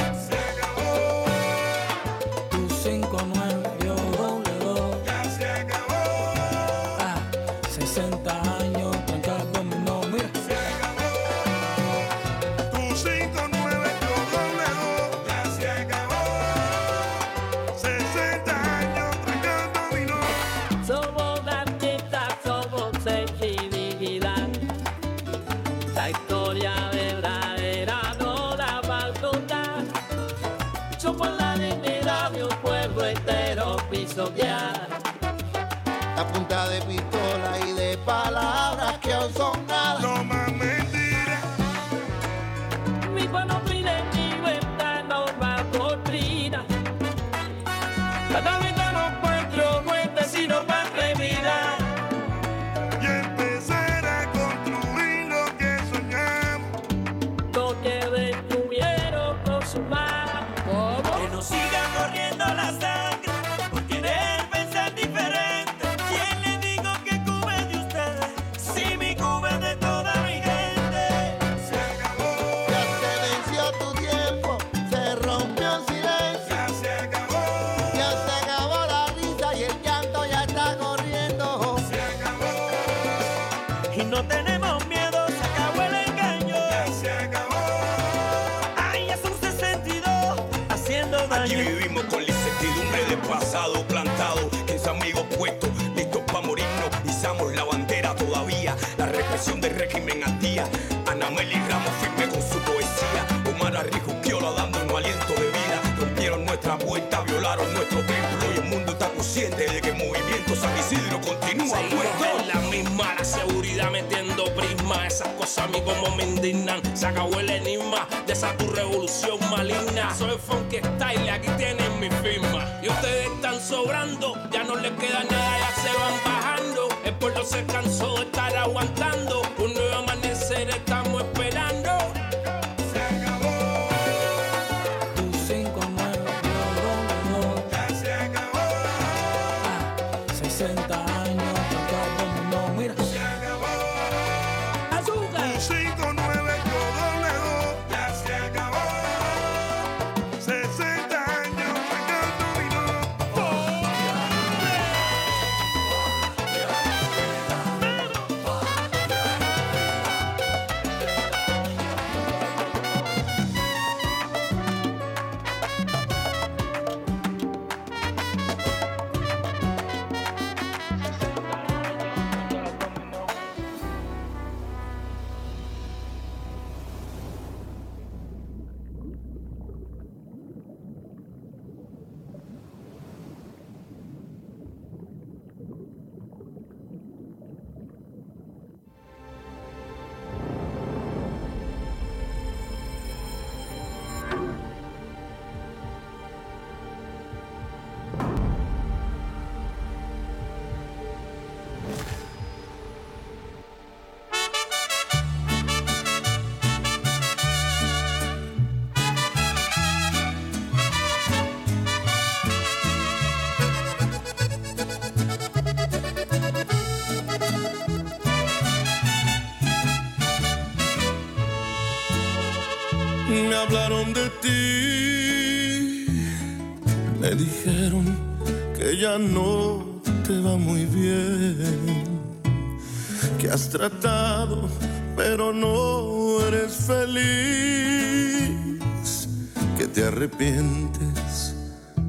Se acabó el enigma de esa tu revolución maligna. Soy funk style, aquí tienen mi firma. Y ustedes están sobrando, ya no les queda nada,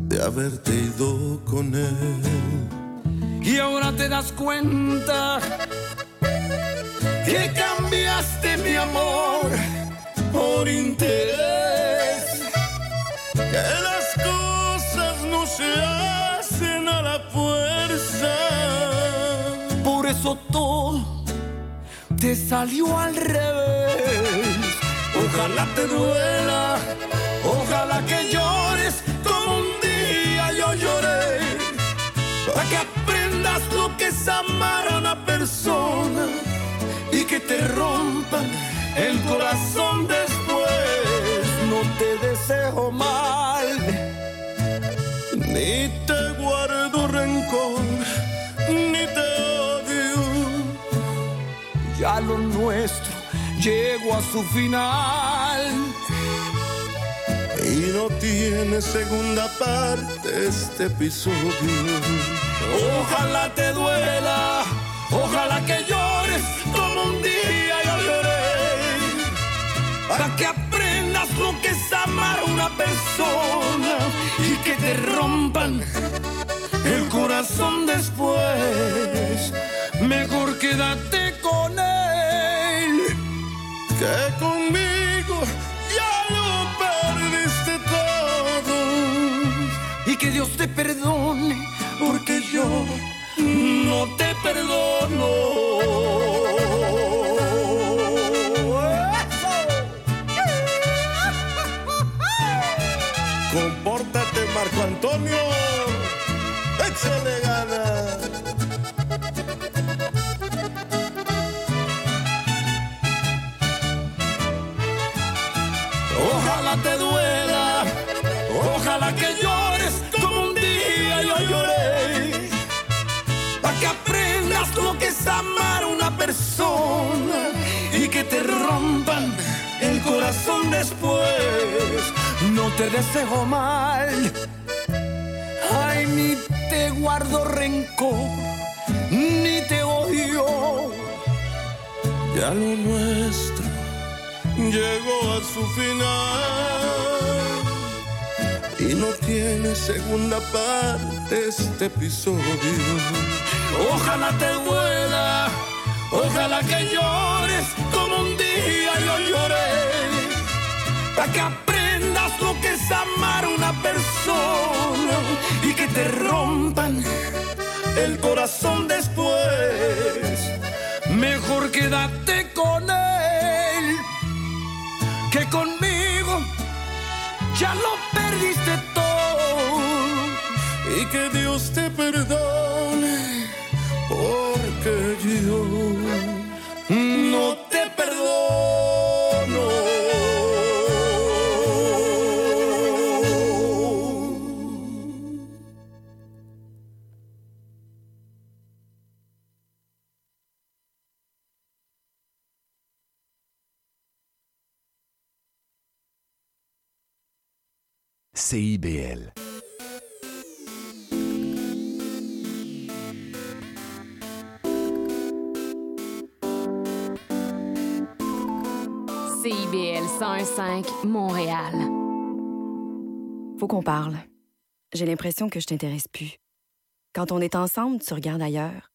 de haberte ido con él. Y ahora te das cuenta que cambiaste mi amor por interés. Que las cosas no se hacen a la fuerza. Por eso todo te salió al revés. Ojalá te duela, ojalá que llores como un día yo lloré. Para que aprendas lo que es amar a una persona y que te rompan el corazón después. No te deseo mal, Ni te guardo rencor, ni te odio. ya lo nuestro llegó a su final. Y no tiene segunda parte este episodio. Ojalá te duela, ojalá que llores como un día yo lloré. Para que aprendas lo que es amar a una persona y que te rompan el corazón después. Mejor quédate con él que conmigo Dios te perdone porque yo no te perdono. Compórtate, Marco Antonio. Échale después. No te deseo mal, ay, ni te guardo rencor, ni te odio. Ya lo nuestro llegó a su final. Y no tiene segunda parte este episodio. Ojalá te duela, ojalá que llores como un día yo lloré. Para que aprendas lo que es amar una persona y que te rompan el corazón después. Mejor quédate con él que conmigo. Ya lo perdiste todo. Y que Dios te perdone, porque yo no te perdono. CIBL. CIBL 101.5 Montréal. Faut qu'on parle. J'ai l'impression que je t'intéresse plus. Quand on est ensemble, tu regardes ailleurs.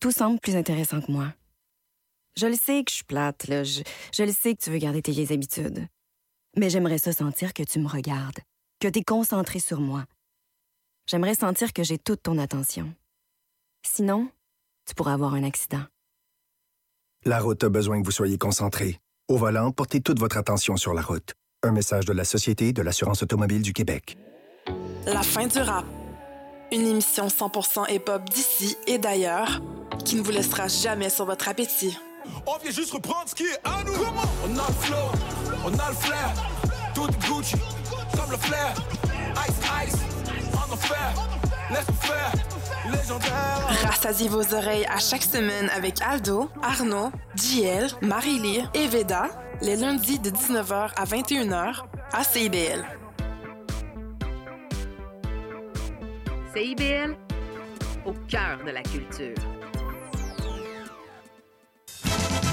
Tout semble plus intéressant que moi. Je le sais que je suis plate, là. Je, je le sais que tu veux garder tes vieilles habitudes. Mais j'aimerais ça sentir que tu me regardes, que tu es concentré sur moi. J'aimerais sentir que j'ai toute ton attention. Sinon, tu pourrais avoir un accident. La route a besoin que vous soyez concentré. Au volant, portez toute votre attention sur la route. Un message de la Société de l'assurance automobile du Québec. La fin du rap. Une émission 100% hip-hop d'ici et d'ailleurs qui ne vous laissera jamais sur votre appétit. On vient juste reprendre ce qui est à nous. On a le flow, on a le flair. Tout est Gucci, comme le flair. Ice, ice, on the fair. Laisse faire, légendaire. Rassasiez vos oreilles à chaque semaine avec Aldo, Arnaud, JL, Marie-Lee et Veda, les lundis de 19h à 21h à CIBL. CIBL, au cœur de la culture.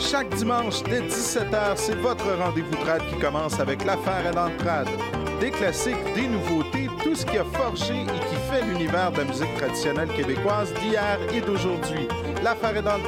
Chaque dimanche dès 17h, c'est votre rendez-vous trad qui commence avec l'affaire à l'entrade. Des classiques, des nouveautés, tout ce qui a forgé et qui fait l'univers de la musique traditionnelle québécoise d'hier et d'aujourd'hui. L'affaire est dans